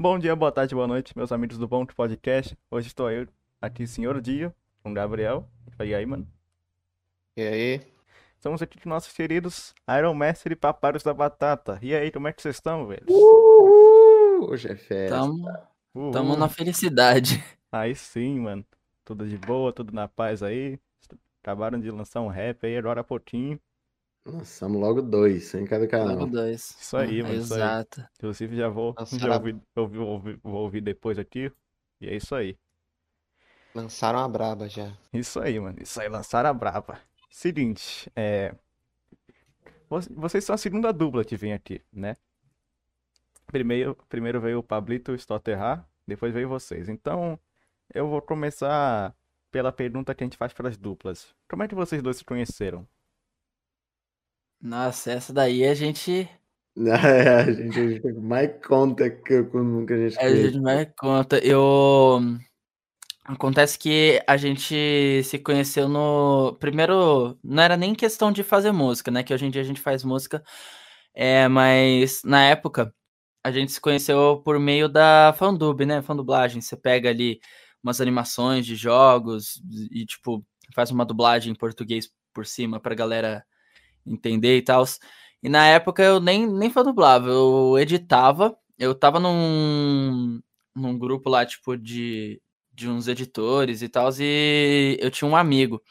Bom dia, boa tarde, boa noite, meus amigos do Bom Podcast. Hoje estou eu aqui, senhor Dia, com o Gabriel. E aí, mano? E aí? Estamos aqui com nossos queridos Iron Master e Paparos da Batata. E aí, como é que vocês estão, velho? Uhul! Hoje é festa. Tamo, Uhul. tamo na felicidade. Aí sim, mano. Tudo de boa, tudo na paz aí. Acabaram de lançar um rap aí, agora há pouquinho. Lançamos logo dois, em cada Logo canal. dois. Isso aí, mano, isso aí. Exato. Inclusive, já vou, Lançaram já ouvi, ouvi- ouvi- vou ouvir depois aqui. E é isso aí. Lançaram a braba já. Isso aí, mano. Isso aí, lançaram a braba. Seguinte, é. vo- Vocês são a segunda dupla que vem aqui, né? Primeiro, primeiro veio o Pablito e o Stotterra, depois veio vocês. Então, eu vou começar pela pergunta que a gente faz para as duplas. Como é que vocês dois se conheceram? Nossa, essa daí a gente. É, a gente, a gente mais conta que que a gente A fez. gente vai conta. Eu. Acontece que a gente se conheceu no. Primeiro, não era nem questão de fazer música, né? Que hoje em dia a gente faz música. É, mas na época a gente se conheceu por meio da fandub, né? Fandublagem. Você pega ali umas animações de jogos e, tipo, faz uma dublagem em português por cima pra galera entender e tal. E na época eu nem, nem fandublava, eu editava. Eu tava num, num grupo lá, tipo, de, de uns editores e tal, e eu tinha um amigo.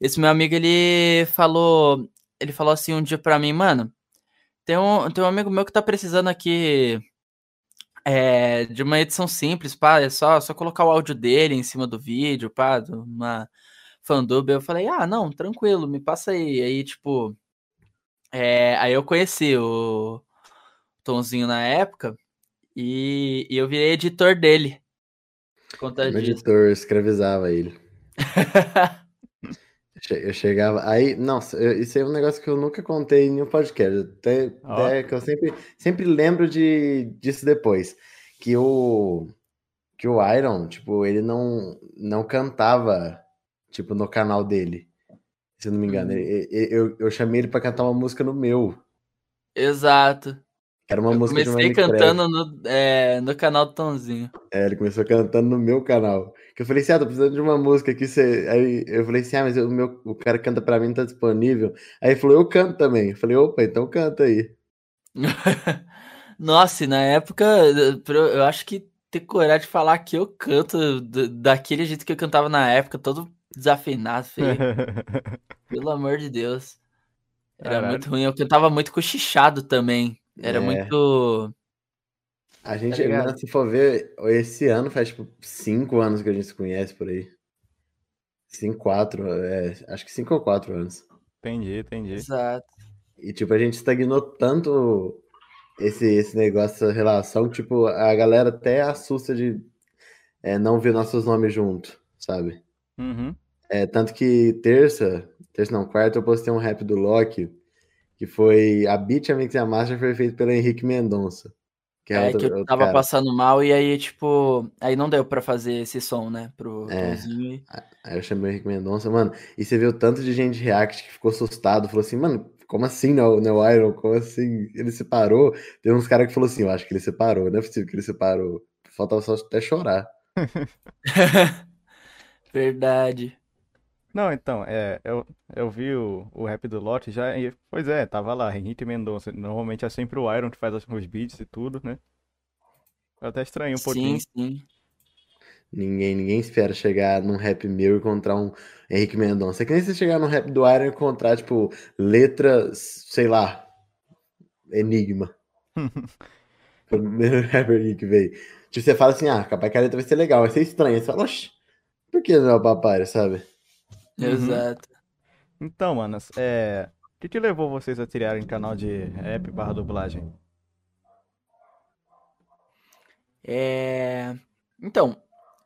Esse meu amigo, ele falou, ele falou assim um dia pra mim, mano, tem um, tem um amigo meu que tá precisando aqui é, de uma edição simples, pá, é só, só colocar o áudio dele em cima do vídeo, pá, uma fandub. Eu falei, ah, não, tranquilo, me passa aí. Aí, tipo, é, aí eu conheci o Tonzinho na época e, e eu virei editor dele. disso. editor escravizava ele. Eu chegava. Aí, nossa, eu- isso é um negócio que eu nunca contei em nenhum podcast. Até, até que eu sempre, sempre lembro de, disso depois. Que o, que o Iron, tipo, ele não, não cantava, tipo, no canal dele. Se eu não me engano. Ele- ele- eu, eu chamei ele pra cantar uma música no meu. Exato. Era uma Eu música comecei cantando no, é, no canal do Tonzinho. É, ele começou cantando no meu canal. Que eu falei assim, ah, tô precisando de uma música aqui. Você... Aí eu falei assim, ah, mas o, meu, o cara canta pra mim, não tá disponível. Aí ele falou, eu canto também. Eu falei, opa, então canta aí. Nossa, e na época, eu acho que ter coragem de falar que eu canto da- daquele jeito que eu cantava na época, todo desafinado, feio. Pelo amor de Deus. Era Caralho. muito ruim. Eu cantava muito cochichado também. Era É. muito. A gente, mano, se for ver, esse ano faz tipo cinco anos que a gente se conhece por aí. Cinco, quatro, é, acho que cinco ou quatro anos. Entendi, entendi. Exato. E tipo, a gente estagnou tanto esse, esse negócio, essa relação, que, tipo, a galera até assusta de é, não ver nossos nomes junto, sabe? Uhum. É, tanto que terça, terça não, quarta, eu postei um rap do Loki, que foi a Beat, a Mix e a Master foi feito pelo Henrique Mendonça. Que é, É outro, que eu tava cara. passando mal e aí, tipo. Aí não deu pra fazer esse som, né? Pro É. E- Aí eu chamei o Henrique Mendonça, mano, e você viu tanto de gente de react que ficou assustado, falou assim, mano, como assim não, não é o Iron? Como assim? Ele separou? Tem uns caras que falou assim, eu acho que ele separou, não é possível que ele separou. Faltava só até chorar. Verdade. Não, então, é, eu, eu vi o, o rap do Lotte já, e, pois é, tava lá, Henrique Mendonça. Normalmente é sempre o Iron que faz os beats e tudo, né? Eu até estranhei um pouquinho. Sim, sim. Ninguém, ninguém espera chegar num rap meu e encontrar um Henrique Mendonça. É que nem você chegar num rap do Iron e encontrar, tipo, letras, sei lá, Enigma. Foi o primeiro rapper que veio. Tipo, você fala assim, ah, capaz que a letra vai ser legal, vai ser estranha. Você fala, oxe, por que não é o papai, sabe? Uhum. Exato. Então, manas, é, o que que levou vocês a criarem canal de rap barra dublagem? É... Então,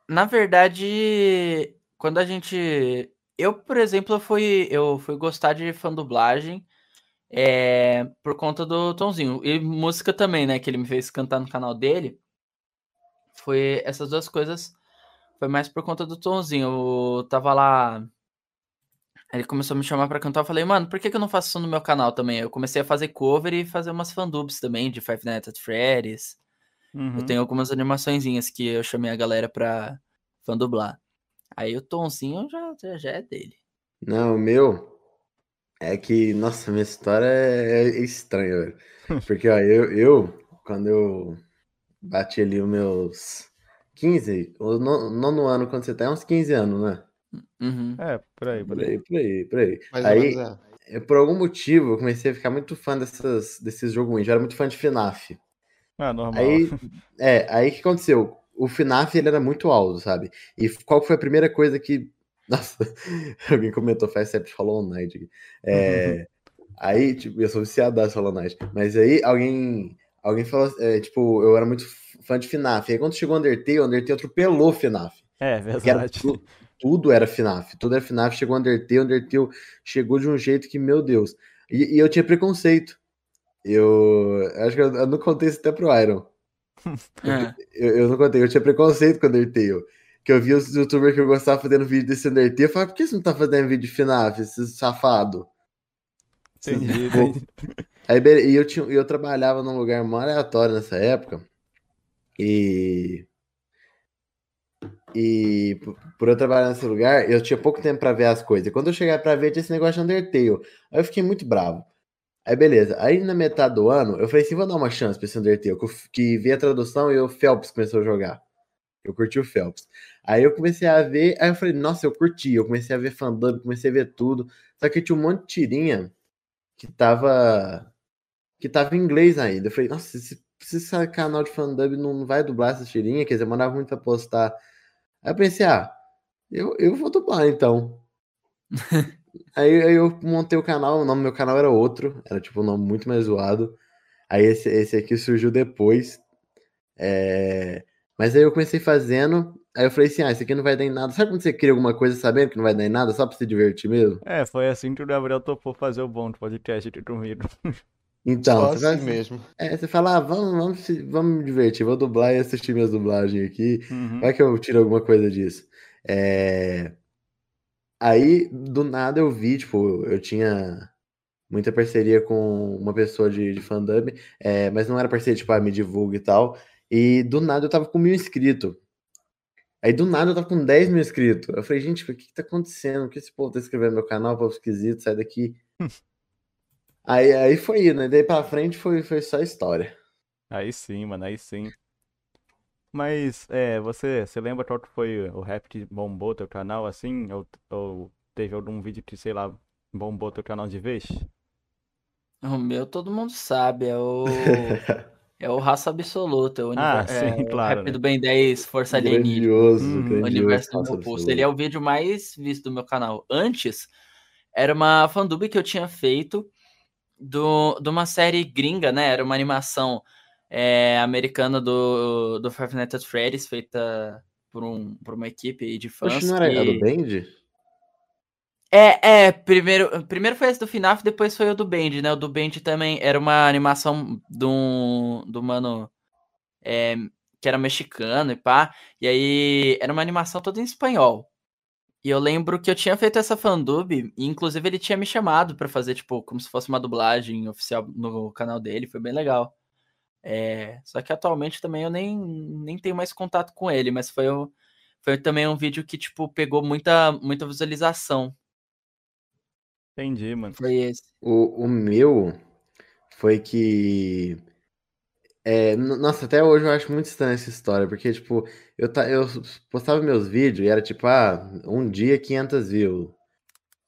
na verdade, quando a gente. Eu, por exemplo, eu fui, eu fui gostar de fã dublagem é, por conta do Tonzinho. E música também, né? Que ele me fez cantar no canal dele. Foi essas duas coisas. Foi mais por conta do Tonzinho. Eu tava lá. Ele começou a me chamar pra cantar. Eu falei, mano, por que, que eu não faço isso no meu canal também? Eu comecei a fazer cover e fazer umas fandubs também de Five Nights at Freddy's. Uhum. Eu tenho algumas animaçõezinhas que eu chamei a galera pra fã dublar. Aí o tonzinho já, já- já é dele. Não, o meu é que, nossa, minha história é é estranha, velho. Porque, ó, eu, eu, quando eu bati ali os meus 15, o no- nono ano, quando você tá, é uns 15 anos, né? Uhum. É, por aí, por Por aí. por aí, por aí. Aí, é. eu, por algum motivo, eu comecei a ficar muito fã dessas, desses jogos indie. Eu era muito fã de FNAF. Ah, normal. Aí, é, aí o que aconteceu? O FNAF, ele era muito alto, sabe? E qual foi a primeira coisa que... Nossa, alguém comentou Fast Step Hollow Knight aqui. É, aí, tipo, eu sou viciado da Hollow Knight. Mas aí, alguém... Alguém falou, é, tipo, eu era muito fã de FNAF. Aí quando chegou o Undertale, o Undertale atropelou o FNAF. É, verdade. Tu- tudo era FNAF, tudo era FNAF, chegou Undertale, Undertale chegou de um jeito que, meu Deus. E, e eu tinha preconceito. Eu acho que eu, eu não contei isso até pro Iron. É. Eu, eu não contei, eu tinha preconceito com Undertale. Que eu vi os youtubers que eu gostava fazendo vídeo desse Undertale. Eu falava, por que você não tá fazendo vídeo de FNAF, esse safado? Entendi, entendi. Aí, e eu, tinha, eu trabalhava num lugar mó aleatório nessa época. E. E por- eu trabalhar nesse lugar, eu tinha pouco tempo pra ver as coisas. E quando eu chegar pra ver, tinha esse negócio de Undertale. Aí eu fiquei muito bravo. Aí beleza. Aí na metade do ano, eu falei assim: vou dar uma chance pra esse Undertale. Que, eu que vi a tradução e o Phelps começou a jogar. Eu curti o Phelps. Aí eu comecei a ver, aí eu falei, nossa, eu curti. Eu comecei a ver fandub, comecei a ver tudo. Só que tinha um monte de tirinha que tava. que tava em inglês ainda. Eu falei, nossa, esse, esse canal de fandub não vai dublar essa tirinha, quer dizer, demorava muito pra postar. Aí eu pensei, ah, eu, eu vou dublar então. aí, aí eu montei o canal, o nome do meu canal era outro, era tipo um nome muito mais zoado. Aí esse, esse aqui surgiu depois. É, Mas aí eu comecei fazendo, aí eu falei assim, ah, isso aqui não vai dar em nada. Sabe quando você cria alguma coisa sabendo que não vai dar em nada, só pra se divertir mesmo? É, foi assim que o Gabriel topou fazer o bom do podcast de dormir. Então, Só você vai- assim mesmo. É, você fala, ah, vamos, vamos, vamos me divertir, vou dublar e assistir minhas dublagens aqui. Uhum. Vai que eu tiro alguma coisa disso. É... Aí, do nada, eu vi, tipo, eu tinha muita parceria com uma pessoa de, de fandom, é, mas não era parceria, tipo, ah, me divulga e tal. E do nada eu tava com mil inscritos. Aí do nada eu tava com 10 mil inscritos. Eu falei, gente, o que que tá acontecendo? Por que esse povo tá inscrevendo no meu canal? Povo esquisito, sai daqui. aí, aí foi indo, né? Daí pra frente foi, foi só história. Aí sim, mano, aí sim. Mas, é, você, você lembra qual que foi o rap que bombou teu canal assim? Ou, ou teve algum vídeo que, sei lá, bombou teu canal de vez? O meu todo mundo sabe, é o. É o Raça Absoluta, o, Ah, univer- sim, é, o claro, Rap né? do Ben 10, Força Alienígena. Grandioso, Uhum. grandioso. Universo do meu. Ele é o vídeo mais visto do meu canal. Antes, era uma fandub que eu tinha feito do, de uma série gringa, né? Era uma animação é, americana do, do Five Nights at Freddy's, feita por, um, por uma equipe de fãs. Oxe, não era a que- do Band? É, é, primeiro, primeiro foi esse do FNAF, depois foi o do Band, né? O do Band também era uma animação do, do mano é, que era mexicano e pá. E aí era uma animação toda em espanhol. E eu lembro que eu tinha feito essa fandub, e inclusive ele tinha me chamado pra fazer, tipo, como se fosse uma dublagem oficial no canal dele, foi bem legal. É, só que atualmente também eu nem, nem tenho mais contato com ele, mas foi, foi também um vídeo que, tipo, pegou muita, muita visualização. Entendi, mano. Foi esse. O, o meu foi que. É, nossa, até hoje eu acho muito estranha essa história, porque, tipo, eu, ta- eu postava meus vídeos e era tipo, ah, um dia 500 views.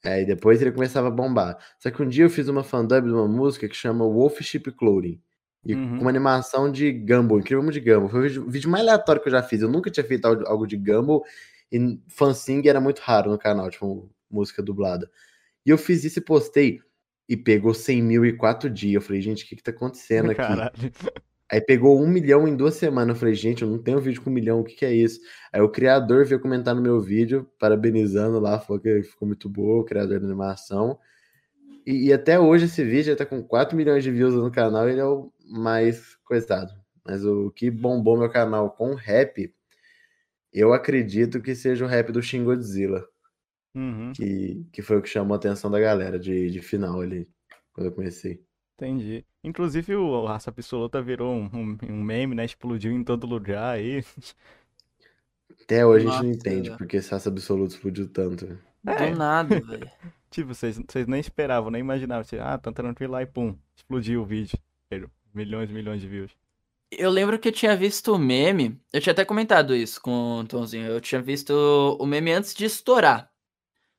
Aí depois ele começava a bombar. Só que um dia eu fiz uma fandub de uma música que chama Wolf Ship Clothing. E Uhum. com uma animação de Gumball, incrível de Gumball. Foi o vídeo, o vídeo mais aleatório que eu já fiz. Eu nunca tinha feito algo, de Gumball. E fansing era muito raro no canal, tipo, música dublada. E eu fiz isso e postei. E pegou 100 mil em quatro dias. Eu falei, gente, o que que tá acontecendo aqui? Caralho. Aí pegou um milhão em duas semanas. Eu falei, gente, eu não tenho vídeo com um milhão, o que que é isso? Aí o criador veio comentar no meu vídeo, parabenizando lá, falou que ficou muito boa, o criador da animação. E, e até hoje esse vídeo já tá com 4 milhões de views no canal, ele é o mais coisado. Mas o que bombou meu canal com rap, eu acredito que seja o rap do Shin Godzilla, Uhum. que, que foi o que chamou a atenção da galera de, de final ali, quando eu comecei. Entendi. Inclusive o Raça Absoluta virou um, um, um meme, né? Explodiu em todo lugar aí. Até hoje a gente não Nossa, entende velho. porque esse raça absoluto explodiu tanto. É. Do nada, velho. Tipo, vocês, vocês nem esperavam, nem imaginavam. Vocês, ah, tá tranquilo lá e pum, explodiu o vídeo. Milhões e milhões de views. Eu lembro que eu tinha visto o meme. Eu tinha até comentado isso com o Tomzinho. Eu tinha visto o meme antes de estourar.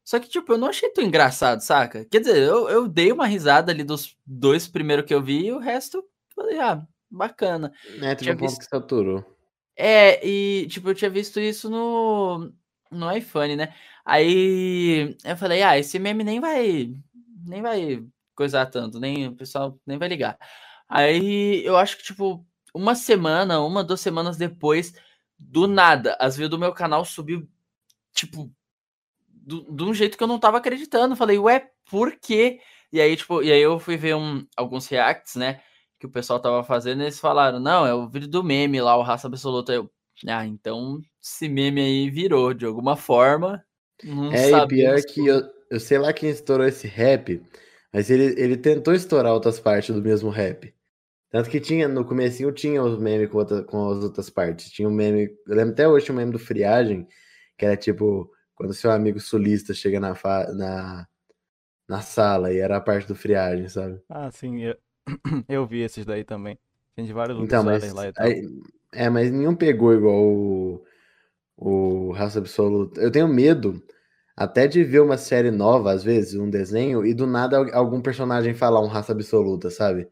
Só que, tipo, eu não achei tão engraçado, saca? Quer dizer, eu, eu dei uma risada ali dos dois primeiros que eu vi e o resto, falei, ah, bacana. É, teve um ponto visto- que saturou. É, e, tipo, eu tinha visto isso no, no iPhone, né? Aí eu falei, ah, esse meme nem vai, nem vai coisar tanto, nem o pessoal nem vai ligar. Aí eu acho que, tipo, uma semana, uma, duas semanas depois, do nada, as views do meu canal subiu, tipo, de um jeito que eu não tava acreditando. Falei, ué, por quê? E aí, tipo, e aí eu fui ver um, alguns reacts, né? Que o pessoal tava fazendo, e eles falaram, não, é o vídeo do meme lá, o Raça Absoluta. Eu, ah, então esse meme aí virou de alguma forma. Não É, e pior que eu, eu sei lá quem estourou esse rap, mas ele, ele tentou estourar outras partes do mesmo rap. Tanto que tinha, no comecinho tinha os memes com, outra- com as outras partes. Tinha um meme, eu lembro até hoje um meme do Friagem, que era tipo, quando seu amigo sulista chega na, na, na sala, e era a parte do Friagem, sabe? Ah, sim, eu, eu vi esses daí também. Tinha de vários Então, mas, sellers lá e tal. aí- é, mas nenhum pegou igual o, o Raça Absoluta. Eu tenho medo até de ver uma série nova, às vezes, um desenho, e do nada al- algum personagem falar um Raça Absoluta, sabe?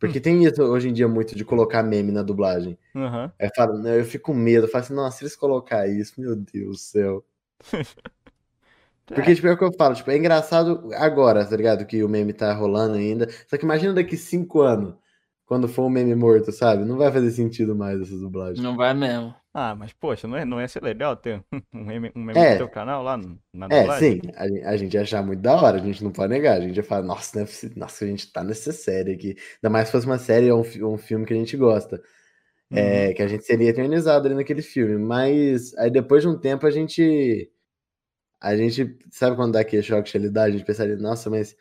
Porque tem isso hoje em dia muito de colocar meme na dublagem. Aí eu, falo, eu fico com medo, eu falo assim, nossa, se eles colocar isso, meu Deus do céu. Porque, tipo, é o que eu falo, tipo, é engraçado agora, tá ligado? Que o meme tá rolando ainda. Só que imagina daqui cinco anos, quando for um meme morto, sabe? Não vai fazer sentido mais essa dublagem. Não vai mesmo. Ah, mas poxa, não, é, não ia ser legal ter um meme, um meme É. no teu canal lá na É, dublagem? sim, a, a gente ia achar muito da hora, a gente não pode negar. A gente ia falar, nossa, é possi- nossa, a gente tá nessa série aqui. Ainda mais se fosse uma série ou um, um filme que a gente gosta. É, que a gente seria eternizado ali naquele filme. Mas aí depois de um tempo a gente. A gente. Sabe quando dá aquele choque de realidade? A gente pensaria, nossa, mas.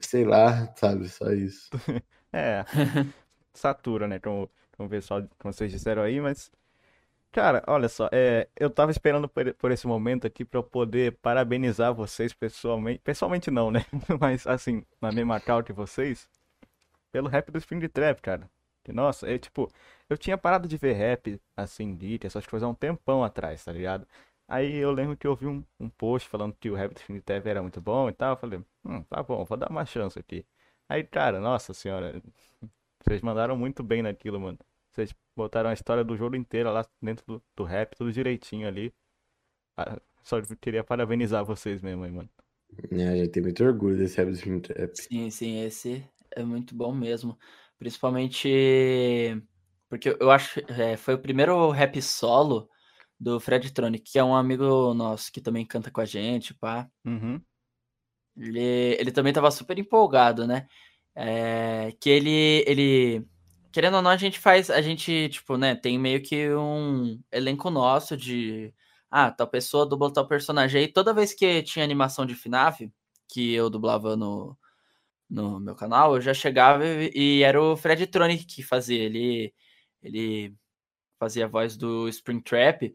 Sei lá, sabe? Só isso. É, satura, né? Como, como o pessoal, como vocês disseram aí, mas. Cara, olha só, é, eu tava esperando por, por esse momento aqui pra eu poder parabenizar vocês pessoalmente. Pessoalmente não, né? Mas assim, na mesma cal que vocês, pelo rap do Spring Trap, cara. Nossa, é tipo, eu tinha parado de ver rap, assim, beat, essas coisas há um tempão atrás, tá ligado? Aí eu lembro que eu vi um, um post falando que o rap do Trap era muito bom e tal. Eu falei, hum, tá bom, vou dar uma chance aqui. Aí, cara, nossa senhora, vocês mandaram muito bem naquilo, mano. Vocês botaram a história do jogo inteiro lá dentro do, do rap, tudo direitinho ali. Ah, Só queria parabenizar vocês mesmo aí, mano. É, a gente tem muito orgulho desse rap do trap. Sim, sim, esse é muito bom mesmo. Principalmente porque eu acho que é, foi o primeiro rap solo do Fred Tronic, que é um amigo nosso que também canta com a gente, pá. Uhum. Ele, ele também tava super empolgado, né? É, que ele, ele, querendo ou não, a gente faz, a gente, tipo, né, tem meio que um elenco nosso de, ah, tal pessoa dubla tal personagem. Aí toda vez que tinha animação de FNAF, que eu dublava no, no meu canal, eu já chegava e, e era o Fred Tronic que fazia. Ele, ele fazia a voz do Springtrap.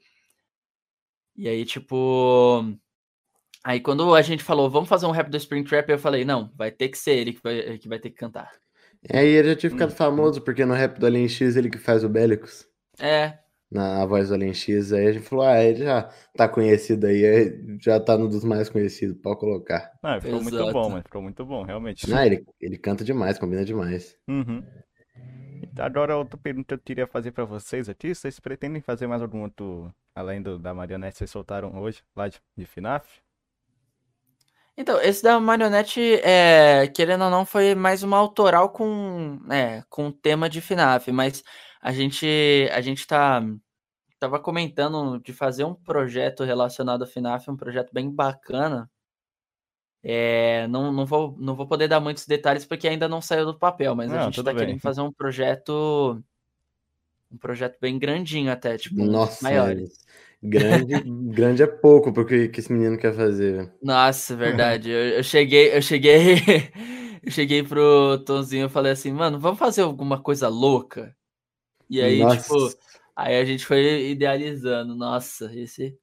E aí, tipo. Aí quando a gente falou, vamos fazer um rap do Springtrap, eu falei, não, vai ter que ser ele que vai, que vai ter que cantar. Aí ele já tinha ficado Hum. famoso, porque no rap do Alien X ele que faz o Bélicos. É, Na voz do Alien X. Aí a gente falou, ah, ele já tá conhecido aí, aí já tá no dos mais conhecidos, pode colocar. Não, ficou muito Exato. bom, mano. Ficou muito bom, realmente. Ah, ele, ele canta demais, combina demais. Uhum. Então, Agora, outra pergunta que eu queria fazer pra vocês aqui, vocês pretendem fazer mais algum outro, além do, da marionete que vocês soltaram hoje, lá de, de FNAF? Então, esse da marionete, é, querendo ou não, foi mais uma autoral com, é, com tema de FNAF, mas a gente, a gente tá, tava comentando de fazer um projeto relacionado a FNAF, um projeto bem bacana. É, não, não, vou, não vou poder dar muitos detalhes porque ainda não saiu do papel, mas a Não, gente tudo tá bem. querendo fazer um projeto, um projeto bem grandinho até, tipo, Nossa, maiores. Grande, grande é pouco pro que, que esse menino quer fazer. Nossa, verdade. Eu, eu cheguei, eu cheguei, eu cheguei pro Tonzinho e falei assim, mano, vamos fazer alguma coisa louca? E aí, Nossa. tipo, aí a gente foi idealizando. Nossa, esse.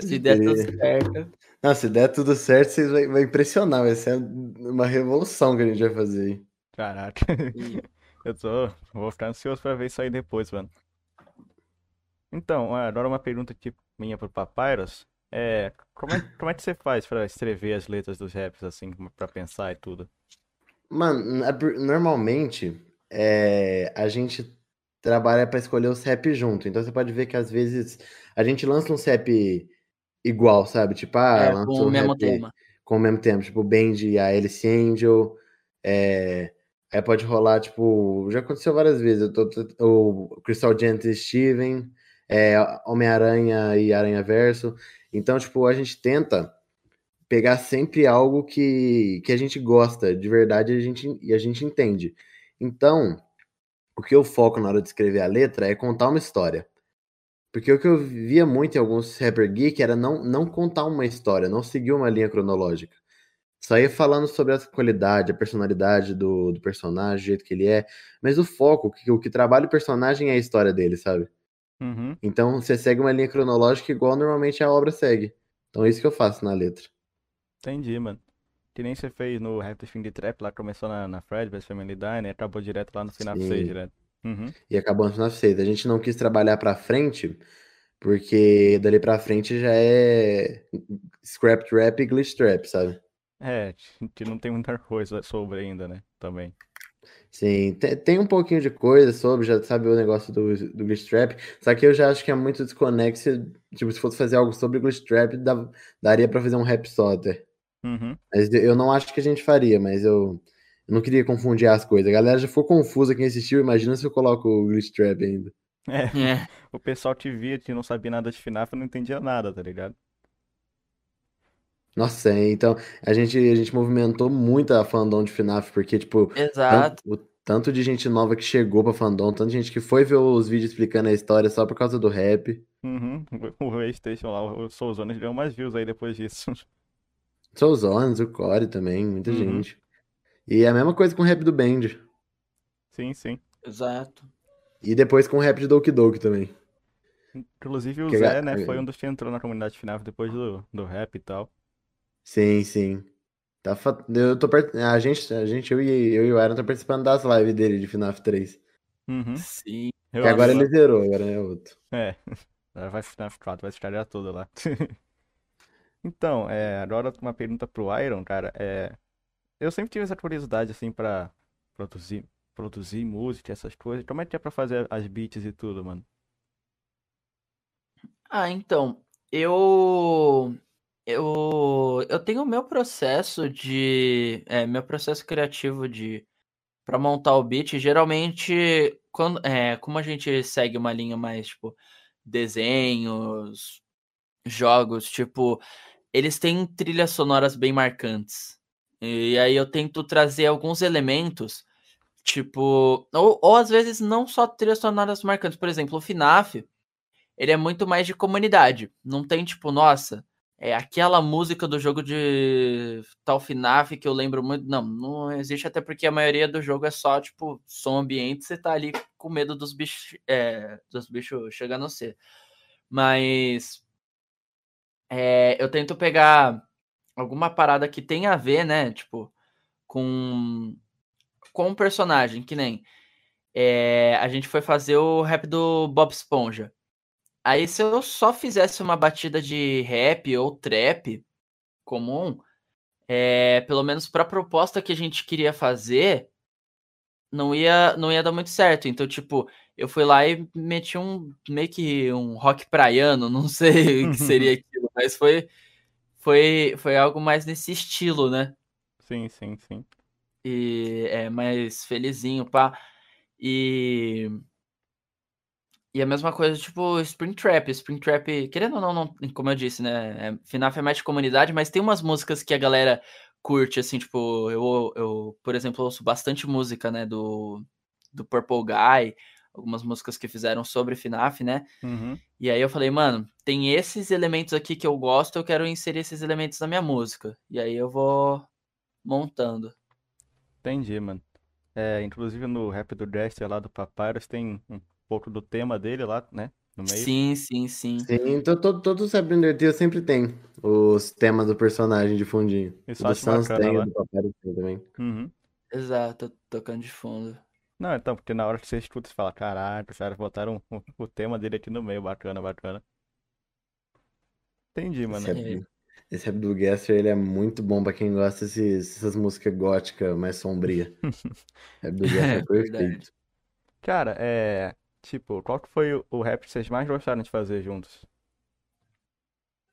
Se der tudo certo. Não, se der tudo certo, vocês vai, vai impressionar. Vai ser uma revolução que a gente vai fazer aí. Caraca. E- Eu tô. Vou ficar ansioso pra ver isso aí depois, mano. Então, agora uma pergunta aqui minha pro Papyrus. É, como é, como é que você faz pra escrever as letras dos raps, assim, pra pensar e tudo? Mano, é normalmente é, a gente trabalha pra escolher os rap junto. Então você pode ver que às vezes a gente lança um rap igual, sabe? Tipo, ah, é, lança com o um mesmo rap tema. com o mesmo tempo, tipo, o Band e a Alice Angel. é, aí pode rolar, tipo, já aconteceu várias vezes. Eu tô, tô- o Crystal Gent e Steven, é, Homem-Aranha e Aranha Verso. Então, tipo, a gente tenta pegar sempre algo que, que a gente gosta de verdade a gente, e a gente entende. Então, o que eu foco na hora de escrever a letra é contar uma história. Porque o que eu via muito em alguns rapper geek era não, não contar uma história, não seguir uma linha cronológica. Só ia falando sobre a qualidade, a personalidade do, do personagem, o jeito que ele é. Mas o foco, o que, o que trabalha o personagem é a história dele, sabe? Uhum. Então você segue uma linha cronológica igual normalmente a obra segue. Então é isso que eu faço na letra. Entendi, mano. Que nem você fez no Fim de Trap, lá começou na, na Fredbear's Family Dine e acabou direto lá no Final Sim. 6, direto. Uhum. E acabou no final 6. A gente não quis trabalhar pra frente, porque dali pra frente já é scrap trap e glitch trap, sabe? É, gente não tem muita coisa sobre ainda, né? Também. Sim, te- tem um pouquinho de coisa sobre, já sabe o negócio do, do glitch trap, só que eu já acho que é muito desconexo. Tipo, se fosse fazer algo sobre glitch trap, dá- daria pra fazer um rap até. Uhum. Mas eu não acho que a gente faria, mas eu, eu não queria confundir as coisas. A galera já ficou confusa quem assistiu, imagina se eu coloco o glitch trap ainda. É, É. o pessoal te via que não sabia nada de FNAF não entendia nada, tá ligado? Nossa, é, então a gente, a gente movimentou muito a fandom de FNAF, porque, tipo, Exato. tanto, o tanto de gente nova que chegou pra fandom, tanto de gente que foi ver os vídeos explicando a história só por causa do rap. Uhum. O PlayStation lá, o Souzones deu umas views aí depois disso. Souzones, o Core também, muita Uhum. gente. E é a mesma coisa com o rap do Band. Sim, sim. Exato. E depois com o rap de Doki Doki também. Inclusive o Que Zé, ga- né, foi um dos que entrou na comunidade FNAF depois do, do rap e tal. Sim, sim. Tá, fa- eu tô part- a gente, a gente, eu e, eu e o Aaron tá participando das lives dele de FNAF 3. Uhum. Sim. Eu Que agora ele zerou, agora é outro. É, agora vai FNAF 4, vai estragar toda lá. Então, é, agora uma pergunta pro Iron, cara, é, eu sempre tive essa curiosidade, assim, pra produzir, produzir música, essas coisas, como é que é pra fazer as beats e tudo, mano? Ah, então, eu eu eu tenho o meu processo de é, meu processo criativo de para montar o beat, geralmente quando é, como a gente segue uma linha mais tipo desenhos, jogos, tipo, eles têm trilhas sonoras bem marcantes. E aí eu tento trazer alguns elementos, tipo, ou, ou às vezes não só trilhas sonoras marcantes, por exemplo, o FNAF, ele é muito mais de comunidade. Não tem tipo, nossa, é aquela música do jogo de tal FNAF que eu lembro muito. Não, não existe, até porque a maioria do jogo é só, tipo, som ambiente, você tá ali com medo dos bichos, é, dos bichos chegando a você. Mas é, eu tento pegar alguma parada que tem a ver, né? Tipo, com, com um personagem, que nem. é, a gente foi fazer o rap do Bob Esponja. Aí, se eu só fizesse uma batida de rap ou trap comum, é, pelo menos para a proposta que a gente queria fazer, não ia, não ia dar muito certo. Então, tipo, eu fui lá e meti um meio que um rock praiano, não sei o que seria aquilo, mas foi, foi, foi algo mais nesse estilo, né? Sim, sim, sim. E é mais felizinho, pá. E. E a mesma coisa, tipo, Spring Trap. Spring Trap, querendo ou não, não como eu disse, né? É, FNAF é mais de comunidade, mas tem umas músicas que a galera curte, assim, tipo, eu, eu por exemplo, ouço bastante música, né, do, do Purple Guy, algumas músicas que fizeram sobre FNAF, né? Uhum. E aí eu falei, mano, tem esses elementos aqui que eu gosto, eu quero inserir esses elementos na minha música. E aí eu vou montando. Entendi, mano. É, inclusive no rap do Dexter lá do Papyrus tem um pouco do tema dele lá, né? No meio. Sim, sim, sim. Sim, então todo, todo o Sabrina Undertale sempre tem os temas do personagem de fundinho. Isso acho Sans bacana tem, lá. do também. Uhum. Exato, tocando de fundo. Não, então, porque na hora que você escuta, você fala, caraca, os caras botaram o, o tema dele aqui no meio, bacana, bacana. Entendi, mano. Esse É. esse rap do Gaster, ele é muito bom pra quem gosta desses, dessas músicas góticas mais sombrias. O rap do Gaster é É verdade. perfeito. Cara, é. Tipo, qual que foi o, rap que vocês mais gostaram de fazer juntos?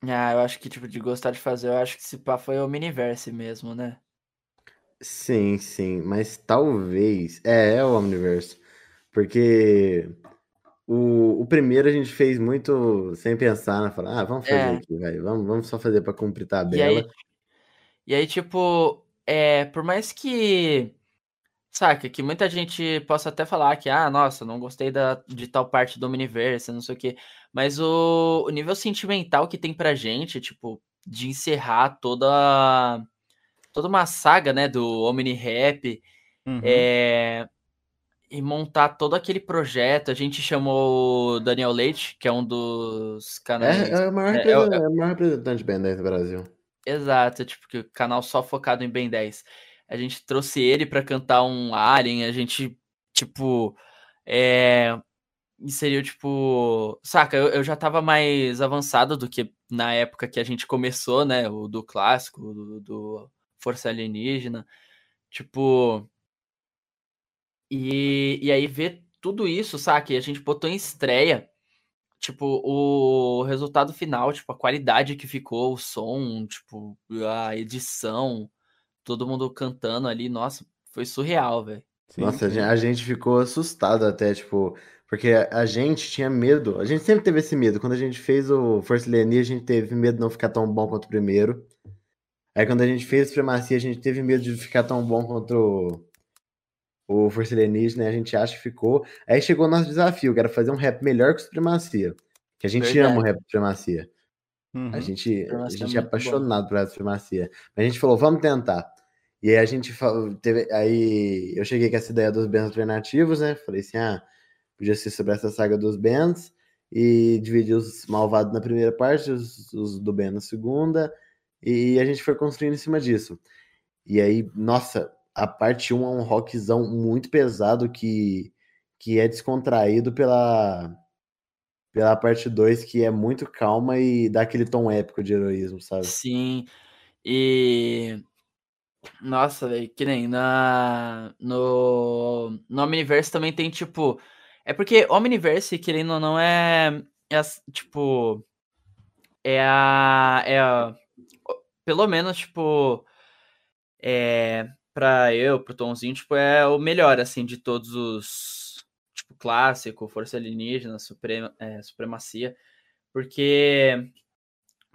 Ah, eu acho que, tipo, de gostar de fazer, eu acho que esse pá foi o Miniverse mesmo, né? Sim, sim, mas talvez. É, é o Omniverse. Porque o, o primeiro a gente fez muito sem pensar, né? Falar, ah, vamos fazer É. aqui, vai. Vamos, vamos só fazer pra cumprir E tabela. aí, e aí, tipo, é, por mais que, saca, que muita gente possa até falar que, ah, nossa, não gostei da, de tal parte do Omniverse, não sei o quê, mas o, o nível sentimental que tem pra gente, tipo, de encerrar toda, toda uma saga, né, do Omni-Rap, Uhum. é, e montar todo aquele projeto, a gente chamou o Daniel Leite, que é um dos canais... É, é o maior, é, é, representante, é o maior representante de Ben 10 do Brasil. Exato, tipo, que o canal só focado em Ben 10. A gente trouxe ele pra cantar um Alien, a gente, tipo, é, inseriu, tipo, saca, eu, eu já tava mais avançado do que na época que a gente começou, né, o do clássico, do, do Força Alienígena, tipo, e, e aí ver tudo isso, saca, e a gente botou em estreia, tipo, o resultado final, tipo, a qualidade que ficou, o som, tipo, a edição, todo mundo cantando ali, nossa, foi surreal, velho. Nossa, a a gente ficou assustado até, tipo, porque a a gente tinha medo. A gente sempre teve esse medo. Quando a gente fez o Força Alienígena, a gente teve medo de não ficar tão bom quanto o primeiro. Aí quando a gente fez Supremacia, a gente teve medo de ficar tão bom quanto o, o Força Alienígena, e a gente acha que ficou. Aí chegou o nosso desafio, que era fazer um rap melhor que o Supremacia. Que a gente ama o Verdade. rap do Supremacia. A Uhum. gente, a Supremacia é gente é bom. apaixonado por essa supremacia. A gente falou, vamos tentar. E aí a gente falou, teve, aí eu cheguei com essa ideia dos bands alternativos, né? Falei assim, ah, podia ser sobre essa saga dos bands e dividir os malvados na primeira parte, os, os do band na segunda, e a gente foi construindo em cima disso. E aí, nossa, a parte 1 é um rockzão muito pesado que, que é descontraído pela pela parte 2, que é muito calma e dá aquele tom épico de heroísmo, sabe? Sim, e. Nossa, velho, que nem na. No. No Omniverse também tem, tipo. É porque Omniverse, querendo ou não, é. é tipo. É a. É a. Pelo menos, tipo. É. Pra eu, pro Tomzinho, tipo, é o melhor, assim, de todos os. Tipo, clássico, Força Alienígena, Suprema, é, Supremacia. Porque.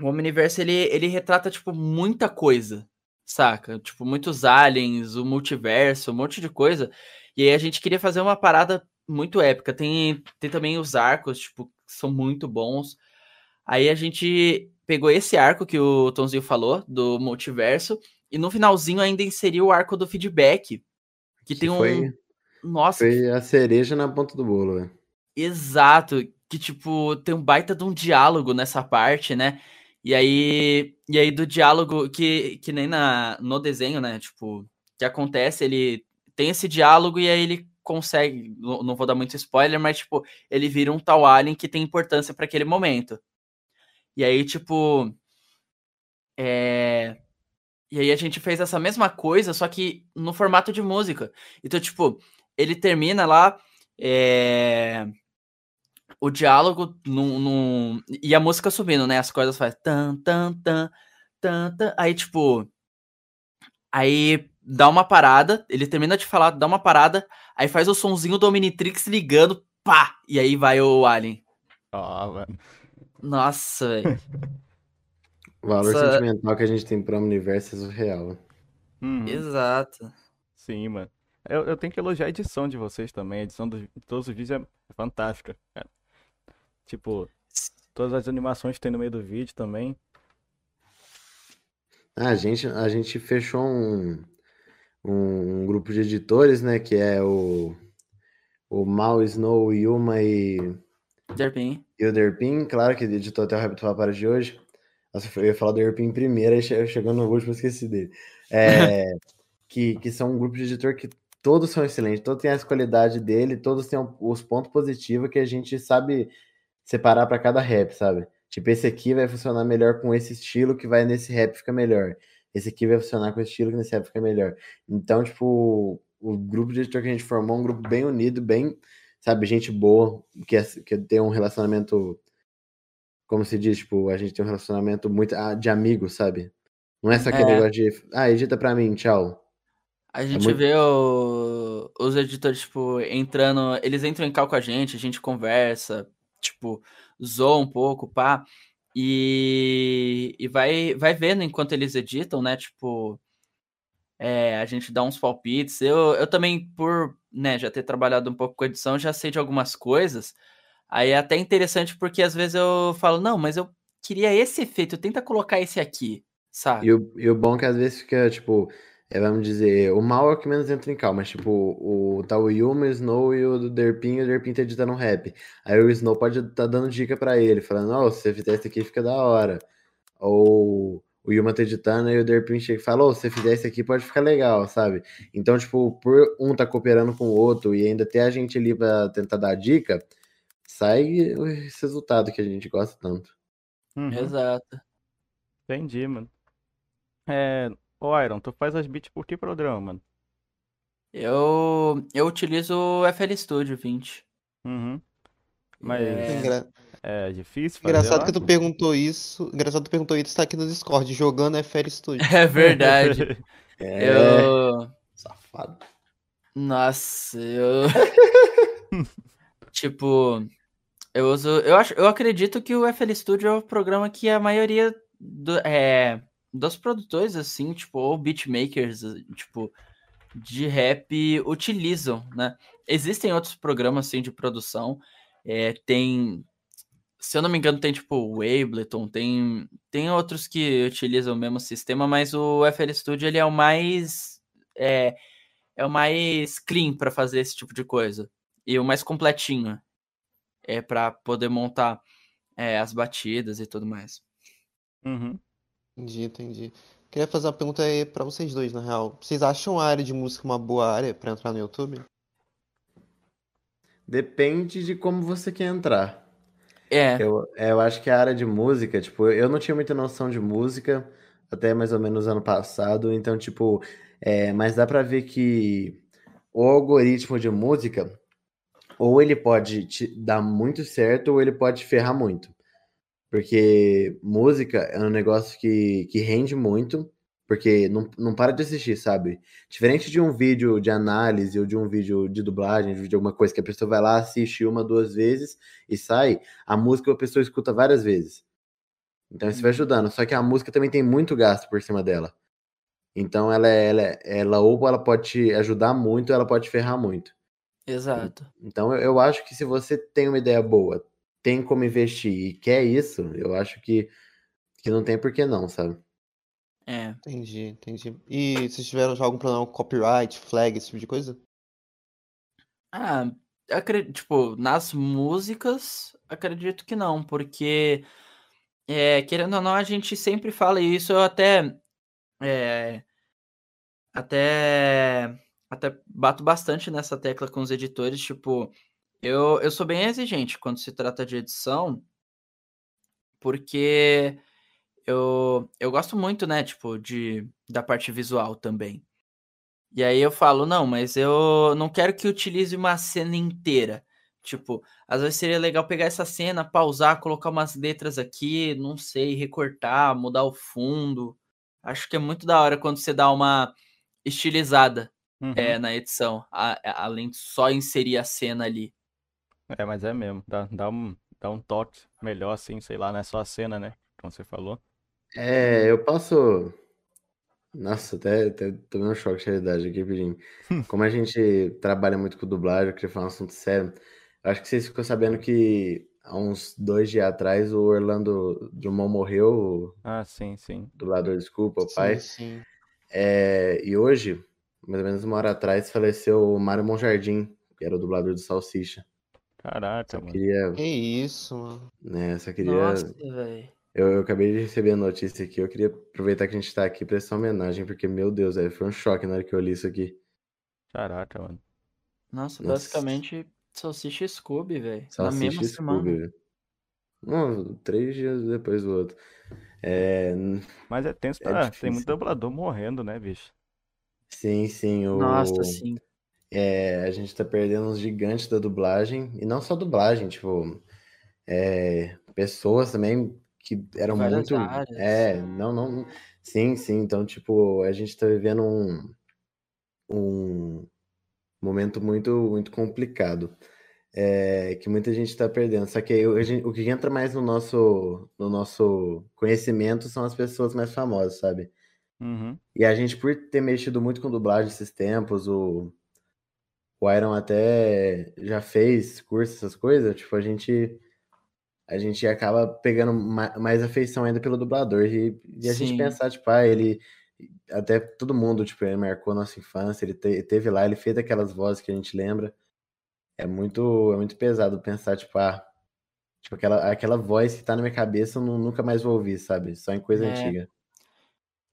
O Omniverse, ele, ele retrata, tipo, muita coisa, saca? Tipo, muitos aliens, o multiverso, um monte de coisa. E aí a gente queria fazer uma parada muito épica. Tem, tem também os arcos, tipo, que são muito bons. Aí a gente pegou esse arco que o Tonzinho falou, do multiverso, e no finalzinho ainda inseriu o arco do feedback. Que, tem um. foi, Nossa, foi a cereja na ponta do bolo, velho. Exato, que tipo, tem um baita de um diálogo nessa parte, né? E aí, e aí do diálogo que, que nem na, no desenho, né? Tipo, que acontece, ele tem esse diálogo e aí ele consegue, não, não vou dar muito spoiler, mas tipo, ele vira um tal alien que tem importância para aquele momento. E aí, tipo, é... E aí a gente fez essa mesma coisa, só que no formato de música. Então, tipo, ele termina lá, é o diálogo num, num- e a música subindo, né? As coisas faz tan tan tan tan tan. Aí tipo, aí dá uma parada, ele termina de falar, dá uma parada, aí faz o sonzinho do Omnitrix ligando, pá, e aí vai o alien. Ó, mano. Nossa, velho. O valor Essa- sentimental que a gente tem pro universo é surreal. Uhum. Exato. Sim, mano. Eu, eu tenho que elogiar a edição de vocês também. A edição de todos os vídeos é fantástica, cara. Tipo, todas as animações que tem no meio do vídeo também. Ah, a gente, a gente fechou um, um, um grupo de editores, né? Que é o, o Mal, Snow, o Yuma e, Derpin. e o Derpin, claro que editou até o Rap do Papara de hoje. Nossa, eu ia falar do Derpin primeiro, aí che- chegou no último, eu esqueci dele. É, que, que são um grupo de editor que todos são excelentes, todos têm as qualidades dele, todos têm os pontos positivos que a gente sabe separar para cada rap, sabe? Tipo, esse aqui vai funcionar melhor com esse estilo que vai nesse rap fica melhor. Esse aqui vai funcionar com esse estilo que nesse rap fica melhor. Então, tipo, o grupo de editor que a gente formou é um grupo bem unido, bem, sabe, gente boa, que, é- que tem um relacionamento, como se diz, tipo, a gente tem um relacionamento muito ah, de amigos, sabe? Não é só aquele É. negócio de, ah, edita pra mim, tchau. A gente muito- vê o- os editores, tipo, entrando. Eles entram em cal com a gente, a gente conversa, tipo, zoa um pouco, pá. E, e vai, vai vendo enquanto eles editam, né? Tipo, é, a gente dá uns palpites. Eu, eu também, por né, já ter trabalhado um pouco com edição, já sei de algumas coisas. Aí é até interessante porque às vezes eu falo, não, mas eu queria esse efeito, tenta colocar esse aqui, sabe? E o, e o bom é que às vezes fica, tipo, é, vamos dizer, o mal é o que menos entra em cal, mas tipo, o, tá o Yuma, o Snow e o Derpin, e o Derpin tá editando um rap. Aí o Snow pode tá dando dica pra ele, falando, ó, se você fizer isso aqui fica da hora. Ou o Yuma tá editando e o Derpin chega e fala, ô, se você fizer isso aqui pode ficar legal, sabe? Então, tipo, por um tá cooperando com o outro e ainda ter a gente ali pra tentar dar dica, sai esse resultado que a gente gosta tanto. Uhum, Exato. entendi, mano. É, ô Iron, tu faz as beats por que programa, mano? Eu, eu utilizo o FL Studio 20. Uhum. Mas É. Engra- é difícil fazer Engraçado lá? que tu perguntou isso. Engraçado que tu perguntou isso, tá aqui no Discord, jogando FL Studio. É verdade. É, Eu. safado. Nossa, eu. tipo, eu uso. Eu, acho, eu acredito que o FL Studio é o programa que a maioria do, é, dos produtores, assim, tipo, ou beatmakers, tipo, de rap utilizam, né? Existem outros programas, assim, de produção. É, tem. Se eu não me engano, tem tipo o Ableton, tem, tem outros que utilizam o mesmo sistema, mas o FL Studio ele é o mais. É, é o mais clean para fazer esse tipo de coisa. E o mais completinho. É para poder montar é, as batidas e tudo mais. Uhum. Entendi, entendi. Queria fazer uma pergunta aí pra vocês dois, na real. Vocês acham a área de música uma boa área pra entrar no YouTube? Depende de como você quer entrar. É, Eu, é, eu acho que a área de música, tipo, eu não tinha muita noção de música até mais ou menos ano passado, então, tipo, é, mas dá pra ver que o algoritmo de música, ou ele pode te dar muito certo, ou ele pode ferrar muito. Porque música é um negócio que, que rende muito, porque não, não para de assistir, sabe? Diferente de um vídeo de análise ou de um vídeo de dublagem, de alguma coisa que a pessoa vai lá, assiste uma, duas vezes e sai, a música a pessoa escuta várias vezes. Então isso vai ajudando. Só que a música também tem muito gasto por cima dela. Então ela, é- ela, é- ela ou ela pode te ajudar muito, ou ela pode te ferrar muito. exato. Então eu, eu acho que se você tem uma ideia boa, tem como investir e quer isso, eu acho que, que não tem por que não, sabe? É. Entendi, entendi. E vocês tiveram já algum problema com copyright, flag, esse tipo de coisa? Ah, eu acredito, tipo, nas músicas, acredito que não, porque, é, querendo ou não, a gente sempre fala isso, eu até, é, até, até bato bastante nessa tecla com os editores, tipo, eu, eu sou bem exigente quando se trata de edição, porque eu, eu gosto muito, né, tipo, de, da parte visual também. E aí eu falo, não, mas eu não quero que utilize uma cena inteira. Tipo, às vezes seria legal pegar essa cena, pausar, colocar umas letras aqui, não sei, recortar, mudar o fundo. Acho que é muito da hora quando você dá uma estilizada Uhum. é, na edição, a- a- além de só inserir a cena ali. É, mas é mesmo. Dá, dá um, dá um toque melhor, assim, sei lá, não é só a cena, né? Como você falou. É, eu posso. Nossa, até, até tomei um choque de realidade aqui, pedindo. Como a gente trabalha muito com dublagem, eu queria falar um assunto sério. Eu acho que vocês ficou sabendo que há uns dois dias atrás o Orlando Drummond morreu, Ah, sim, sim. dublador, desculpa, o pai. Sim, sim. É, e hoje mais ou menos uma hora atrás, faleceu o Mário Monjardim, que era o dublador do Salsicha. Caraca, Só mano. queria, Que isso, mano. né, só queria... Nossa, velho. Eu, eu acabei de receber a notícia aqui, eu queria aproveitar que a gente tá aqui pra essa homenagem, porque, meu Deus, velho, foi um choque na hora que eu li isso aqui. Caraca, mano. Nossa, Nossa. basicamente, Salsicha e Scooby, velho. Na Salsicha mesma semana. Scooby, velho. Não, três dias depois do outro. É, Mas é tenso, É pra... tem muito dublador morrendo, né, bicho? sim, sim, o... Nossa, sim. É, a gente tá perdendo uns gigantes da dublagem, e não só dublagem, tipo, é, pessoas também que eram Várias muito. áreas. É, não, não. Sim, sim, então, tipo, a gente tá vivendo um, um momento muito, muito complicado, é, que muita gente tá perdendo. Só que aí o, a gente- o que entra mais no nosso, no nosso conhecimento são as pessoas mais famosas, sabe? Uhum. E a gente, por ter mexido muito com dublagem esses tempos, o, o Iron até já fez curso, essas coisas, tipo, a gente a gente acaba pegando ma- mais afeição ainda pelo dublador. E, e a gente pensar, tipo, ah, ele até todo mundo, tipo, ele marcou nossa infância, ele te- teve lá, ele fez aquelas vozes que a gente lembra. É muito, é muito pesado pensar, tipo, ah, tipo, aquela, aquela voz que tá na minha cabeça eu nu- nunca mais vou ouvir, sabe? Só em coisa É. antiga.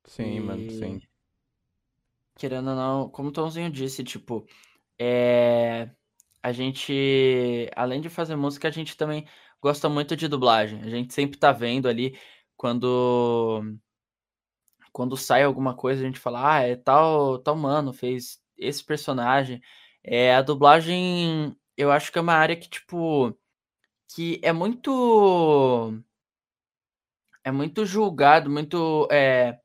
Sim, mano, E, sim. Querendo ou não, como o Tomzinho disse, tipo, é... a gente, além de fazer música, a gente também gosta muito de dublagem. A gente sempre tá vendo ali quando quando sai alguma coisa, a gente fala, ah, é tal, tal mano, fez esse personagem. É, a dublagem, eu acho que é uma área que, tipo, que é muito é muito julgado, muito é,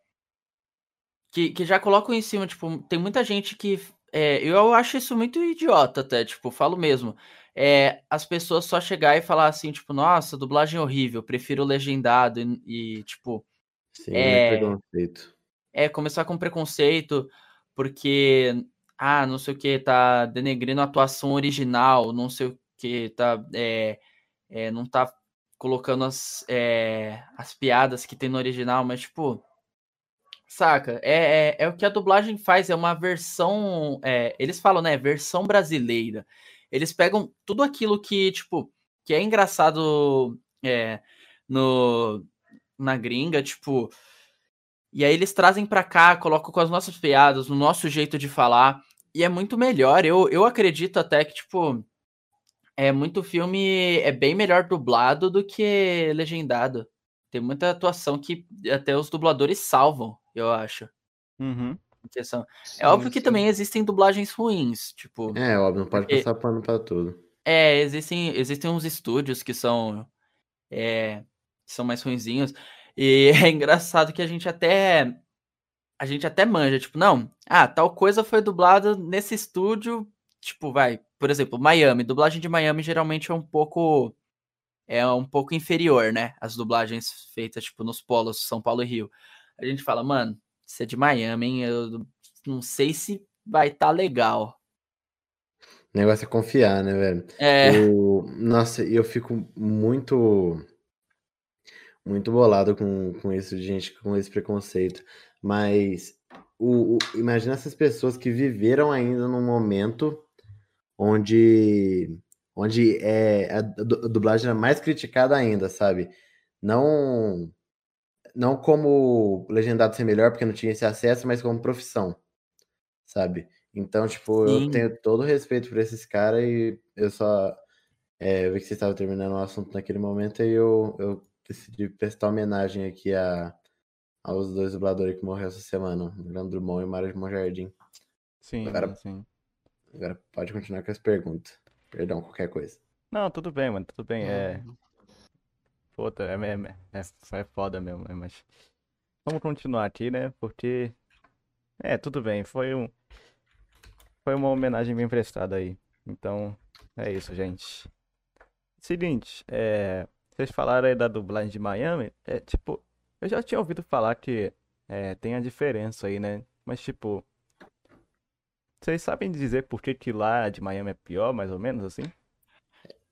que, que já colocam em cima, tipo, tem muita gente que é, eu acho isso muito idiota até, tipo, falo mesmo. É, as pessoas só chegar e falar assim, tipo, nossa, dublagem horrível, prefiro legendado e, e, tipo, Sim, É. muito preconceito. é começar com preconceito, porque, ah, não sei o que, tá denegrindo a atuação original, não sei o que, tá, é, é, não tá colocando as, é, as piadas que tem no original, mas, tipo, saca, é, é, é o que a dublagem faz, é uma versão, é, eles falam, né, versão brasileira. Eles pegam tudo aquilo que, tipo, que é engraçado é, no, na gringa, tipo, e aí eles trazem pra cá, colocam com as nossas piadas, no nosso jeito de falar, e é muito melhor. Eu, eu acredito até que, tipo, é muito filme, é bem melhor dublado do que legendado. Tem muita atuação que até os dubladores salvam, eu acho. Uhum. questão. Sim, É óbvio que sim. também existem dublagens ruins, tipo, É, óbvio, não pode Porque- passar pano pra tudo. É, existem, existem uns estúdios que são, é, que são mais ruinzinhos. E é engraçado que a gente até a gente até manja, tipo, não, ah, tal coisa foi dublada nesse estúdio, tipo, vai, por exemplo, Miami, dublagem de Miami geralmente é um pouco é um pouco inferior, né? As dublagens feitas tipo nos polos São Paulo e Rio. A gente fala, mano, isso é de Miami, hein? Eu não sei se vai estar tá legal. O negócio é confiar, né, velho? É, O... Nossa, e eu fico muito. Muito bolado com, com isso, gente, com esse preconceito. Mas o, o- imagina essas pessoas que viveram ainda num momento onde, onde é, a dublagem era mais criticada ainda, sabe? Não, não como legendado ser melhor, porque não tinha esse acesso, mas como profissão, sabe? Então, tipo, eu Sim. tenho todo o respeito por esses caras e eu só. É, eu vi que vocês estavam terminando o assunto naquele momento e eu, eu decidi prestar homenagem aqui a, aos dois dubladores que morreram essa semana, Leandro Drummond e Mário Monjardim. Sim, Agora- sim. Agora pode continuar com as perguntas. Perdão, qualquer coisa. Não, tudo bem, mano, tudo bem. É, puta, é, é, é, é foda mesmo, né, mas vamos continuar aqui, né? Porque é, tudo bem, foi um foi uma homenagem bem prestada aí. Então, é isso, gente. Seguinte, é, vocês falaram aí da dublagem de Miami, é tipo, eu já tinha ouvido falar que é, tem a diferença aí, né? Mas tipo, vocês sabem dizer por que que lá de Miami é pior, mais ou menos assim?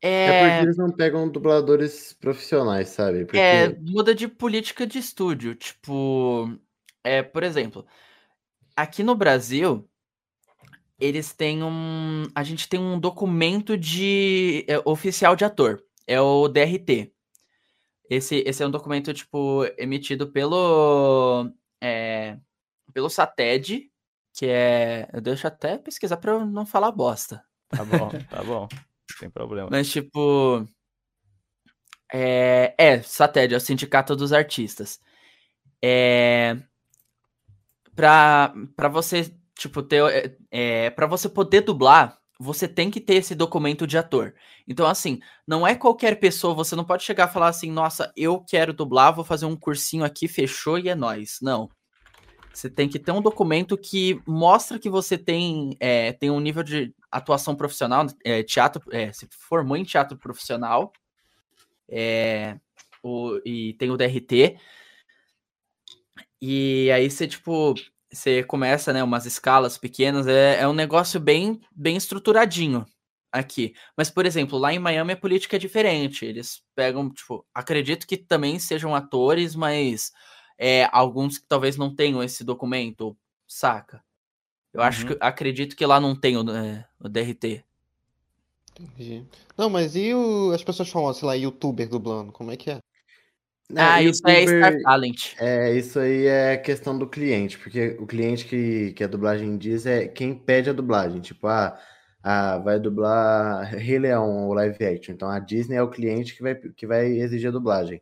É porque é, eles não pegam dubladores profissionais, sabe? Porque é, muda de política de estúdio. Tipo, é, por exemplo, aqui no Brasil, eles têm um. A gente tem um documento de é, oficial de ator. É o DRT. Esse, esse é um documento, tipo, emitido pelo. É, pelo SATED, que é. Eu deixo até pesquisar pra eu não falar bosta. Tá bom, tá bom. Tem problema. Mas, tipo. É, é, é o Sindicato dos Artistas. É. Pra, pra você, tipo, ter. É, pra você poder dublar, você tem que ter esse documento de ator. Então, assim, não é qualquer pessoa, você não pode chegar e falar assim, nossa, eu quero dublar, vou fazer um cursinho aqui, fechou e é nóis. Não. Você tem que ter um documento que mostra que você tem, é, tem um nível de atuação profissional, é, teatro, é, se formou em teatro profissional, é, o, e tem o DRT. E aí você, tipo, você começa, né, umas escalas pequenas, é, é um negócio bem, bem estruturadinho aqui. Mas, por exemplo, lá em Miami a política é diferente. Eles pegam, tipo, acredito que também sejam atores, mas é, alguns que talvez não tenham esse documento, saca? Eu acho Uhum. que acredito que lá não tem o, é, o DRT. Entendi. Não, mas e o- as pessoas famosas, sei lá, youtuber dublando, como é que é? Não, ah, isso é youtuber- Star Talent. É, isso aí é questão do cliente, porque o cliente que, que a dublagem diz é quem pede a dublagem. Tipo, ah, ah, vai dublar Rei Leão ou live action. Então a Disney é o cliente que vai, que vai exigir a dublagem.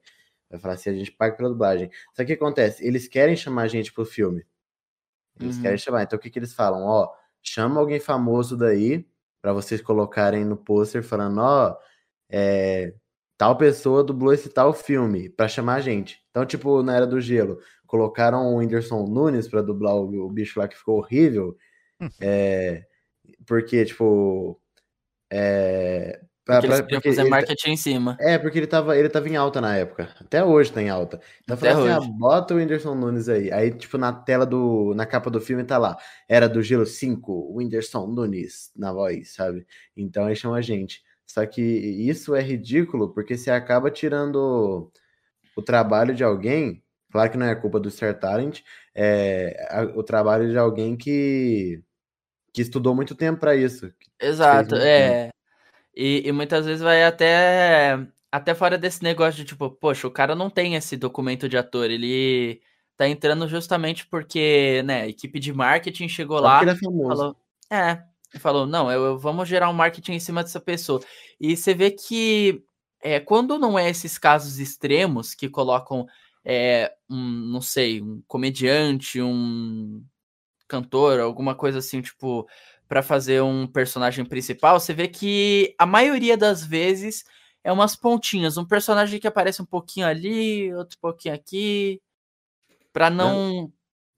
Vai falar assim, a gente paga pela dublagem. Só que o que acontece? Eles querem chamar a gente pro filme. Eles Uhum. querem chamar. Então o que, que eles falam? Ó, chama alguém famoso daí pra vocês colocarem no pôster falando, ó, é, tal pessoa dublou esse tal filme pra chamar a gente. Então, tipo, na Era do Gelo, colocaram o Whindersson Nunes pra dublar o, o bicho lá que ficou horrível. é, porque, tipo. É, pra- Porque pra- porque fazer tá- marketing em cima. é, porque ele tava, ele tava em alta na época. Até hoje tá em alta. Então Até fala assim, ah, bota o Whindersson Nunes aí. Aí, tipo, na tela do. Na capa do filme tá lá. Era do Gelo 5, Whindersson Nunes na voz, sabe? Então aí chama a gente. Só que isso é ridículo, porque você acaba tirando o trabalho de alguém. Claro que não é culpa do Star Talent, é a- o trabalho de alguém que, que estudou muito tempo pra isso. Exato, é. E, e muitas vezes vai até, até fora desse negócio de tipo, poxa, o cara não tem esse documento de ator, ele tá entrando justamente porque, né, a equipe de marketing chegou lá é famoso. falou, é, falou, não, eu, eu- vamos gerar um marketing em cima dessa pessoa. E você vê que é, quando não é esses casos extremos que colocam, é, um, não sei, um comediante, um cantor, alguma coisa assim, tipo, pra fazer um personagem principal, você vê que a maioria das vezes é umas pontinhas, um personagem que aparece um pouquinho ali, outro pouquinho aqui, pra não,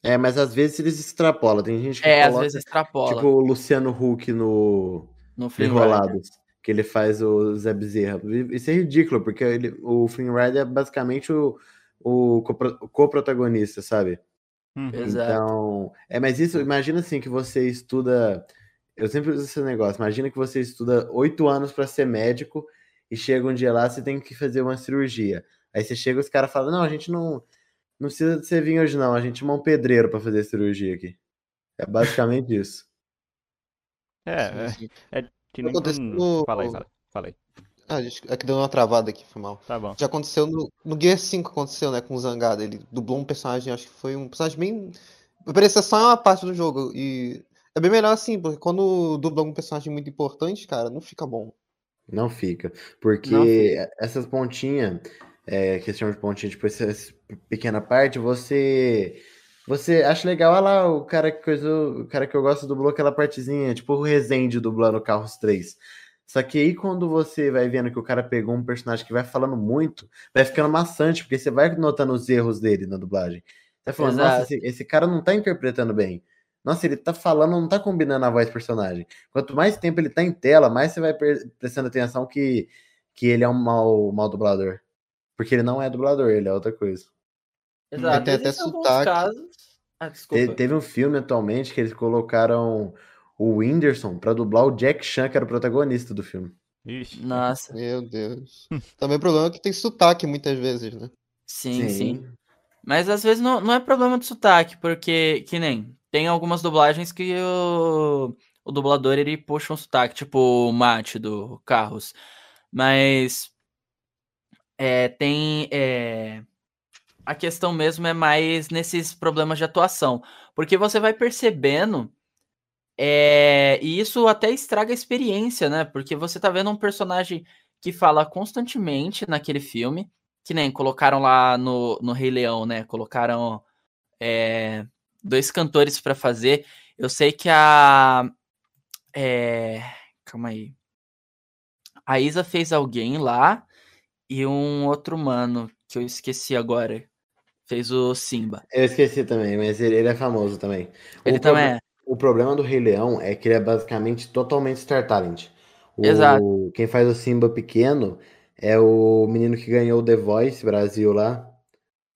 É, mas às vezes eles extrapolam. Tem gente que é, às coloca, vezes extrapola tipo o Luciano Huck no no Flynn Rider. Enrolados, que ele faz o Zé Bezerra. Isso é ridículo, porque ele, o Flynn Rider é basicamente o, o co-protagonista, sabe? Uhum. Exato. Então, é, mas isso, imagina assim que você estuda. Eu sempre uso esse negócio. Imagina que você estuda oito anos para ser médico e chega um dia lá, você tem que fazer uma cirurgia. Aí você chega e os caras falam: Não, a gente não, não precisa de você vir hoje, não. A gente chama um pedreiro para fazer a cirurgia aqui. É basicamente isso. É, é, é que nem Aconteceu fala, fala aí. Ah, desculpa, é que deu uma travada aqui, foi mal. Tá bom. Já aconteceu no, no Gear 5, aconteceu, né, com o Zangado. Ele dublou um personagem, acho que foi um personagem bem. Parecia só uma parte do jogo. E é bem melhor assim, porque quando dubla um personagem muito importante, cara, não fica bom. Não fica. Porque Não fica. essas pontinhas, é, que se chama de pontinha, tipo, essa pequena parte, você. Você acha legal, olha lá, o cara que coisa, o cara que eu gosto dublou aquela partezinha, tipo o Rezende dublando Carros 3. Só que aí quando você vai vendo que o cara pegou um personagem que vai falando muito, vai ficando maçante, porque você vai notando os erros dele na dublagem. Você vai falando, nossa, Exato. esse, esse cara não tá interpretando bem. Nossa, ele tá falando, não tá combinando a voz do personagem. Quanto mais tempo ele tá em tela, mais você vai pre- prestando atenção que, que ele é um mau, mau dublador. Porque ele não é dublador, ele é outra coisa. Exato. tem até sotaque. casos. Ah, Te- teve um filme atualmente que eles colocaram o Whindersson pra dublar o Jack Chan, que era o protagonista do filme. Ixi. Nossa, Meu Deus. Também o problema é que tem sotaque muitas vezes, né? sim, sim. Mas às vezes não, não é problema de sotaque, porque, que nem, tem algumas dublagens que o, o dublador ele puxa um sotaque, tipo o Mate do Carros. Mas é, tem. É, a questão mesmo é mais nesses problemas de atuação. Porque você vai percebendo. É, e isso até estraga a experiência, né? Porque você tá vendo um personagem que fala constantemente naquele filme. Que nem colocaram lá no, no Rei Leão, né? Colocaram é, dois cantores para fazer. Eu sei que a. É, calma aí. A Isa fez alguém lá e um outro mano que eu esqueci agora. Fez o Simba. Eu esqueci também, mas ele, ele é famoso também. Ele o também proble- é. O problema do Rei Leão é que ele é basicamente totalmente Star Talent. O- Exato. Quem faz o Simba pequeno é o menino que ganhou o The Voice Brasil lá.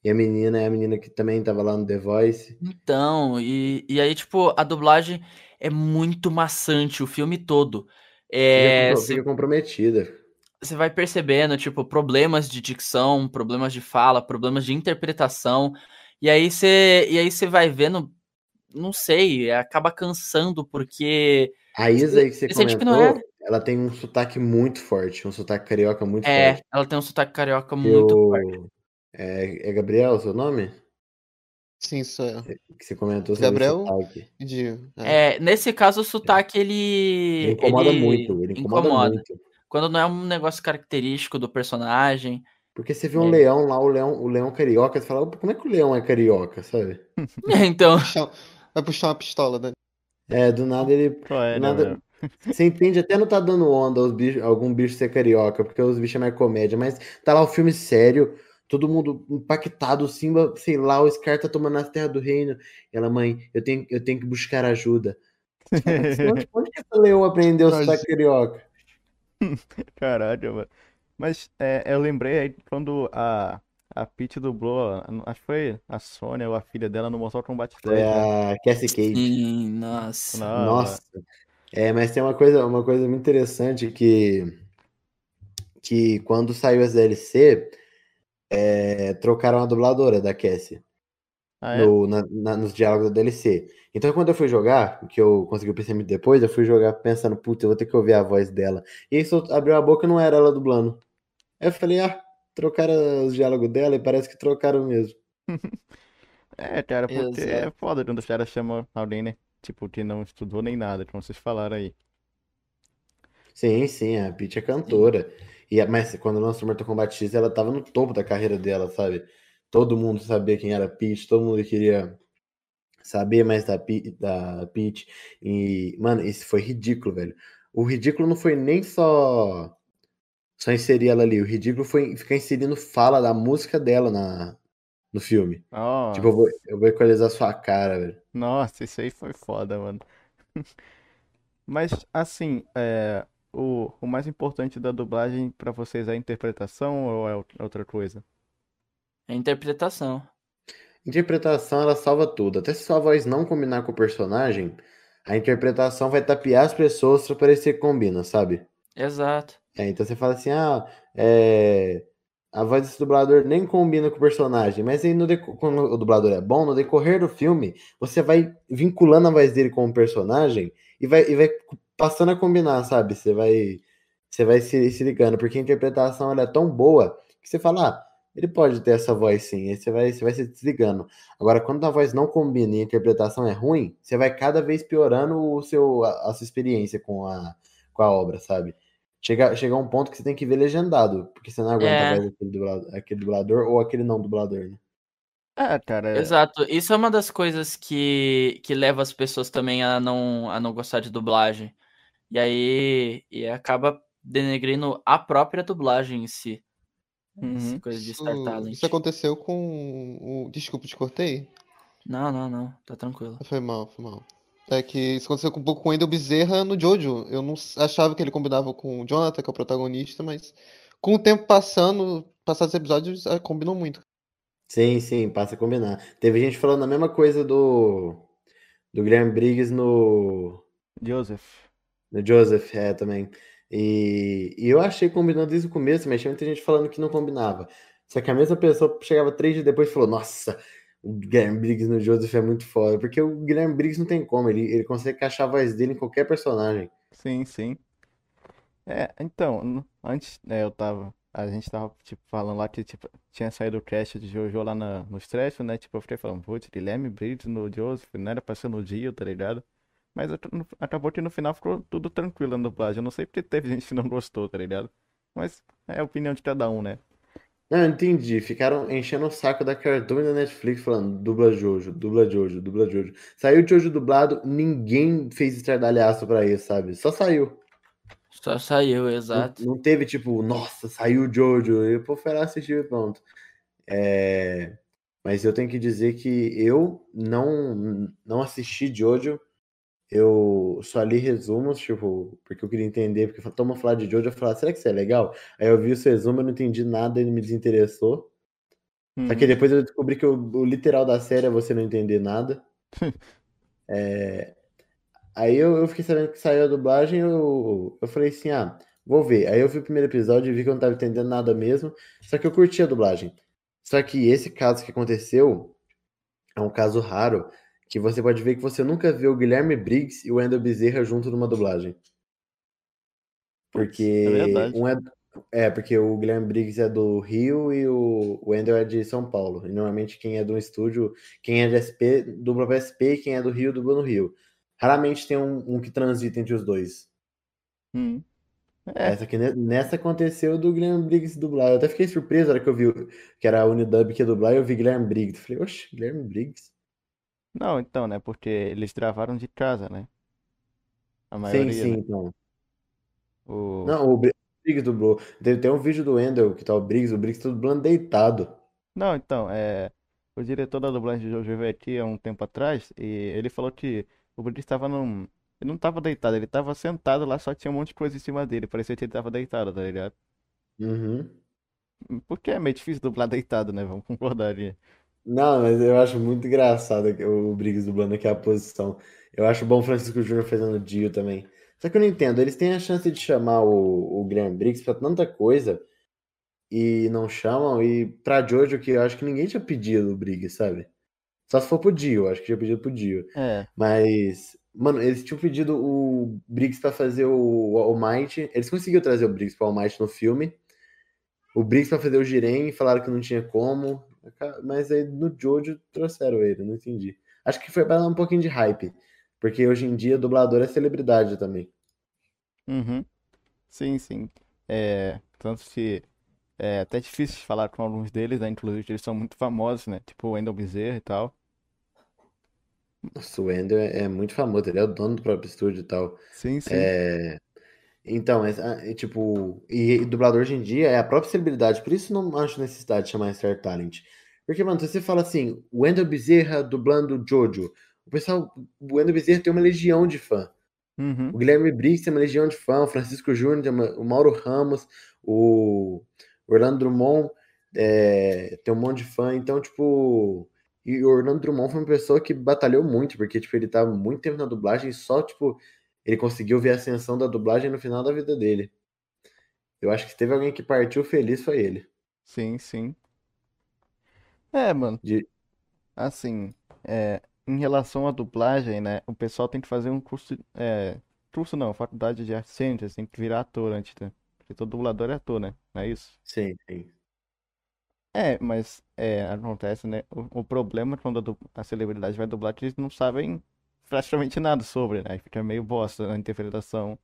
E a menina é a menina que também tava lá no The Voice. Então, e, e aí, tipo, a dublagem é muito maçante o filme todo. É, fica comprometida. você vai percebendo, tipo, problemas de dicção, problemas de fala, problemas de interpretação. E aí você, e aí você vai vendo, não sei, acaba cansando porque A Isa aí que você Você sente que não comentou, ela tem um sotaque muito forte, um sotaque carioca muito é, forte. ela tem um sotaque carioca muito forte. Eu... É, é Gabriel o seu nome? Sim, isso é. Que você comentou sobre Gabriel? o sotaque. De, é. É, nesse caso o sotaque ele Ele incomoda ele muito, ele incomoda, incomoda. muito. Quando não é um negócio característico do personagem. Porque você vê um É. leão lá, o leão, o leão carioca, você fala, "Opa, como é que o leão é carioca, sabe? Então, Puxar- Vai puxar uma pistola, né? É, do nada ele. É, Nada-? Você entende até não tá dando onda os bichos, algum bicho ser carioca, porque os bichos é mais comédia, mas tá lá o filme sério, todo mundo impactado, o Simba, sei lá, o Scar tá tomando as terras do reino. Ela, mãe, eu tenho, eu tenho que buscar ajuda. Onde, onde que esse leão aprendeu o Tadinho. sotaque carioca? Caralho, mano. Mas é, eu lembrei aí quando a, a Peach dublou, a- acho que foi a Sônia ou a filha dela no Mortal Kombat 3, né? É a Cassie Cage. sim, nossa. Não, Nossa. É, mas tem uma coisa, uma coisa muito interessante que, que quando saiu as DLC, é, trocaram a dubladora da Cassie Ah, é? no- na- na- nos diálogos da DLC. Então, quando eu fui jogar, que eu consegui perceber muito depois, eu fui jogar pensando, puta, eu vou ter que ouvir a voz dela. E aí, só abriu a boca e não era ela dublando. Aí eu falei, ah, trocaram os diálogos dela e parece que trocaram mesmo. É, cara, porque é Exato. foda quando os caras chamam alguém, né? Tipo, que não estudou nem nada, como vocês falaram aí. Sim, sim, a Peach é cantora. E, a- mas quando lançou Mortal Kombat X, ela tava no topo da carreira dela, sabe? Todo mundo sabia quem era Peach, todo mundo queria saber mais da, Pe- da Peach. E, mano, isso foi ridículo, velho. O ridículo não foi nem só só inserir ela ali, o ridículo foi ficar inserindo fala da música dela na, no filme. Nossa, Tipo, eu vou, eu vou equalizar sua cara, velho. nossa, isso aí foi foda, mano. Mas, assim, é, o, o mais importante da dublagem pra vocês é a interpretação ou é out- outra coisa? É interpretação. Interpretação, ela salva tudo. Até se sua voz não combinar com o personagem, a interpretação vai tapear as pessoas pra parecer que combina, sabe? Exato. É, então você fala assim, ah, é, a voz desse dublador nem combina com o personagem, mas aí no deco- quando o dublador é bom, no decorrer do filme, você vai vinculando a voz dele com o personagem e vai, e vai passando a combinar, sabe? Você vai, você vai se, se ligando, porque a interpretação ela é tão boa que você fala, ah, ele pode ter essa voz sim, aí você vai, você vai se desligando. Agora, quando a voz não combina e a interpretação é ruim, você vai cada vez piorando o seu, a, a sua experiência com a, com a obra, sabe? Chega, chega um ponto que você tem que ver legendado, porque você não aguenta É. a voz daquele dublador, aquele dublador ou aquele não dublador, né? É, cara, Exato. Isso é uma das coisas que, que leva as pessoas também a não, a não gostar de dublagem. E aí e acaba denegrindo a própria dublagem em si. Essa Uhum. coisa de Star Talent. isso aconteceu com o. Desculpa, te cortei? Não, não, não. Tá tranquilo. Foi mal, foi mal. É que isso aconteceu com um pouco com o Wendell Bezerra no Jojo. Eu não achava que ele combinava com o Jonathan, que é o protagonista, mas com o tempo passando, passados os episódios, é, combinam muito. Sim, sim, passa a combinar. Teve gente falando a mesma coisa do, do Guilherme Briggs no, Joseph. No Joseph, é, também. E, e eu achei combinando desde o começo, mas tinha muita gente falando que não combinava. Só que a mesma pessoa chegava três dias depois e falou: Nossa, o Guilherme Briggs no Joseph é muito foda, porque o Guilherme Briggs não tem como, ele, ele consegue encaixar a voz dele em qualquer personagem. Sim, sim. É, então, antes, né, eu tava, a gente tava, tipo, falando lá que, tipo, tinha saído o cast de Jojo lá na, nos né, tipo, eu fiquei falando, putz, Guilherme Briggs no Joseph, não era pra ser no Dio, tá ligado? Mas acabou que no final ficou tudo tranquilo na dublagem, eu não sei porque teve gente que não gostou, tá ligado? Mas é a opinião de cada um, né? Não, eu entendi. Ficaram enchendo o saco da Cartoon e da Netflix falando dubla Jojo, dubla Jojo, dubla Jojo. Saiu o Jojo dublado, ninguém fez estardalhaço pra isso, sabe? Só saiu. Só saiu, Não, exato. não teve tipo, nossa, saiu o Jojo. E o povo foi lá assistir e pronto. É, Mas eu tenho que dizer que eu não, não assisti Jojo. Eu só li resumos, tipo, porque eu queria entender, porque toma falar de Jojo, eu falei, será que isso é legal? Aí eu vi os resumos, eu não entendi nada, ele me desinteressou. Só que Uhum. depois eu descobri que o, o literal da série é você não entender nada. É, Aí eu, eu fiquei sabendo que saiu a dublagem, eu, eu falei assim, ah, vou ver. Aí eu vi o primeiro episódio e vi que eu não tava entendendo nada mesmo, só que eu curti a dublagem. Só que esse caso que aconteceu é um caso raro, que você pode ver que você nunca viu o Guilherme Briggs e o Wendell Bezerra junto numa dublagem. É Porque verdade. um é, é, porque o Guilherme Briggs é do Rio e o Wendell é de São Paulo. E normalmente quem é do estúdio, quem é de SP, dubla pra SP, e quem é do Rio, dubla no Rio. Raramente tem um, um que transita entre os dois. Hum. É, Essa aqui, ne- nessa aconteceu do Guilherme Briggs dublar. Eu até fiquei surpreso na hora que eu vi que era a Unidub que ia dublar e eu vi Guilherme Briggs. Eu falei, oxe, Guilherme Briggs? Não, então, né, porque eles gravaram de casa, né, a Sim, maioria, sim, né, então. o... Não, o Bri- Briggs dublou. Tem, tem um vídeo do Wendell que tá o Briggs, o Briggs tá dublando deitado. Não, então, é... O diretor da dublagem de Jojo veio aqui há um tempo atrás e ele falou que o Briggs estava num... Ele não tava deitado, ele tava sentado lá, só tinha um monte de coisa em cima dele. Parecia que ele tava deitado, tá ligado? Uhum. Porque é meio difícil dublar deitado, né? Vamos concordar ali. Não, mas eu acho muito engraçado o Briggs dublando aqui a posição. Eu acho bom o Francisco Júnior fazendo Dio também. Só que eu não entendo, eles têm a chance de chamar o, o Guilherme Briggs pra tanta coisa e não chamam. E pra Jojo, que eu acho que ninguém tinha pedido o Briggs, sabe? Só se for pro Dio, acho que tinha pedido pro Dio. É, Mas, mano, eles tinham pedido o Briggs pra fazer o All Might. Eles conseguiram trazer o Briggs pro All Might no filme. O Briggs pra fazer o Jiren, falaram que não tinha como. Mas aí no Jojo trouxeram ele, não entendi. Acho que foi pra dar um pouquinho de hype. Porque hoje em dia dublador é celebridade também. uhum. Sim, sim. É, tanto que é até difícil falar com alguns deles, né? Inclusive eles são muito famosos, né? Tipo o Wendell Bezerra e tal. Nossa, o Wendell é, é muito famoso, ele é o dono do próprio estúdio e tal. Sim, sim. É, Então, é, é, tipo, e, e dublador hoje em dia é a própria celebridade, por isso não acho necessidade de chamar Star Talent. Porque, mano, se você fala assim, Wendell Bezerra dublando Jojo, o pessoal, o Wendell Bezerra tem uma legião de fã. Uhum. O Guilherme Briggs tem uma legião de fã, o Francisco Júnior, o Mauro Ramos, o Orlando Drummond é, tem um monte de fã, então, tipo. E o Orlando Drummond foi uma pessoa que batalhou muito, porque, tipo, ele tava muito tempo na dublagem e só, tipo, ele conseguiu ver a ascensão da dublagem no final da vida dele. Eu acho que se teve alguém que partiu feliz foi ele. Sim, sim. É, mano, De... assim, é, em relação à dublagem, né? O pessoal tem que fazer um curso, é, curso não, faculdade de artes cênicas, tem que virar ator antes, né? Porque todo dublador é ator, né? Não é isso? Sim, sim. É, mas é, acontece, né? O, o problema é quando a, a celebridade vai dublar que eles não sabem praticamente nada sobre, né? Fica meio bosta na interpretação.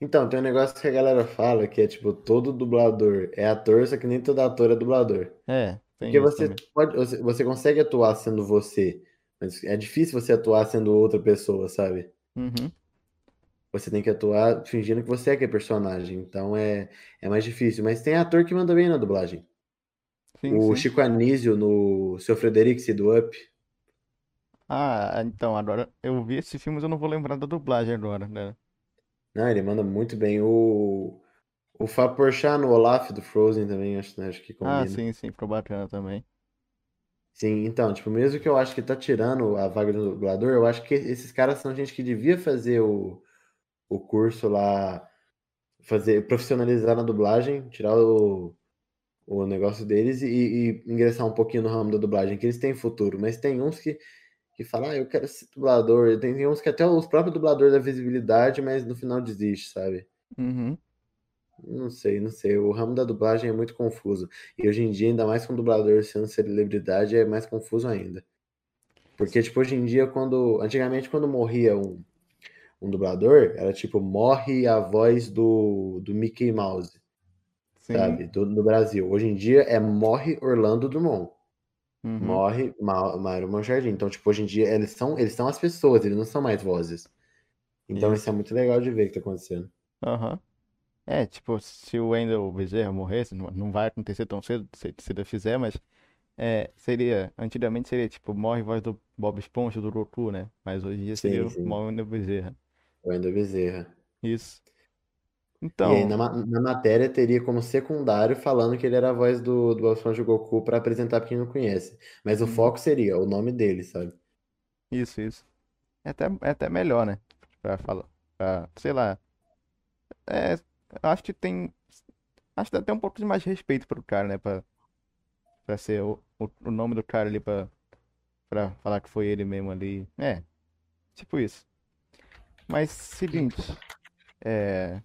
Então, tem um negócio que a galera fala que é, tipo, todo dublador é ator, só que nem todo ator é dublador. É, tem Porque você também. pode, você, você consegue atuar sendo você, mas é difícil você atuar sendo outra pessoa, sabe? Uhum, Você tem que atuar fingindo que você é aquele personagem, então é, é mais difícil. Mas tem ator que manda bem na dublagem. sim, O sim. Chico Anísio no Seu Frederico do Up. Ah, então, agora eu vi esse filme, mas eu não vou lembrar da dublagem agora, né? Não, ele manda muito bem. O, o Fábio Porchat no Olaf do Frozen também, acho, né, acho que Ah, combina. sim, sim, ficou bacana também. Sim, então, tipo, mesmo que eu acho que tá tirando a vaga do dublador, eu acho que esses caras são gente que devia fazer o, o curso lá, fazer, profissionalizar na dublagem, tirar o, o negócio deles e, e ingressar um pouquinho no ramo da dublagem, que eles têm futuro, mas tem uns que, que falam, ah, eu quero ser dublador, tem, uns que até os próprios dubladores da visibilidade, mas no final desiste, sabe? Uhum. Não sei, não sei. O ramo da dublagem é muito confuso. E hoje em dia, ainda mais com o dublador sendo celebridade, é mais confuso ainda. Porque, tipo, hoje em dia, quando. Antigamente, quando morria um, um dublador, era tipo, morre a voz do, do Mickey Mouse, Sim. sabe? Do, do Brasil. Hoje em dia é morre Orlando Drummond. Uhum. Morre Ma Mário Monjardim. Então, tipo, hoje em dia eles são, eles são as pessoas, eles não são mais vozes. Então, Isso. isso é muito legal de ver que tá acontecendo. Aham. É, tipo, se o Wendell Bezerra morresse, não, vai acontecer tão cedo, se, se ele fizer, mas é, seria, antigamente seria, tipo, morre voz do Bob Esponja, do Goku, né? Mas hoje em dia seria Sim, o sim. morre o Wendell Bezerra. O Wendel Bezerra. Isso. E aí, Então, na, ma- na matéria, teria como secundário falando que ele era a voz do, do Bob Esponja Goku para apresentar pra quem não conhece. Mas o Uhum. foco seria o nome dele, sabe? isso, isso. É até, é até melhor, né? Pra falar, pra, sei lá. É, eu acho que tem, acho que dá até um pouco de mais respeito pro cara, né? Pra, pra ser o, o, o nome do cara ali pra, pra falar que foi ele mesmo ali. É, tipo isso. Mas, seguinte, é,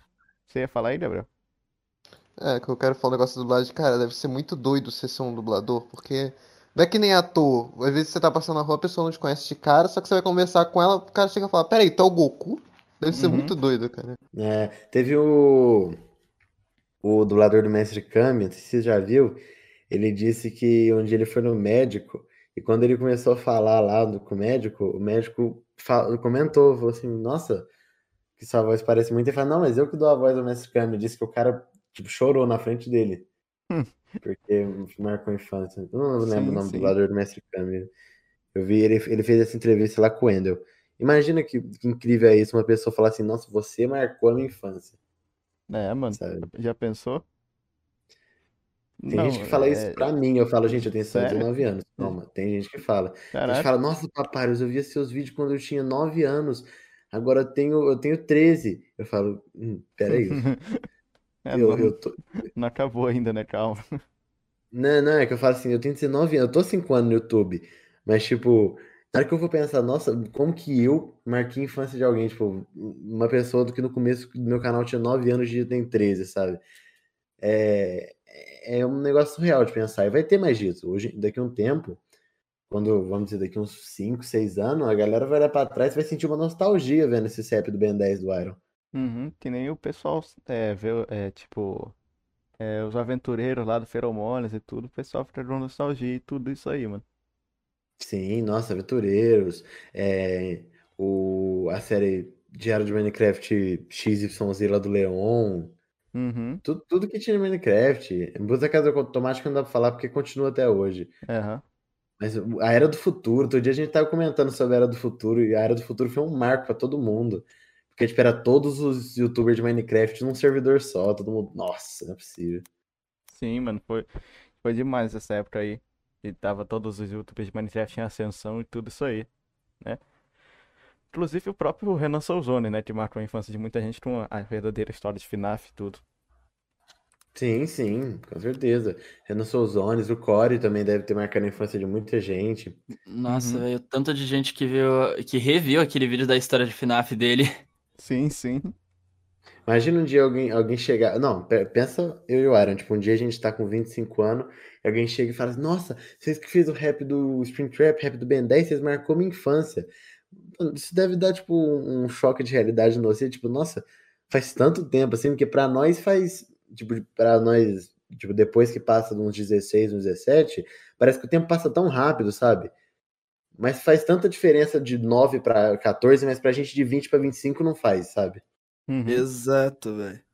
você ia falar aí, Gabriel? É, que eu quero falar um negócio da dublagem, cara, deve ser muito doido você ser um dublador, porque não é que nem ator. Às vezes você tá passando na rua, a pessoa não te conhece de cara, só que você vai conversar com ela, o cara chega e fala, peraí, tu é o Goku? Deve ser Uhum. muito doido, cara. É, teve o, o dublador do Mestre Kami, não sei se você já viu, ele disse que um dia ele foi no médico e quando ele começou a falar lá do, com o médico, o médico comentou, falou assim, nossa, que sua voz parece muito. Ele falou, não, mas eu que dou a voz do Mestre Kami. Disse que o cara, tipo, chorou na frente dele. Hum. Porque marcou a infância. Eu não lembro Sim, o nome do sim. dublador do Mestre Kami. Eu vi, ele, ele fez essa entrevista lá com o Wendel. Imagina que, que incrível é isso, uma pessoa falar assim, nossa, você marcou a minha infância, É, mano, sabe? já pensou? Tem Não, gente que fala isso é, pra mim, eu falo, gente, eu tenho sério? 59 anos. Calma, tem gente que fala. A gente Caraca, fala, nossa, Papyrus, eu via seus vídeos quando eu tinha 9 anos, agora eu tenho, eu tenho 13. Eu falo, hum, peraí, É, eu, não, eu tô, não acabou ainda, né? Calma. Não, não, é que eu falo assim, eu tenho 19 anos, eu tô 5 anos no YouTube, mas tipo, na hora que eu vou pensar, nossa, como que eu marquei a infância de alguém, tipo, uma pessoa do que no começo do meu canal tinha 9 anos e tem 13, sabe? É, é um negócio surreal de pensar, e vai ter mais disso. Hoje, daqui a um tempo, quando, vamos dizer, daqui uns 5, 6 anos, a galera vai olhar pra trás e vai sentir uma nostalgia vendo esse CEP do Ben 10 do Iron. Uhum, que nem o pessoal é, vê, é, tipo, é, os aventureiros lá do Feromonas e tudo, o pessoal fica com nostalgia e tudo isso aí, mano. Sim, nossa, Aventureiros, é, o, a série Diário de Minecraft XYZ lá do Leon, Uhum, tudo, tudo que tinha no Minecraft. Música Casa Automática não dá pra falar porque continua até hoje. aham. Mas a Era do Futuro, outro dia a gente tava comentando sobre a Era do Futuro e a Era do Futuro foi um marco pra todo mundo. Porque, tipo, era todos os youtubers de Minecraft num servidor só, todo mundo, nossa, não é possível. Sim, mano, foi, foi demais essa época aí. E tava todos os youtubers de Minecraft em ascensão e tudo isso aí, né? Inclusive o próprio Renan Souzone, né, que marcou a infância de muita gente com a, a verdadeira história de FNAF e tudo. Sim, sim, com certeza. Renan Souzones, o Core também deve ter marcado a infância de muita gente. Nossa, Uhum. velho, tanto de gente que viu, que reviu aquele vídeo da história de FNAF dele. Sim, sim. Imagina um dia alguém, alguém chegar. Não, pe- pensa eu e o Aaron. Tipo, um dia a gente tá com 25 anos e alguém chega e fala assim: Nossa, vocês que fez o rap do Springtrap, rap do Ben 10, vocês marcou minha infância. Isso deve dar, tipo, um choque de realidade no você. Tipo, nossa, faz tanto tempo assim, porque pra nós faz. Tipo, pra nós, tipo, depois que passa de uns 16, uns 17, parece que o tempo passa tão rápido, sabe? Mas faz tanta diferença de 9 pra 14, mas pra gente de 20 pra 25 não faz, sabe? Uhum. Exato, velho.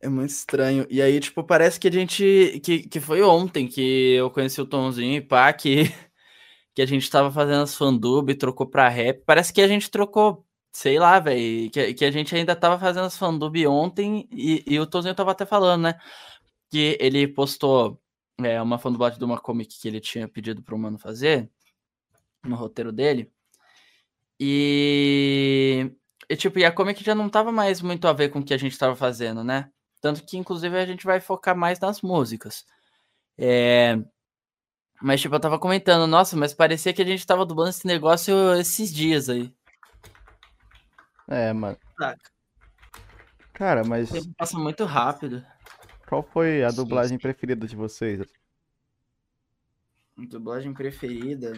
É muito estranho. E aí, tipo, parece que a gente. Que, que foi ontem que eu conheci o Tomzinho e pá, que, que a gente tava fazendo as fandub, trocou pra rap. Parece que a gente trocou, sei lá, velho. Que, que a gente ainda tava fazendo as fandub ontem e, e o Tomzinho tava até falando, né? Que ele postou é, uma fandublagem de uma comic que ele tinha pedido pro mano fazer no roteiro dele. E, e tipo, e a comic já não tava mais muito a ver com o que a gente tava fazendo, né? Tanto que, inclusive, a gente vai focar mais nas músicas. É... Mas, tipo, eu tava comentando, nossa, mas parecia que a gente tava dublando esse negócio esses dias aí. É, mano. Saca? Cara, mas O tempo passa muito rápido. qual foi a Sim, dublagem preferida de vocês? Dublagem preferida.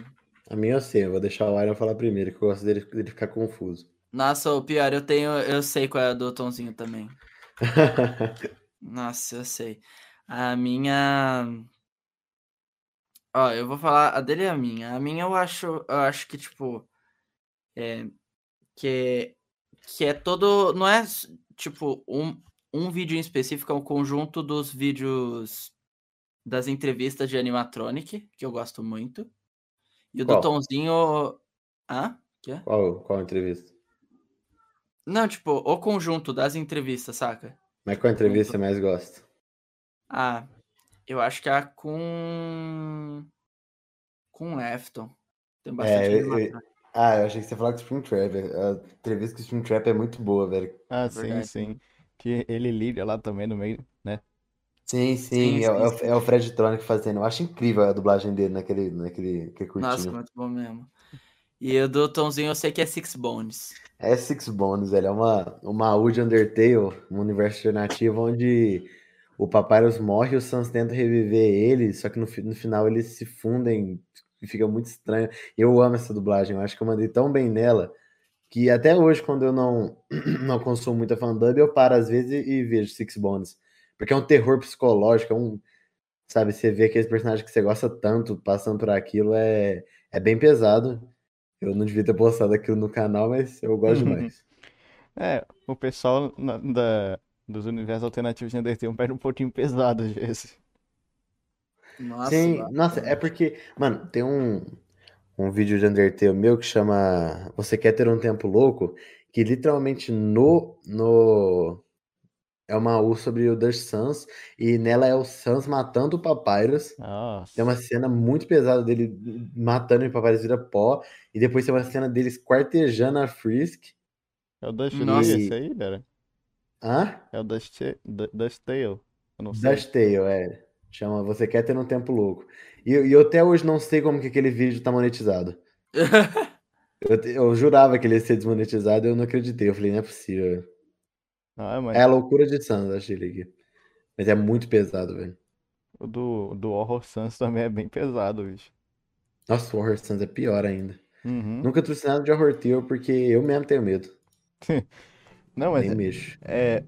A minha eu sei, eu vou deixar o Iron falar primeiro, que eu gosto dele, dele ficar confuso. Nossa, o pior, eu tenho. Eu sei qual é a do Tonzinho também. Nossa, eu sei. A minha. Ó, eu vou falar. A dele é a minha. A minha eu acho. Eu acho que, tipo. É. Que, que é todo. Não é tipo um, um vídeo em específico, é um conjunto dos vídeos das entrevistas de animatronic, que eu gosto muito. E o do Qual? Tonzinho. Hã? Que é? qual, qual entrevista? Não, tipo, o conjunto das entrevistas, saca? Mas qual entrevista você mais gosta? Ah, eu acho que é a com. Com o Efton. Tem bastante É, eu- animatrônico. Ah, eu achei que você ia falar com o Springtrap. A entrevista com o Springtrap é muito boa, velho. Ah, sim, Verdade. sim. Que ele liga lá também no meio, né? Sim, sim, Sim, é, o- é o- sim, sim. é o Fred Tronic fazendo. Eu acho incrível a dublagem dele naquele, naquele, naquele Nossa, curtinho. muito bom mesmo. E o do Tonzinho eu sei que é Six Bones. É Six Bones, velho. É uma, uma de Undertale, um universo alternativo onde o Papyrus morre e o Sans tenta reviver ele, só que no, no final eles se fundem e fica muito estranho. Eu amo essa dublagem, eu acho que eu mandei tão bem nela que até hoje, quando eu não, não consumo muita fandub, eu paro às vezes e, e vejo Six Bones. Porque é um terror psicológico, é um. Sabe, você vê aqueles personagens que você gosta tanto passando por aquilo, é, é bem pesado. Eu não devia ter postado aquilo no canal, mas eu gosto demais. É, o pessoal na- da, dos universos alternativos de Undertale pega um pouquinho pesado às vezes. Nossa, Sim, nossa, é porque, mano, tem um, um vídeo de Undertale meu que chama Você Quer Ter um Tempo Louco? Que literalmente no, no é uma U sobre o Dust Sans e nela é o Sans matando o Papyrus. Nossa. Tem uma cena muito pesada dele matando e o Papyrus vira pó. E depois tem uma cena deles quartejando a Frisk. É o Dust Nossa. esse aí, cara? Hã? É o Dust, Du- Dust Tale. Eu não sei. Tale, é. Chama Você Quer Ter um Tempo Louco. E, eu- e eu até hoje não sei como que aquele vídeo tá monetizado. Eu, eu jurava que ele ia ser desmonetizado e eu não acreditei. Eu falei, não é possível. Ah, mas É a loucura de Sans, achei ele aqui. Mas é muito pesado, velho. o do, do Horror Sans também é bem pesado, bicho. Nossa, o Horror Sans é pior ainda. Uhum. Nunca trouxe nada de Horror Tale porque eu mesmo tenho medo. Não, mas Nem é, mexo. é-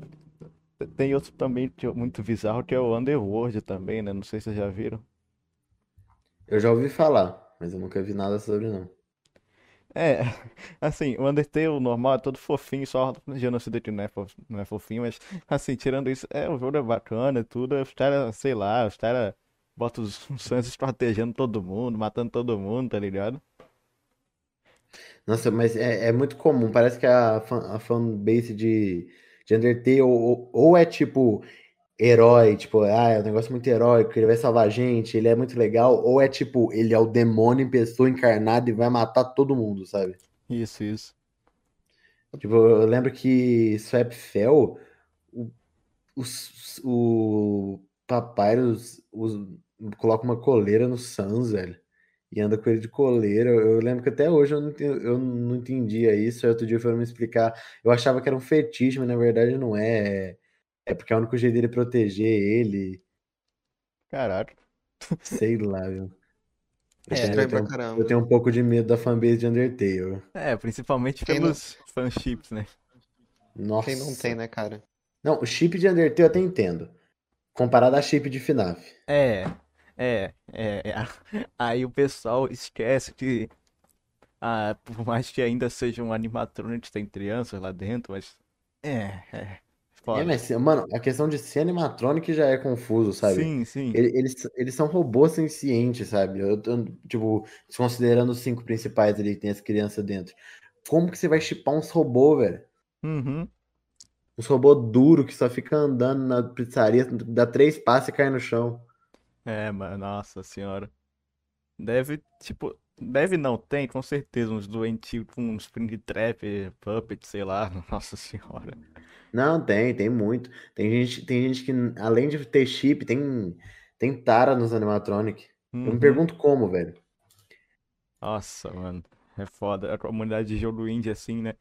tem outro também é muito bizarro que é o Underworld também, né? Não sei se vocês já viram. Eu já ouvi falar, mas eu nunca vi nada sobre, não. É, assim, o Undertale normal é todo fofinho, só o genocídio que não é, fo- não é fofinho, mas assim, tirando isso, é, o jogo é bacana e tudo, os caras, sei lá, os caras botam os os Suns estrategando todo mundo, matando todo mundo, tá ligado? Nossa, mas é, é muito comum. Parece que a, fan, a fanbase de, de Undertale ou, ou é tipo herói, tipo, ah, é um negócio muito heróico, ele vai salvar a gente, ele é muito legal, ou é tipo, ele é o demônio em pessoa encarnada e vai matar todo mundo, sabe? Isso, isso. Tipo, eu lembro que Swap Fell, o, o, o Papyrus us- coloca uma coleira no Sans, velho. E anda com ele de coleira. Eu, eu lembro que até hoje eu não, eu não entendia isso. Aí outro dia foram me explicar. Eu achava que era um fetiche, mas na verdade não é. É porque é o único jeito dele proteger ele. Caraca. Sei lá, viu? Eu É, tenho- eu pra tenho, caramba. eu tenho um pouco de medo da fanbase de Undertale. É, principalmente Quem não- pelos fanships, né? Nossa. Quem não tem, né, cara? Não, o chip de Undertale eu até entendo. Comparado a chip de FNAF. É, é, é. é. Aí o pessoal esquece que, ah, por mais que ainda sejam animatronics, tem crianças lá dentro, mas. É, é. É, Foda. mas, mano, a questão de ser animatronic já é confuso, sabe? Sim, sim. Ele- Eles, eles são robôs sencientes, sabe? Eu tô, tipo, desconsiderando os cinco principais ali que tem as crianças dentro. Como que você vai chipar uns robôs, velho? Uhum. Uns robôs duros que só fica andando na pizzaria, dá três passos e cai no chão. É, mano, nossa senhora. Deve, tipo, deve não, tem, com certeza, uns doentios com uns Springtrap, Puppet, sei lá, nossa senhora. Não, tem, tem muito. Tem gente, tem gente que, além de ter chip, tem, tem tara nos animatronic. Eu me Uhum. pergunto como, velho. Nossa, mano. É foda. A comunidade de jogo indie assim, né?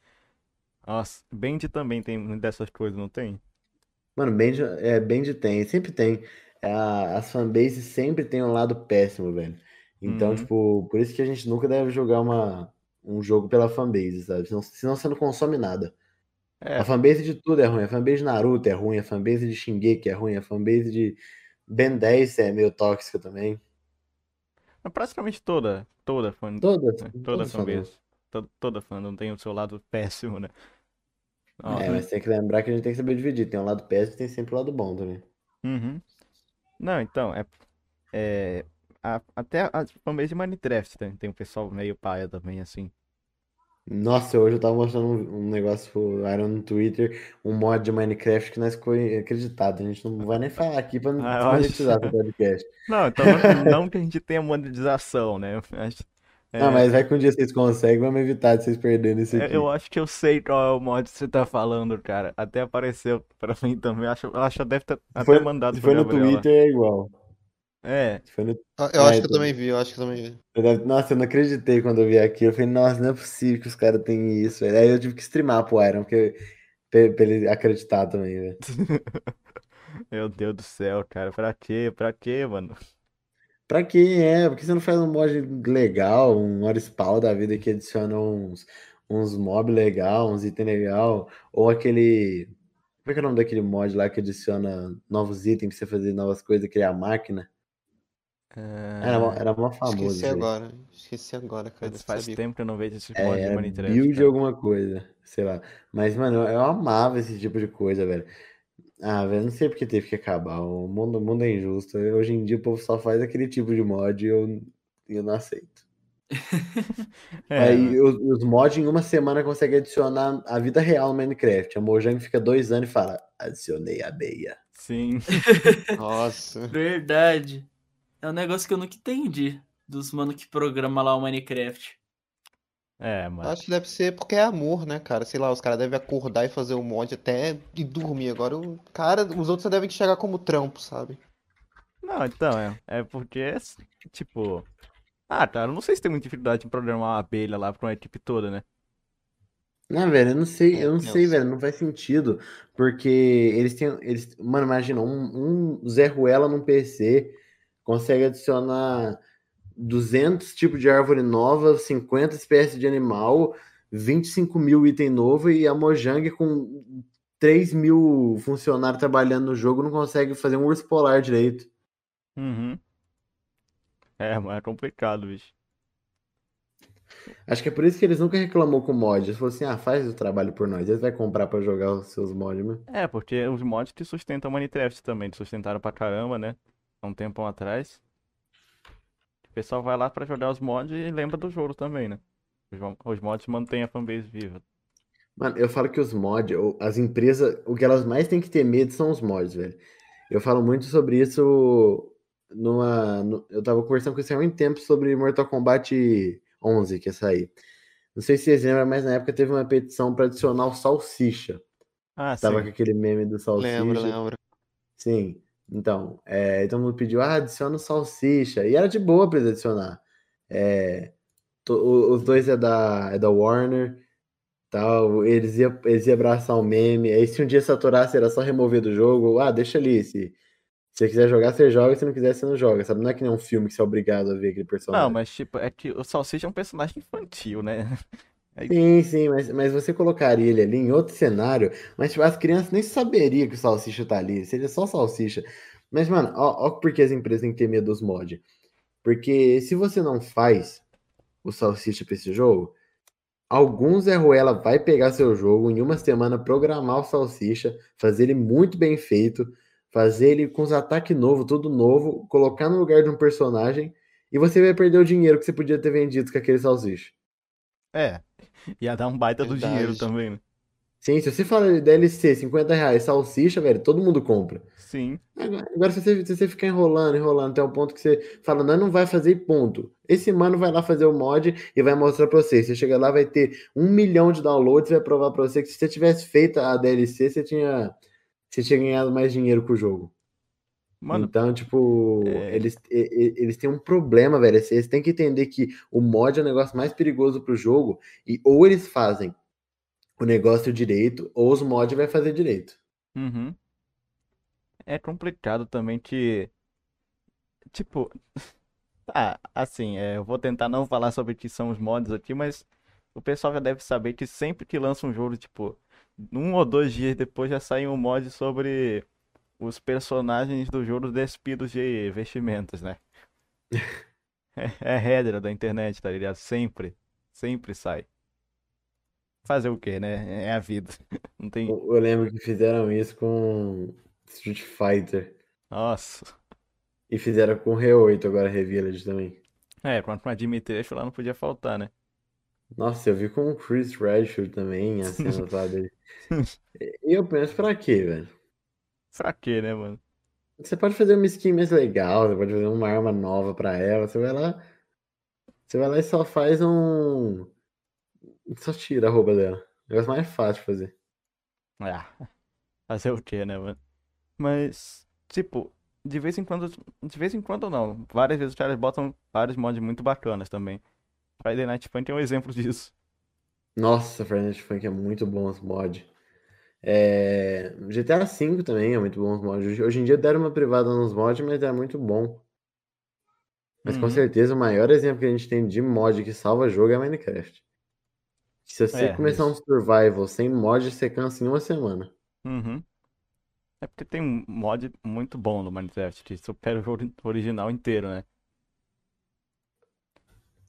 Nossa, Band também tem dessas coisas, não tem? Mano, Band, é, Band tem, sempre tem. A- as fanbases sempre tem um lado péssimo, velho. Então, Uhum. tipo, por isso que a gente nunca deve jogar uma, um jogo pela fanbase, sabe? Senão, senão você não consome nada. É, A fanbase de tudo é ruim. A fanbase de Naruto é ruim, a fanbase de Shingeki é ruim, a fanbase de Ben 10 é meio tóxica também. é praticamente toda, toda fã, Todas, né? Toda fandom. fanbase. Toda, toda fandom tem o seu lado péssimo, né? Nossa. É, mas tem que lembrar que a gente tem que saber dividir. Tem um lado péssimo e tem sempre o lado bom também. Uhum. Não, então, é, é a- até a fanbase de Minecraft tem, tem um pessoal meio paia também, assim. Nossa, hoje eu tava mostrando um, um negócio pro Iron no Twitter, um mod de Minecraft que nós ficou acreditado. A gente não vai nem falar aqui pra não Ah, eu acho- monetizar o podcast. Não, então não, não que a gente tenha monetização, né? Mas, é, Não, mas vai que um dia vocês conseguem, vamos evitar de vocês perderem isso é, aqui. eu acho que eu sei qual é o mod que você tá falando, cara. Até apareceu pra mim também. Acho, eu acho que deve ter até foi, mandado se pro foi no. Twitter, é igual. É, no- Ah, Eu É, acho que eu então. também vi, eu acho que eu também vi. eu deve- Nossa, eu não acreditei quando eu vi aqui. Eu falei, nossa, não é possível que os caras tenham isso, velho. Aí eu tive que streamar pro Iron, porque, pra, pra ele acreditar também, velho. meu Deus do céu, cara. Pra quê? Pra quê, mano? Pra quem é? Por que você não faz um mod legal, um Orispawn da vida que adiciona uns, uns mob legal, uns itens legal, ou aquele. Como é que é o nome daquele mod lá que adiciona novos itens pra você fazer novas coisas, criar máquina? Era, mó- É, era mó famoso. Esqueci aí. agora. Esqueci agora, cara. Faz, faz sabia. tempo que eu não vejo esses É, mods de era Minecraft, build cara. alguma coisa, sei lá. Mas, mano, eu, eu amava esse tipo de coisa, velho. Ah, velho, não sei porque teve que acabar. O mundo, o mundo é injusto. Hoje em dia o povo só faz aquele tipo de mod e eu, eu não aceito. É, Aí os, os mods em uma semana conseguem adicionar a vida real no Minecraft. A Mojang fica dois anos e fala: adicionei abeia. sim. Nossa. Verdade. É um negócio que eu nunca entendi dos mano que programa lá o Minecraft. É, mano. Acho que deve ser porque é amor, né, cara? Sei lá, os caras devem acordar e fazer o mod até e dormir. Agora, o cara, os outros só devem chegar como trampo, sabe? Não, então, é, é porque, tipo... Ah, cara, eu não sei se tem muita dificuldade em programar uma abelha lá pra uma equipe toda, né? Não, velho, eu não sei, É, eu não sei, sei. velho, não faz sentido. Porque eles têm. Eles, mano, imagina, um, um Zé Ruela num PC consegue adicionar 200 tipos de árvore nova, 50 espécies de animal, 25 mil item novo e a Mojang com 3 mil funcionários trabalhando no jogo não consegue fazer um urso polar direito. Uhum. É, mas é complicado, bicho. Acho que é por isso que eles nunca reclamou com o mod. Eles falaram assim: ah, faz o trabalho por nós. Eles vai comprar pra jogar os seus mods, né? É, porque os mods que sustentam o Minecraft também, que sustentaram pra caramba, né? Há um tempão atrás. O pessoal vai lá pra jogar os mods e lembra do jogo também, né? Os, mo- os mods mantêm a fanbase viva. Mano, eu falo que os mods, as empresas, o que elas mais têm que ter medo são os mods, velho. Eu falo muito sobre isso numa. no- eu tava conversando com você há muito tempo sobre Mortal Kombat 11 que ia sair. Não sei se vocês lembram, mas na época teve uma petição pra adicionar o Salsicha. Ah, Tava sim. com aquele meme do Salsicha. Lembro, lembro. Sim. Então, é, todo mundo pediu, ah, adiciona o Salsicha. E era de boa pra eles adicionar. É, to- o- os dois é da, é da Warner, tal. Eles iam, eles iam abraçar o meme. Aí se um dia saturasse, era só remover do jogo. Ah, deixa ali. Se, se você quiser jogar, você joga. Se não quiser, você não joga. Sabe? Não é que nem um filme que você é obrigado a ver aquele personagem. Não, mas tipo, é que o Salsicha é um personagem infantil, né? Sim, sim, mas, mas você colocaria ele ali em outro cenário, mas tipo, as crianças nem saberiam que o salsicha tá ali, seria só salsicha. Mas, mano, ó, ó porque as empresas têm que ter medo dos mods. Porque se você não faz o salsicha pra esse jogo, alguns Zé Ruela vai pegar seu jogo em uma semana, programar o salsicha, fazer ele muito bem feito, fazer ele com os ataques novos, tudo novo, colocar no lugar de um personagem, e você vai perder o dinheiro que você podia ter vendido com aquele salsicha. É. Ia dar um baita do dinheiro Verdade. também, né? Sim, se você fala DLC, 50 reais, salsicha, velho, todo mundo compra. Sim. Agora, agora se, você, se você ficar enrolando, enrolando, até um ponto que você fala, não, não vai fazer ponto. Esse mano vai lá fazer o mod e vai mostrar pra você. Você chega lá, vai ter um milhão de downloads e vai provar pra você que se você tivesse feito a DLC, você tinha, você tinha ganhado mais dinheiro com o jogo. Mano, Então, tipo, é- eles, eles têm um problema, velho. Eles têm que entender que o mod é o negócio mais perigoso pro jogo. E ou eles fazem o negócio direito, ou os mods vai fazer direito. Uhum. É complicado também que, tipo, tá, assim, é, eu vou tentar não falar sobre o que são os mods aqui, mas o pessoal já deve saber que sempre que lança um jogo, tipo, um ou dois dias depois já sai um mod sobre os personagens do jogo despidos de vestimentas, né? É, é regra da internet, tá ligado? Sempre, sempre sai. Fazer o quê, né? É a vida. Não tem. Eu, eu lembro que fizeram isso com Street Fighter. Nossa. E fizeram com Re8 agora, Revillage também. É, quanto pra Dimitrescu lá não podia faltar, né? Nossa, eu vi com o Chris Redfield também, a cena. E eu penso, pra quê, velho? Pra quê, né, mano? Você pode fazer uma skin mais legal, você pode fazer uma arma nova pra ela, você vai lá, você vai lá e só faz um, só tira a roupa dela. Negócio mais fácil de fazer. Ah, fazer o quê, né, mano? Mas, tipo, de vez em quando, de vez em quando não, várias vezes os caras botam vários mods muito bacanas também. Friday Night Funk é um exemplo disso. Nossa, Fortnite Funk é muito bom os mods. É, GTA V também é muito bom os mods. Hoje- em dia deram uma privada nos mods, mas é muito bom. Mas com Uhum. certeza o maior exemplo que a gente tem de mod que salva jogo é Minecraft. Se você É, começar um isso. survival sem mod, você cansa em uma semana. Uhum. É porque tem um mod muito bom no Minecraft que supera o jogo original inteiro, né?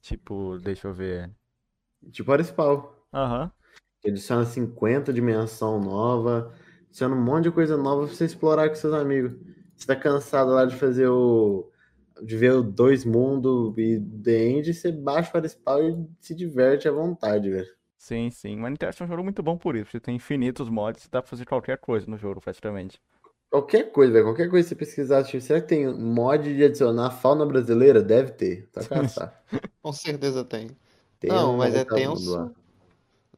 Tipo, deixa eu ver. Tipo Spawn. Aham. que adiciona 50 dimensão nova, adiciona um monte de coisa nova pra você explorar com seus amigos. Você tá cansado lá de fazer o. de ver o dois mundos e The End, você baixa o Spawn e se diverte à vontade, velho. Sim, sim. Minecraft é um jogo muito bom por isso. Você tem infinitos mods, dá pra fazer qualquer coisa no jogo, praticamente. Qualquer coisa, velho. Qualquer coisa que você pesquisar, tipo, será que tem mod de adicionar fauna brasileira? Deve ter. Tá caçar. Com certeza tem. Tem Não, um mas é vagabundo tenso. lá.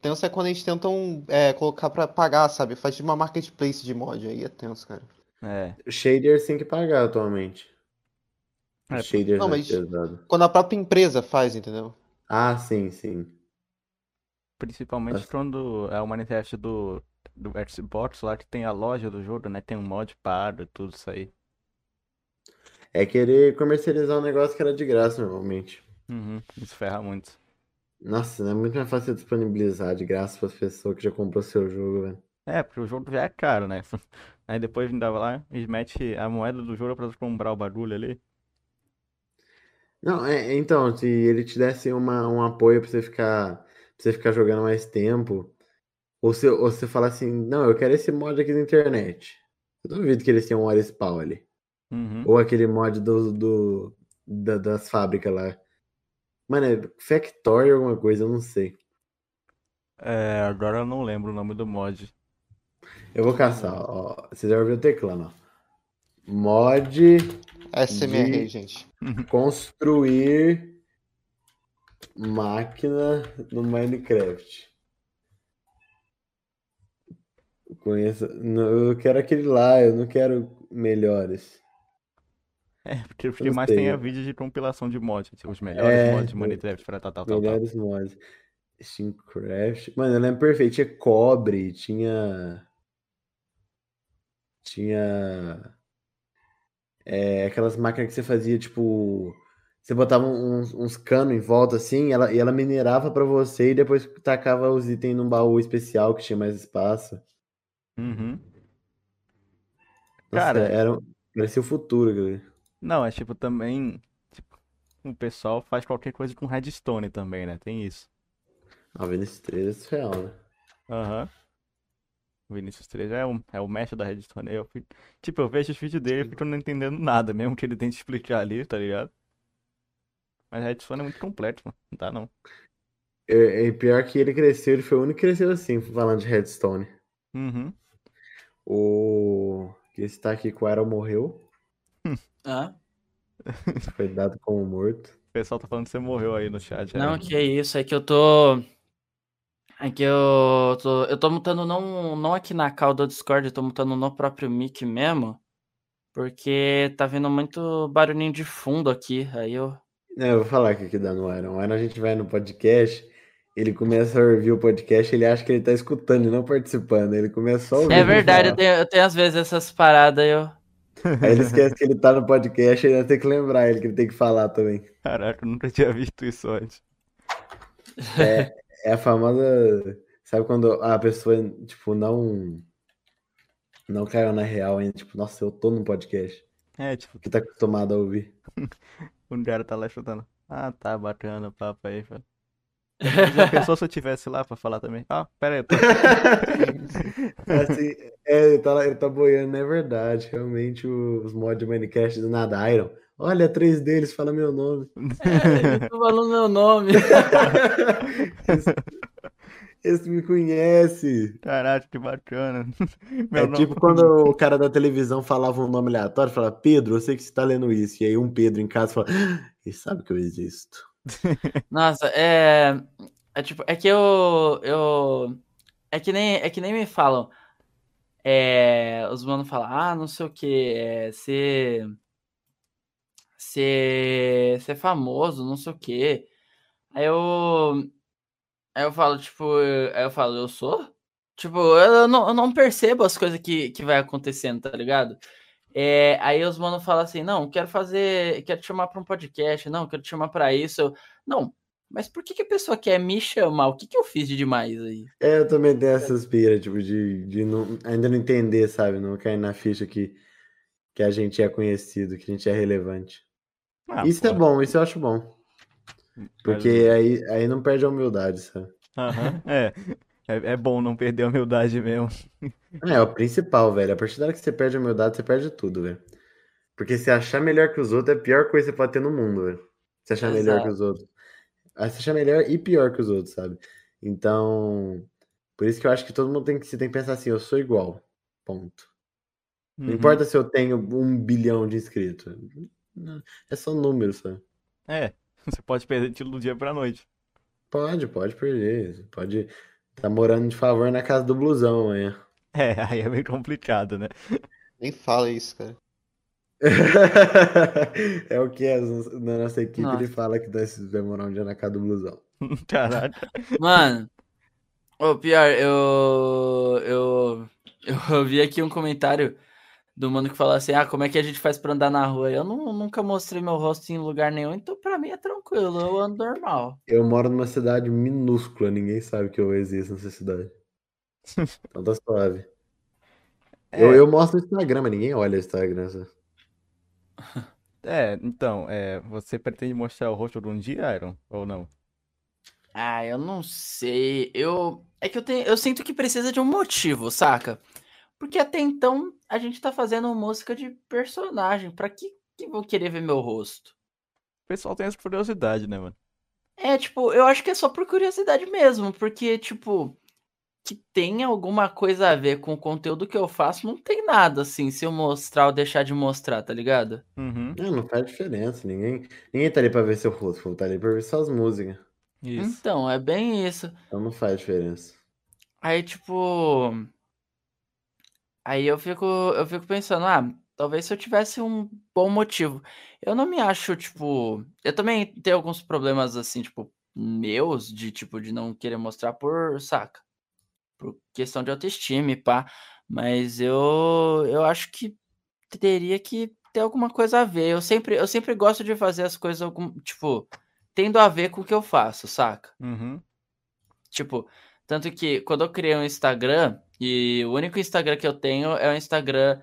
Tenso é quando eles tentam é, colocar pra pagar, sabe? Faz tipo uma marketplace de mod, aí é tenso, cara. É. Shaders tem que pagar atualmente. É, Shaders Não, mais mas- pesado. Quando a própria empresa faz, entendeu? Ah, sim, sim. Principalmente Nossa. quando é o Minecraft do, do Xbox lá que tem a loja do jogo, né? Tem um mod pago e tudo isso aí. É querer comercializar um negócio que era de graça normalmente. Uhum. Isso ferra muito. Nossa, é muito mais fácil você disponibilizar de graça para as pessoas que já comprou seu jogo, velho. É, porque o jogo já é caro, né? Aí depois ainda vai lá e mete a moeda do jogo pra tu comprar o bagulho ali. Não, é, então, se ele te desse uma, um apoio pra você ficar, pra você ficar jogando mais tempo, ou se, ou você falar assim, não, eu quero esse mod aqui da internet. Eu duvido que eles tenham um Spawn ali. Uhum. Ou aquele mod do, do, da- das fábricas lá. Mano, é Factory alguma coisa, eu não sei. É, agora eu não lembro o nome do mod. Eu vou caçar, ó. Você já ouviu o teclando, ó. Mod SMR De- gente. construir máquina no Minecraft. Conheço. não, Eu quero aquele lá, eu não quero melhores. É, porque o que mais tem é vídeo de compilação de mods. tipo, Os melhores É, mods de Minecraft pra tal, tal, tal, tal. Melhores mods. Steamcraft. Mano, eu lembro perfeito. Tinha cobre, tinha. Tinha. É, aquelas máquinas que você fazia, tipo. Você botava uns, uns canos em volta assim, e ela, e ela minerava pra você e depois tacava os itens num baú especial que tinha mais espaço. Uhum. Nossa, Cara- era, parecia o futuro, galera. Não, é tipo também. Tipo, o pessoal faz qualquer coisa com redstone também, né? Tem isso. Ah, Vinicius 3 é surreal, né? Aham. O Vinícius 3 é o, é o mestre da redstone. Eu, fico- tipo, eu vejo os vídeos dele e fico não entendendo nada, mesmo que ele tente explicar ali, tá ligado? Mas a redstone é muito complexo, mano. Não dá não. É, é pior que ele cresceu, ele foi o único que cresceu assim, falando de Redstone. Uhum. O que está aqui com o Arrow morreu, Ah, foi dado como morto. O pessoal tá falando que você morreu aí no chat. não, aí. que é isso, é que eu tô. É que eu tô. Eu tô mutando não, não aqui na call do Discord, eu tô mutando no próprio mic mesmo. Porque tá vindo muito barulhinho de fundo aqui. Aí eu. É, eu vou falar o que que dá no Iron. O Iron a gente vai no podcast, ele começa a ouvir o podcast, ele acha que ele tá escutando e não participando. Ele começa só a ouvir. É verdade, eu tenho, eu tenho às vezes essas paradas, eu. Aí ele esquece que ele tá no podcast, ele vai ter que lembrar ele que ele tem que falar também. Caraca, eu nunca tinha visto isso antes. É, é a famosa. Sabe quando a pessoa, tipo, não. Não caiu na real ainda, tipo, nossa, eu tô num podcast. É, tipo, Que tá acostumado a ouvir. o cara tá lá chutando. Ah, tá bacana papo aí, velho. Já pensou se eu tivesse lá pra falar também? Ah, pera aí. tô- Assim, é, ele tá, ele tá boiando, é verdade. Realmente, os mods de Minecraft do nada, Iron. Olha, três deles, fala meu nome. É, tô falando meu nome. esse, esse me conhece. Caraca, que bacana. Meu É nome- tipo quando o cara da televisão falava um nome aleatório, falava, Pedro, eu sei que você tá lendo isso. E aí um Pedro em casa fala, "Ah, ele sabe que eu existo. Nossa, é. É tipo, é que eu. eu é, que nem, é que nem me falam. É, os manos falam, ah, não sei o que, é, ser. Ser. Ser famoso, não sei o que. Aí eu. Aí eu falo, tipo, aí eu falo, eu sou? Tipo, eu não, eu não percebo as coisas que, que vai acontecendo, tá ligado? É, aí os manos falam assim, não, quero fazer, quero te chamar pra um podcast, não, quero te chamar pra isso. Eu, não, mas por que, que a pessoa quer me chamar? O que, que eu fiz de demais aí? É, eu também tenho essas piras, tipo, de, de não, ainda não entender, sabe? Não cair na ficha que, que a gente é conhecido, que a gente é relevante. Ah, isso é bom, isso eu acho bom. Porque aí, aí não perde a humildade, sabe? Aham, é. é. É bom não perder a humildade mesmo. É, o principal, velho. A partir da hora que você perde a humildade, você perde tudo, velho. Porque se achar melhor que os outros é a pior coisa que você pode ter no mundo, velho. Se achar melhor que Exato. os outros. Ah, Se achar melhor e pior que os outros, sabe? Então, por isso que eu acho que todo mundo tem que, você tem que pensar assim, eu sou igual. Ponto. Não Uhum. importa se eu tenho um bilhão de inscritos. É só número, sabe? É, você pode perder tiro do dia pra noite. Pode, pode perder. Você pode tá morando de favor na casa do blusão amanhã. É, aí é meio complicado, né? Nem fala isso, cara. É o que é, na nossa equipe Nossa. ele fala que nós vamos morar um dia na casa do blusão. Caraca. Mano, o pior, eu, eu, eu vi aqui um comentário do mano que falou assim, ah, como é que a gente faz pra andar na rua? Eu não, nunca mostrei meu rosto em lugar nenhum, então pra mim é tranquilo, eu ando normal. Eu moro numa cidade minúscula, ninguém sabe que eu existo nessa cidade. Então tá suave. Eu, É. eu mostro no Instagram, mas ninguém olha o Instagram. sabe? É, então, é, você pretende mostrar o rosto de um dia, Iron? Ou não? Ah, eu não sei. Eu é que eu tenho, eu sinto que precisa de um motivo, saca? Porque até então a gente tá fazendo música de personagem. Pra que que vou querer ver meu rosto? O pessoal tem essa curiosidade, né, mano? É, tipo, eu acho que é só por curiosidade mesmo, porque tipo que tem alguma coisa a ver com o conteúdo que eu faço, não tem nada assim, se eu mostrar ou deixar de mostrar, tá ligado? Uhum, Não, não faz diferença. Ninguém, ninguém tá ali pra ver seu rosto, tá ali pra ver suas músicas. isso. Então, é bem isso. Então não faz diferença. Aí, tipo. Aí eu fico, eu fico pensando, ah, talvez se eu tivesse um bom motivo. Eu não me acho, tipo. Eu também tenho alguns problemas, assim, tipo, meus, de tipo, de não querer mostrar por, saca? Por questão de autoestima e pá. Mas eu, eu acho que teria que ter alguma coisa a ver. Eu sempre, eu sempre gosto de fazer as coisas, algum, tipo, tendo a ver com o que eu faço, saca? Uhum. Tipo, tanto que quando eu criei um Instagram, e o único Instagram que eu tenho é o Instagram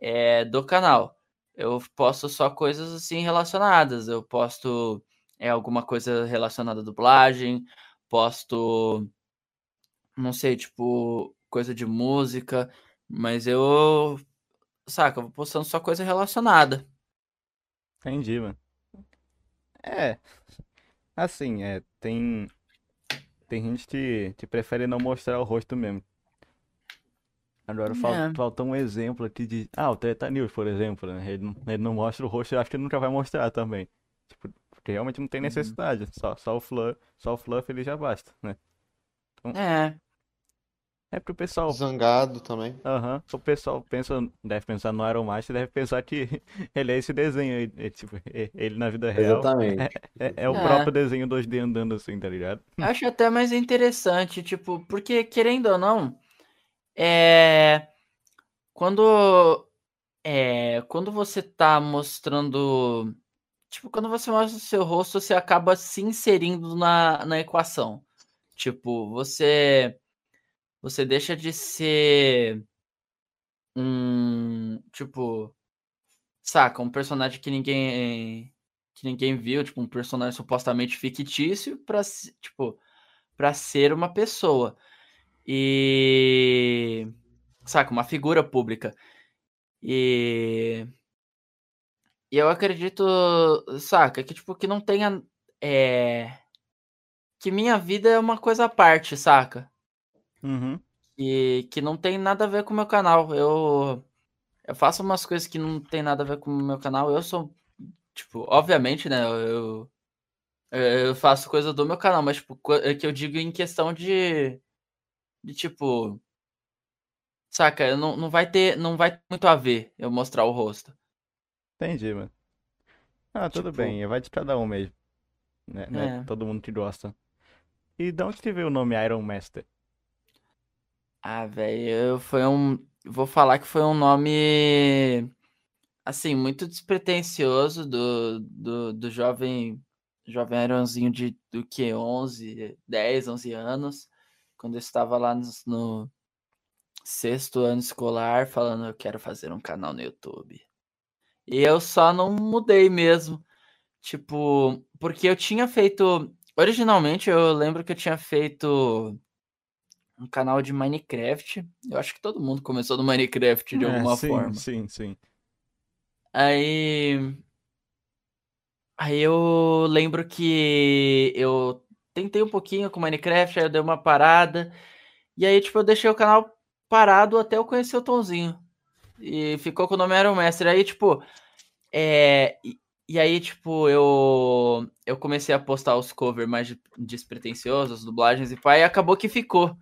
é, do canal. Eu posto só coisas assim relacionadas. Eu posto é, alguma coisa relacionada à dublagem, posto, não sei, tipo, coisa de música, mas eu, saca, eu vou postando só coisa relacionada. Entendi, mano. É. Assim, é, tem. tem gente que, que prefere não mostrar o rosto mesmo. Agora fal- É. falta um exemplo aqui de. Ah, o Treta News, por exemplo, né? Ele, não- ele não mostra o rosto, eu acho que ele nunca vai mostrar também. Tipo, porque realmente não tem Uhum. necessidade. Só, só o fluff, só o fluff ele já basta, né? É, É pro pessoal. Zangado também. Aham. O pessoal pensa, deve pensar no Iron Master, deve pensar que ele é esse desenho aí. é, tipo, é- ele na vida real. Exatamente. É, é o É. próprio desenho 2D andando assim, tá ligado? acho até mais interessante, tipo, porque querendo ou não, é quando é quando você tá mostrando, tipo, quando você mostra o seu rosto, você acaba se inserindo na, na equação. Tipo, você você deixa de ser um, tipo, saca, um personagem que ninguém que ninguém viu, tipo, um personagem supostamente fictício para tipo, para ser uma pessoa. E saca, uma figura pública. E e eu acredito, saca, que tipo que não tenha é que minha vida é uma coisa à parte, saca? Uhum. E que não tem nada a ver com o meu canal. Eu, eu faço umas coisas que não tem nada a ver com o meu canal. Eu sou, tipo, obviamente, né? Eu, eu, faço coisa do meu canal, mas, tipo, é que eu digo em questão de. De tipo. Saca? Não, não vai ter. Não vai ter muito a ver eu mostrar o rosto. Entendi, mano. Ah, tudo Tipo- bem, vai de cada um mesmo. Né? Não é É. todo mundo que gosta. E de onde que veio o nome Iron Master? Ah, velho, foi um. Vou falar que foi um nome. Assim, muito despretensioso do, do, do jovem. Jovem Aronzinho de do que? 11, 10, 11 anos. Quando eu estava lá no, no sexto ano escolar, falando: Eu quero fazer um canal no YouTube. E eu só não mudei mesmo. Tipo, porque eu tinha feito. Originalmente, eu lembro que eu tinha feito um canal de Minecraft. Eu acho que todo mundo começou no Minecraft de É, alguma sim, forma. sim, sim. Aí. Aí eu lembro que eu tentei um pouquinho com Minecraft, aí eu dei uma parada. E aí, tipo, eu deixei o canal parado até eu conhecer o Tonzinho. E ficou com o nome Iron Mestre. Aí, tipo. É. E, e aí, tipo, eu. Eu comecei a postar os covers mais de- despretensiosos, dublagens e pai, e acabou que ficou.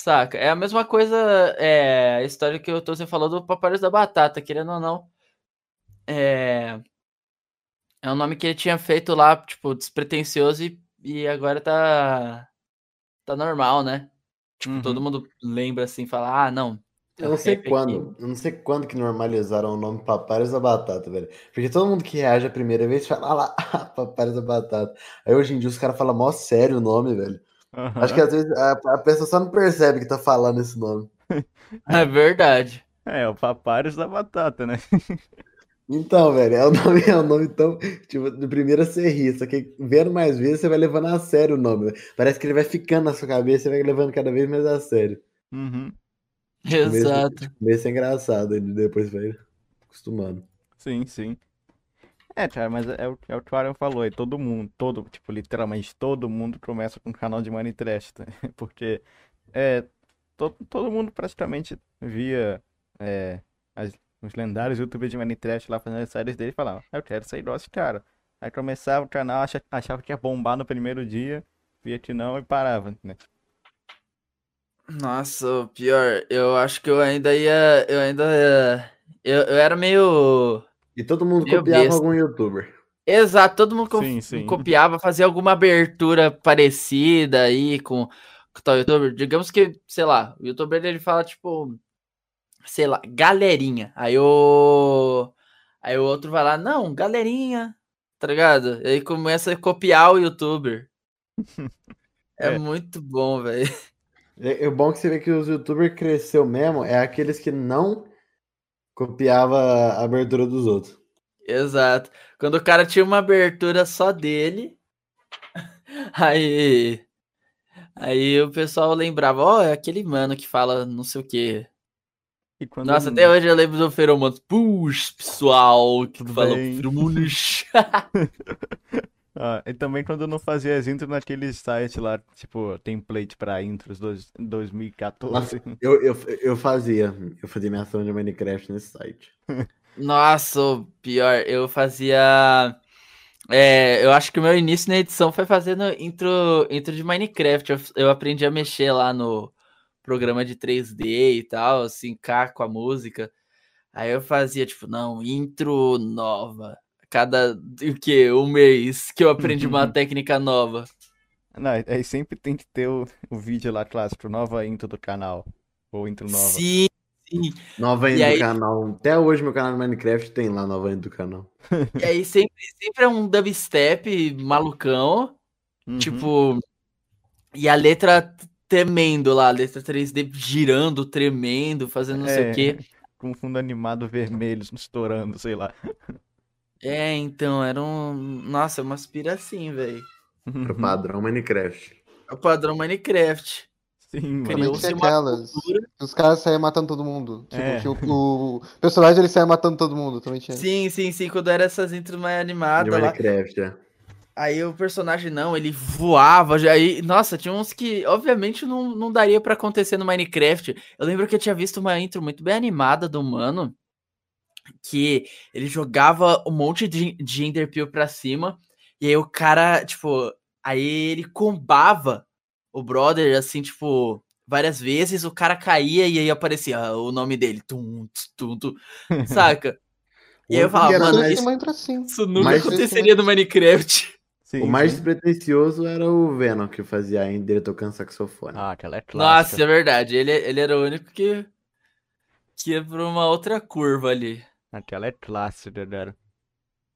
Saca? É a mesma coisa, é, a história que o Tonzinho falou do Paparos da Batata, querendo ou não. É. É um nome que ele tinha feito lá, tipo, despretensioso e, e agora tá. Tá normal, né? Tipo, todo Uhum. mundo lembra assim, fala, ah, não. tem Eu não sei rap aqui." quando, eu não sei quando que normalizaram o nome Papários da Batata, velho. Porque todo mundo que reage a primeira vez fala, ah lá, Papários da Batata. Aí hoje em dia os caras falam mó sério o nome, velho. Acho que às vezes a, a pessoa só não percebe que tá falando esse nome. É verdade. É, o Papários da Batata, né? Então, velho, é um nome, é um nome tão. Tipo, de primeira você ri, só que vendo mais vezes você vai levando a sério o nome. velho. Parece que ele vai ficando na sua cabeça e vai levando cada vez mais a sério. Uhum. Exato. Começo é engraçado, ele depois vai acostumando. Sim, sim. É, cara, mas é, o, é o que o Aaron falou aí, todo mundo, todo, tipo, literalmente todo mundo começa com um canal de Minecraft, tá? Porque é, to, todo mundo praticamente via é, as- os lendários youtubers de Minecraft lá fazendo as séries dele e falava, eu quero ser igual esse cara. Aí começava o canal, acha- achava que ia bombar no primeiro dia, via que não e parava, né? Nossa, pior, eu acho que eu ainda ia. Eu ainda ia. Eu, eu era meio. E todo mundo Meu copiava besta. algum youtuber. Exato, todo mundo co- Sim, sim. copiava, fazia alguma abertura parecida aí com, com tal youtuber. Digamos que, sei lá, o youtuber ele fala tipo, sei lá, galerinha. Aí o. Aí o outro vai lá, não, galerinha, tá ligado? E aí começa a copiar o youtuber. É, É. muito bom, velho. É, é bom que você vê que os youtubers cresceu mesmo, é aqueles que não copiava a abertura dos outros. Exato. Quando o cara tinha uma abertura só dele, aí. Aí o pessoal lembrava, ó, é aquele mano que fala não sei o quê. E quando Nossa, até hoje eu lembro do Feromonas. Puxa, pessoal, que Tudo falou bem? Feromonas. Ah, e também quando eu não fazia as intros naquele site lá, tipo, template pra intros dois, 2014. Eu, eu, eu fazia. Eu fazia minha ação de Minecraft nesse site. Nossa, pior, eu fazia. É, eu acho que o meu início na edição foi fazendo intro, intro de Minecraft. Eu, eu aprendi a mexer lá no programa de 3D e tal, sincar com a música. Aí eu fazia, tipo, não, intro nova. Cada, o que? Um mês que eu aprendi uma técnica nova. Não, aí sempre tem que ter o, o vídeo lá clássico, nova intro do canal. Ou intro nova. Sim, sim. Nova intro aí- do canal. Até hoje meu canal do Minecraft tem lá nova intro do canal. E aí sempre, sempre é um dubstep malucão. Uhum. Tipo, e a letra tremendo lá, a letra 3D girando, tremendo, fazendo não sei É. o quê. Com fundo animado vermelho estourando, sei lá. É, então, era um. Nossa, uma aspira assim, velho. Era Uhum. padrão Minecraft. É o padrão Minecraft. Sim, Criou-se tinha uma aquelas. Os caras saíam matando todo mundo. Tipo, É. que o, o personagem ele saia matando todo mundo. Também tinha. Sim, sim, sim, quando era essas intros mais De animadas lá. Minecraft, é. Aí o personagem não, ele voava já. Aí, nossa, tinha uns que, obviamente, não, não daria pra acontecer no Minecraft. Eu lembro que eu tinha visto uma intro muito bem animada do mano, que ele jogava um monte de, de Enderpeel pra cima, e aí o cara, tipo, aí ele combava o brother, assim, tipo, várias vezes, o cara caía e aí aparecia o nome dele, tum, tum, tum, saca? E aí eu O falava, mano, mais- isso, isso nunca Mas- aconteceria no Minecraft. Sim, O mais sim. despretensioso era o Venom, que fazia a Ender tocando saxofone. Ah, aquela é Nossa, clássica. é verdade. Ele, ele era o único que, que ia pra uma outra curva ali. Aquela é clássica, galera.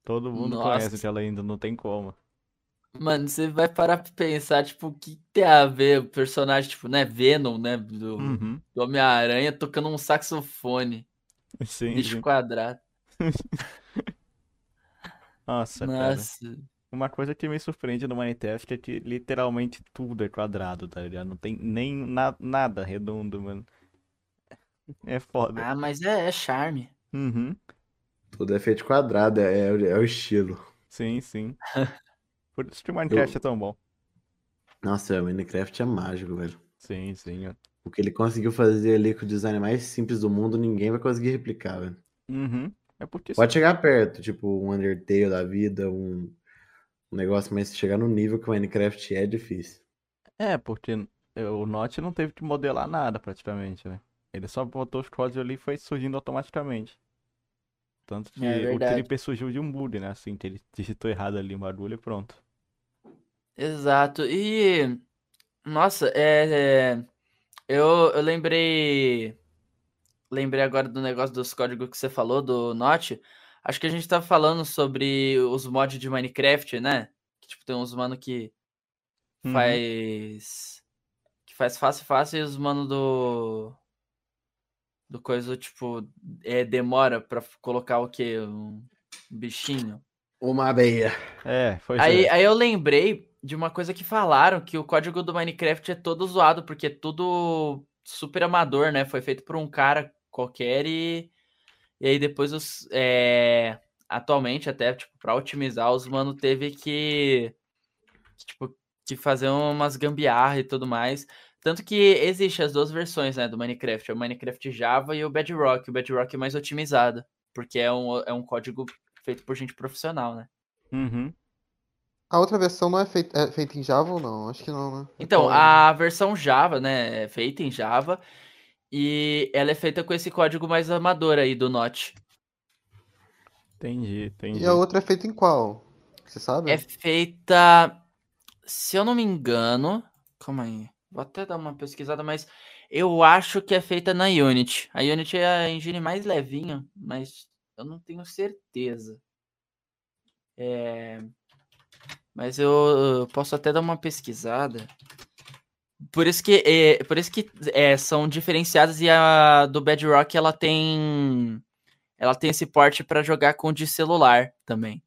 Todo mundo Nossa. conhece aquela ainda, não tem como. Mano, você vai parar pra pensar, tipo, o que tem a ver o personagem, tipo, né, Venom, né, do, Uhum. do Homem-Aranha tocando um saxofone, Sim, bicho quadrado. Nossa, cara. Nossa. Uma coisa que me surpreende no Minecraft é que literalmente tudo é quadrado, tá ligado? Não tem nem na- nada redondo, mano. É foda. Ah, mas é, é charme. Uhum. Tudo é feito quadrado, é, é o- é o estilo. Sim, sim. Por isso que o Minecraft é tão bom. Nossa, o Minecraft é mágico, velho. Sim, sim. ó. O que ele conseguiu fazer ali com o design mais simples do mundo, ninguém vai conseguir replicar, velho. Uhum. É porque Pode chegar perto, tipo um Undertale da vida, um, um negócio, mas chegar no nível que o Minecraft é difícil. É, porque o Notch não teve que modelar nada praticamente, né? Ele só botou os códigos ali e foi surgindo automaticamente. Tanto que É o. Creeper surgiu de um bug, né? Assim, que ele digitou errado ali o bagulho e pronto. Exato. E, nossa, é, é, eu, eu lembrei, lembrei agora do negócio dos códigos que você falou, do Notch. Acho que a gente tava falando sobre os mods de Minecraft, né? Que, tipo, tem uns mano que Uhum. faz, que faz fácil, fácil, e os mano do, do coisa, tipo, é, demora pra colocar o quê? Um bichinho. Uma abeia. É, foi Aí, aí eu lembrei de uma coisa que falaram, que o código do Minecraft é todo zoado, porque é tudo super amador, né? Foi feito por um cara qualquer e, e aí depois os. é, atualmente, até, tipo, pra otimizar, os mano teve que. que, Tipo, que fazer umas gambiarra e tudo mais. Tanto que existe as duas versões, né, do Minecraft, é o Minecraft Java e o Bedrock. O Bedrock é mais otimizado, porque é um, é um código feito por gente profissional, né? Uhum. A outra versão não é feita, é feita em Java ou não? Acho que não, né? Então, Qual- a versão Java, né, é feita em Java e ela é feita com esse código mais amador aí do Notch. Entendi, entendi. E a outra é feita em qual? Você sabe? É feita, se eu não me engano, calma aí, vou até dar uma pesquisada, mas eu acho que é feita na Unity. A Unity é a engine mais levinha, mas eu não tenho certeza. É, mas eu, posso até dar uma pesquisada. Por isso que, é, por isso que é, são diferenciadas e a do Bedrock ela tem ela tem esse porte para jogar com de celular também,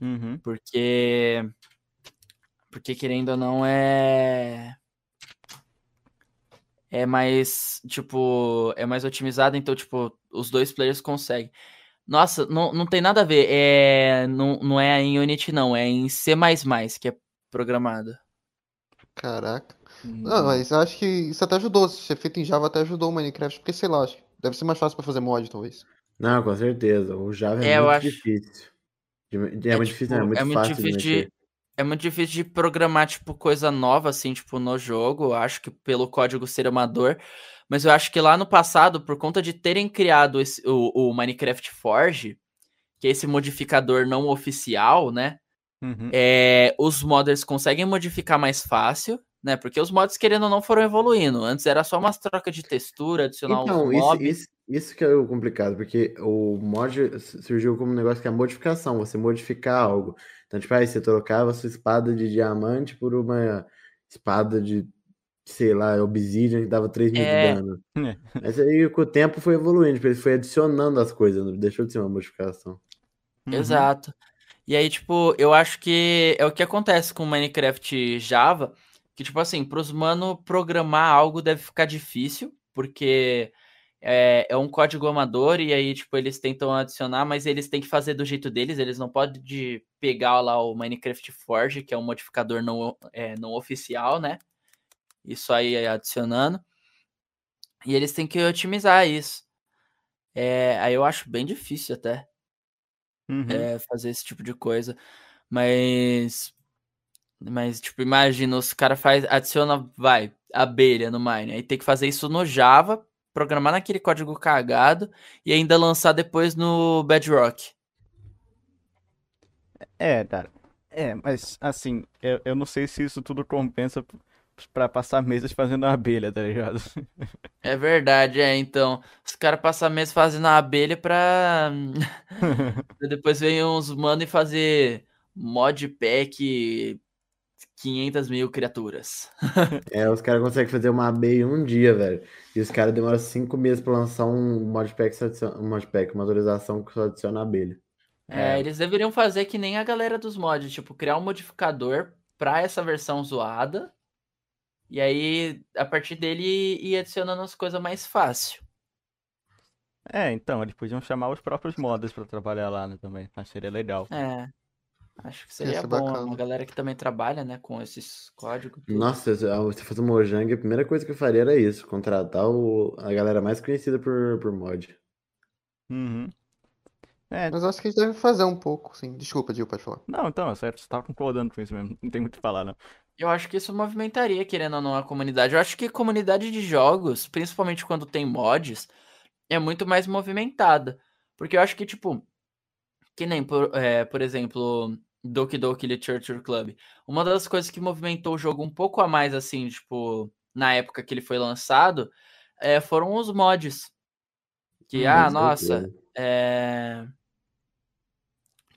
Uhum. porque porque querendo ou não é é mais tipo é mais otimizado, então tipo os dois players conseguem. Nossa, não, não tem nada a ver. É, não, não é em Unity, não. É em C que é programado. Caraca. Hum. Não, mas eu acho que isso até ajudou. Se ser feito em Java até ajudou o Minecraft, porque sei lá, acho que deve ser mais fácil pra fazer mod, talvez. Não, com certeza. O Java é, É, muito acho- difícil. De- É, É, muito difícil, não, é tipo, muito é muito fácil difícil de-. É muito difícil de programar, tipo, coisa nova, assim, tipo, no jogo. Eu acho que pelo código ser amador. Mas eu acho que lá no passado, por conta de terem criado esse- o, o Minecraft Forge, que é esse modificador não oficial, né? Uhum. É, os modders conseguem modificar mais fácil, né? Porque os mods, querendo ou não, foram evoluindo. Antes era só umas trocas de textura, adicionar Então, uns isso, mobs. isso, isso que é o complicado, porque o mod surgiu como um negócio que é a modificação, você modificar algo. Então, tipo, aí você trocava sua espada de diamante por uma espada de, sei lá, obsidian que dava 3 mil É. de dano. É. Mas aí com o tempo foi evoluindo, tipo, ele foi adicionando as coisas, não deixou de ser uma modificação. Uhum. Exato. E aí, tipo, eu acho que é o que acontece com o Minecraft Java, que, tipo assim, pros mano programar algo deve ficar difícil, porque é, é um código amador, e aí, tipo, eles tentam adicionar, mas eles têm que fazer do jeito deles, eles não podem de pegar lá o Minecraft Forge, que é um modificador não, é, não oficial, né? Isso aí é adicionando. E eles têm que otimizar isso. É, aí eu acho bem difícil até Uhum. é, fazer esse tipo de coisa. Mas. Mas, tipo, imagina, os caras faz, adiciona, vai, abelha no Mine. Aí tem que fazer isso no Java, programar naquele código cagado e ainda lançar depois no Bedrock. É, cara. É, mas assim, eu, eu não sei se isso tudo compensa p- pra passar meses fazendo abelha, tá ligado? É verdade, é. Então, os caras passam meses fazendo a abelha pra. depois vem uns mano e fazer modpack 500 mil criaturas. É, os caras conseguem fazer uma ABI em um dia, velho. E os caras demoram cinco meses pra lançar um modpack, um modpack, uma atualização que só adiciona abelha. É, É. eles deveriam fazer que nem a galera dos mods, tipo, criar um modificador pra essa versão zoada. E aí, a partir dele, ir adicionando as coisas mais fácil. É, então, eles podiam chamar os próprios modders pra trabalhar lá, né, também. Acho que seria legal. É. Acho que Ia seria ser bom. bacana. Uma galera que também trabalha, né, com esses códigos. tudo. Nossa, se eu- se fosse o Mojang, a primeira coisa que eu faria era isso, contratar o, a galera mais conhecida por, por mod. Uhum. É, Mas eu acho que eles devem fazer um pouco, sim. Desculpa, Gil, pode falar. não, então, é certo, você tava concordando com isso mesmo. Não tem muito o que falar, não. Eu acho que isso movimentaria, querendo ou não, a comunidade. Eu acho que comunidade de jogos, principalmente quando tem mods, é muito mais movimentada. Porque eu acho que, tipo, que nem, por, é, por exemplo, Doki Doki Literature Club. Uma das coisas que movimentou o jogo um pouco a mais, assim, tipo, na época que ele foi lançado, é, foram os mods. Que, Hum, ah, nossa, é...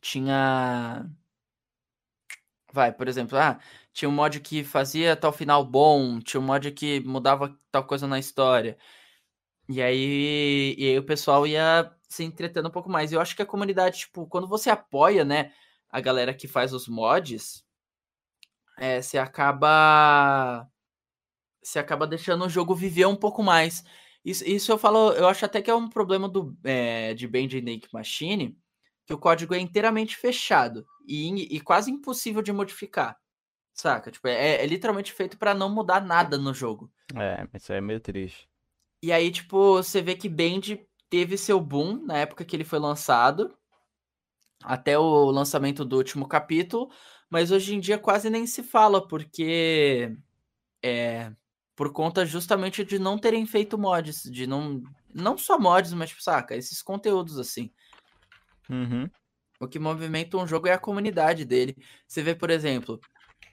Tinha. Vai, por exemplo, ah, tinha um mod que fazia tal final bom, tinha um mod que mudava tal coisa na história. E aí, e aí o pessoal ia se entretendo um pouco mais. E eu acho que a comunidade, tipo, quando você apoia, né, a galera que faz os mods, é, você acaba. Você acaba deixando o jogo viver um pouco mais. Isso, isso eu falo, eu acho até que é um problema do, é, de Band Machine, que o código é inteiramente fechado e, e quase impossível de modificar. Saca? Tipo, é, é literalmente feito pra não mudar nada no jogo. É, isso aí é meio triste. E aí, tipo, você vê que Band teve seu boom na época que ele foi lançado, até o lançamento do último capítulo, mas hoje em dia quase nem se fala, porque é por conta justamente de não terem feito mods, de não. Não só mods, mas, tipo, saca, esses conteúdos assim. Uhum. O que movimenta um jogo é a comunidade dele. Você vê, por exemplo,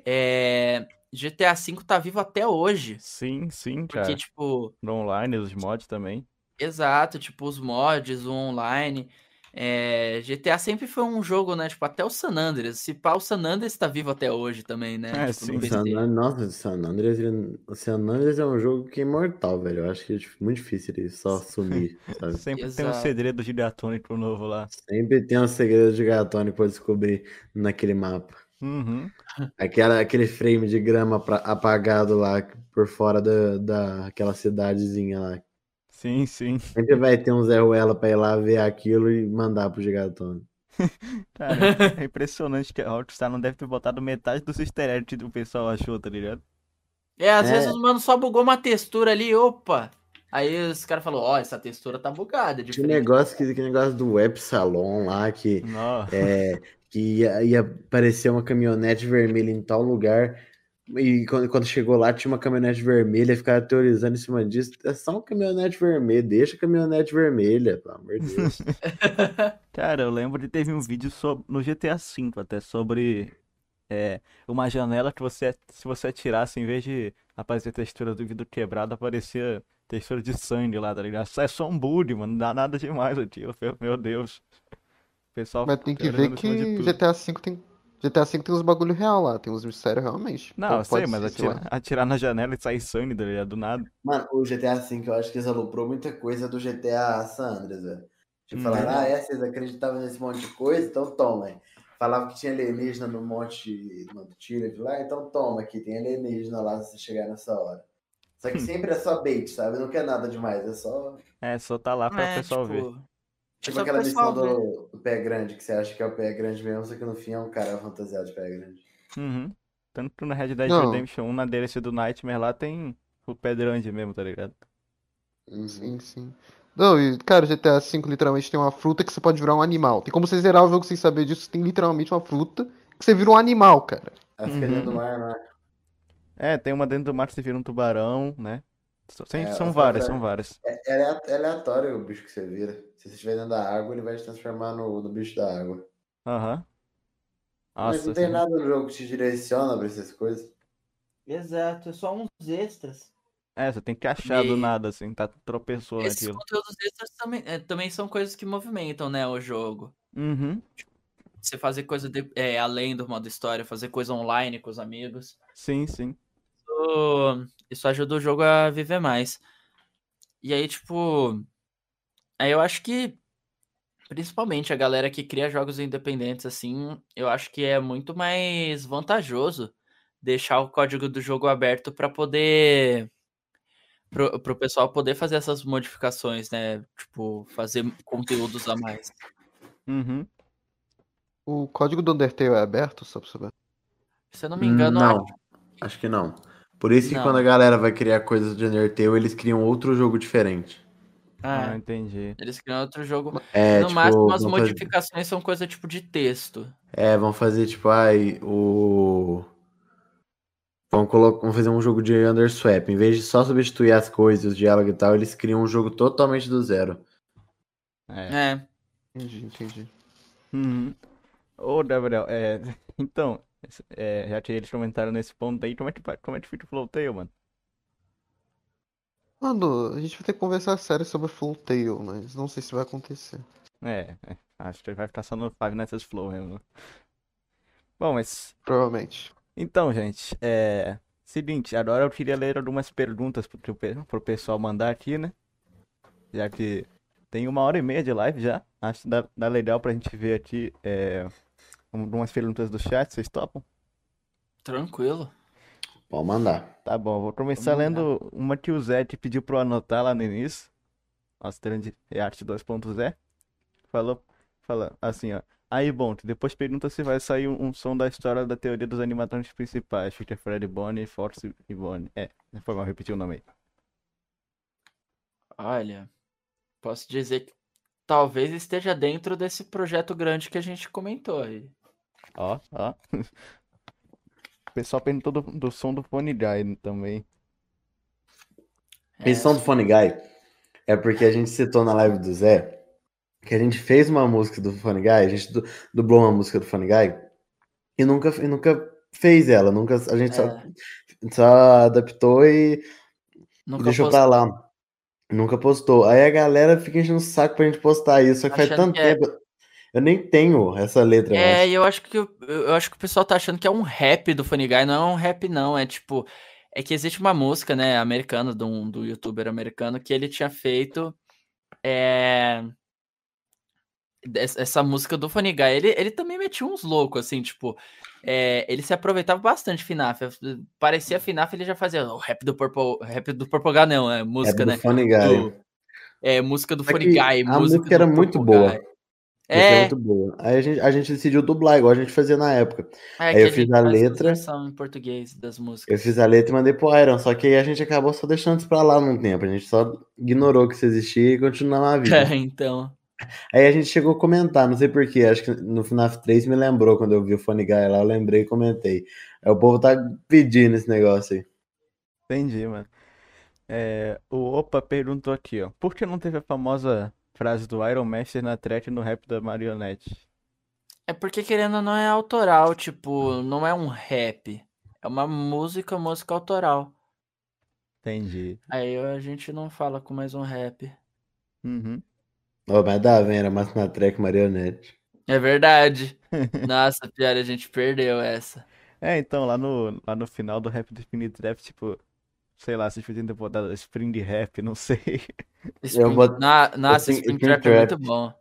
é, GTA V tá vivo até hoje. Sim, sim, Porque, cara. tipo, No online, os mods também. exato, tipo, os mods, o online. É, GTA sempre foi um jogo, né? Tipo, até o San Andreas. Se pá, o San Andreas tá vivo até hoje também, né? É, tipo, sim. San nossa, o San Andreas, ele- o San Andreas é um jogo que é imortal, velho. Eu acho que é muito difícil ele só sumir, sabe? Sempre tem um Exato. segredo gigatônico novo lá. Sempre tem um segredo de gatônico pra descobrir naquele mapa. Uhum. Aquela, aquele frame de grama pra- apagado lá por fora da, daquela cidadezinha lá. Sim, sim. Sempre vai ter um Zé Ruela pra ir lá ver aquilo e mandar pro Gigatone. Cara, é impressionante que a Rockstar não deve ter botado metade dos easter eggs que o pessoal achou, tá ligado? É, às É. vezes o mano só bugou uma textura ali, opa. Aí os caras falaram, ó, essa textura tá bugada. Tinha um diferente. negócio, que, que negócio do Web Salon lá, que, é, que ia, ia aparecer uma caminhonete vermelha em tal lugar. E quando, quando chegou lá, tinha uma caminhonete vermelha, ficaram teorizando em cima disso. É só uma caminhonete vermelha, deixa a caminhonete vermelha, pelo amor de Deus. Cara, eu lembro de teve um vídeo sobre, no GTA V até sobre é, uma janela que você, se você atirasse, em vez de aparecer textura do vidro quebrado, aparecia textura de sangue lá, tá ligado? É só um bug, mano, não dá nada demais aqui, eu falei, meu Deus. O pessoal Mas tem que ver que. GTA V tem. GTA V tem uns bagulho real lá, tem uns mistérios realmente. Não, Pô, eu sei, mas sei atirar, atirar na janela e sair sangue, tá ligado? Do nada. Mano, o GTA V, eu acho que eles aloprou muita coisa do GTA San Andreas, velho. Tipo, Hum. falaram, ah, é, vocês acreditavam nesse monte de coisa? Então toma. hein. Falava que tinha alienígena no monte no tira de lá, então toma aqui, tem alienígena lá se chegar nessa hora. Só que sempre é só bait, sabe? Não quer nada demais, é só. É, só tá lá pra o É, pessoal ver. Tipo, só aquela pessoal missão ver. do, do pé grande, que você acha que é o pé grande mesmo, só que no fim é um cara fantasiado de pé grande. Uhum. Tanto na Red Dead Não. Redemption 1, na DLC do Nightmare lá, tem o pé grande mesmo, tá ligado? Uhum. Sim, sim. Não, e, cara, GTA V literalmente tem uma fruta que você pode virar um animal. Tem como você zerar o jogo sem saber disso, tem literalmente uma fruta que você vira um animal, cara. Ela fica dentro do Uhum. mar, né? É, tem uma dentro do mar que você vira um tubarão, né? So- sem- É, são várias, são várias. É, é alea- é aleatório o bicho que você vira. Se você estiver dentro da água, ele vai te transformar no, no bicho da água. Aham. Mas Nossa, não tem nada no jogo que te direciona pra essas coisas. Exato, é só uns extras. É, você tem que achar do E- nada, assim, tá tropeçou Esses naquilo. conteúdos extras também, é, também são coisas que movimentam, né, o jogo. Uhum. Você fazer coisa de- é, além do modo história, fazer coisa online com os amigos. Sim, sim. Isso, isso ajuda o jogo a viver mais. E aí, tipo. Aí eu acho que. Principalmente a galera que cria jogos independentes, assim, eu acho que é muito mais vantajoso deixar o código do jogo aberto para poder. Pro, pro pessoal poder fazer essas modificações, né? Tipo, fazer conteúdos a mais. Uhum. O código do Undertale é aberto, só pra saber. Se eu não me engano, não, acho que não. Por isso que Não. quando a galera vai criar coisas de Undertale, eles criam outro jogo diferente. Ah, Ah, entendi. eles criam outro jogo. É, no tipo, máximo, as vão fazer- modificações são coisa tipo de texto. É, vão fazer tipo, ai, o. Vão, colo... vão fazer um jogo de Underswap. Em vez de só substituir as coisas, os diálogos e tal, eles criam um jogo totalmente do zero. É. É. Entendi, entendi. Uhum. Ô, Gabriel, é... Então, é, já eles comentaram nesse ponto aí, como é que, como é que fica o Flowtail, mano? Mano, a gente vai ter que conversar sério sobre Full Tail, mas não sei se vai acontecer. É, é, acho que vai ficar só no Five Nights at Flow mesmo. Bom, mas Provavelmente. Então, gente, é. Seguinte, agora eu queria ler algumas perguntas pro, pro pro pessoal mandar aqui, né? Já que tem uma hora e meia de live já. Acho que dá, dá legal pra gente ver aqui é, algumas perguntas do chat, vocês topam? Tranquilo. Pode mandar. Tá bom, vou começar lá. lendo uma que o Zé te pediu pra eu anotar lá no início. Nosso grande React 2.0. Falou, fala assim, ó. Aí, bom, depois pergunta se vai sair um, um som da história da teoria dos animatrônicos principais. Fica Fred Bonnie, Force e Bonnie. É, foi mal repetir o nome aí. Olha, posso dizer que talvez esteja dentro desse projeto grande que a gente comentou aí. Ó, ó. O pessoal perguntou do, do som do Phone Guy também. É, Pensão do Funny Guy é porque a gente citou na live do Zé que a gente fez uma música do Funny Guy, a gente du- dublou uma música do Funny Guy e nunca, e nunca fez ela, nunca, a gente só, É. só adaptou e nunca deixou post- pra lá. Nunca postou. Aí a galera fica enchendo o saco pra gente postar isso, só que faz Achando tanto que é- tempo. Eu nem tenho essa letra É, mais. eu acho que eu acho que o pessoal tá achando que é um rap do Funny Guy, não é um rap não, é tipo, é que existe uma música, né, americana de um do youtuber americano que ele tinha feito é essa música do Funny Guy, ele, ele também metia uns loucos, assim, tipo, é, ele se aproveitava bastante FNAF, parecia FNAF, ele já fazia o rap do Purple, rap do Purple Guy não, é É música, do né, Funny Guy. do, é, música do Só Funny que Guy, a música música era do muito Topo boa. Guy. Era É, muito boa. Aí a gente, a gente decidiu dublar, igual a gente fazia na época. é Aí eu fiz a letra. em português das Eu músicas. fiz a letra e mandei pro Iron, só que aí a gente acabou só deixando isso pra lá num tempo. A gente só ignorou que isso existia e continuou a vida. É, então. Aí a gente chegou a comentar, não sei porquê, acho que no FNAF 3 me lembrou quando eu vi o Funny Guy lá, eu lembrei e comentei. Aí o povo tá pedindo esse negócio aí. Entendi, mano. É, o Opa perguntou aqui, ó. Por que não teve a famosa frase do Iron Master na track no rap da Marionette? É porque querendo ou não é autoral, tipo, não é um rap. É uma música, música autoral. Entendi. Aí a gente não fala com mais um rap. Uhum. Ó, mas dá, vem, era mais na track marionete. É verdade. Nossa, pior, a gente perdeu essa. É, então, lá no, lá no final do Rap Definite Draft, tipo, sei lá, podiam ter botado Spring Rap, não sei. Spring... bot- Na- Nossa, Spring- Spring Trap é muito bom.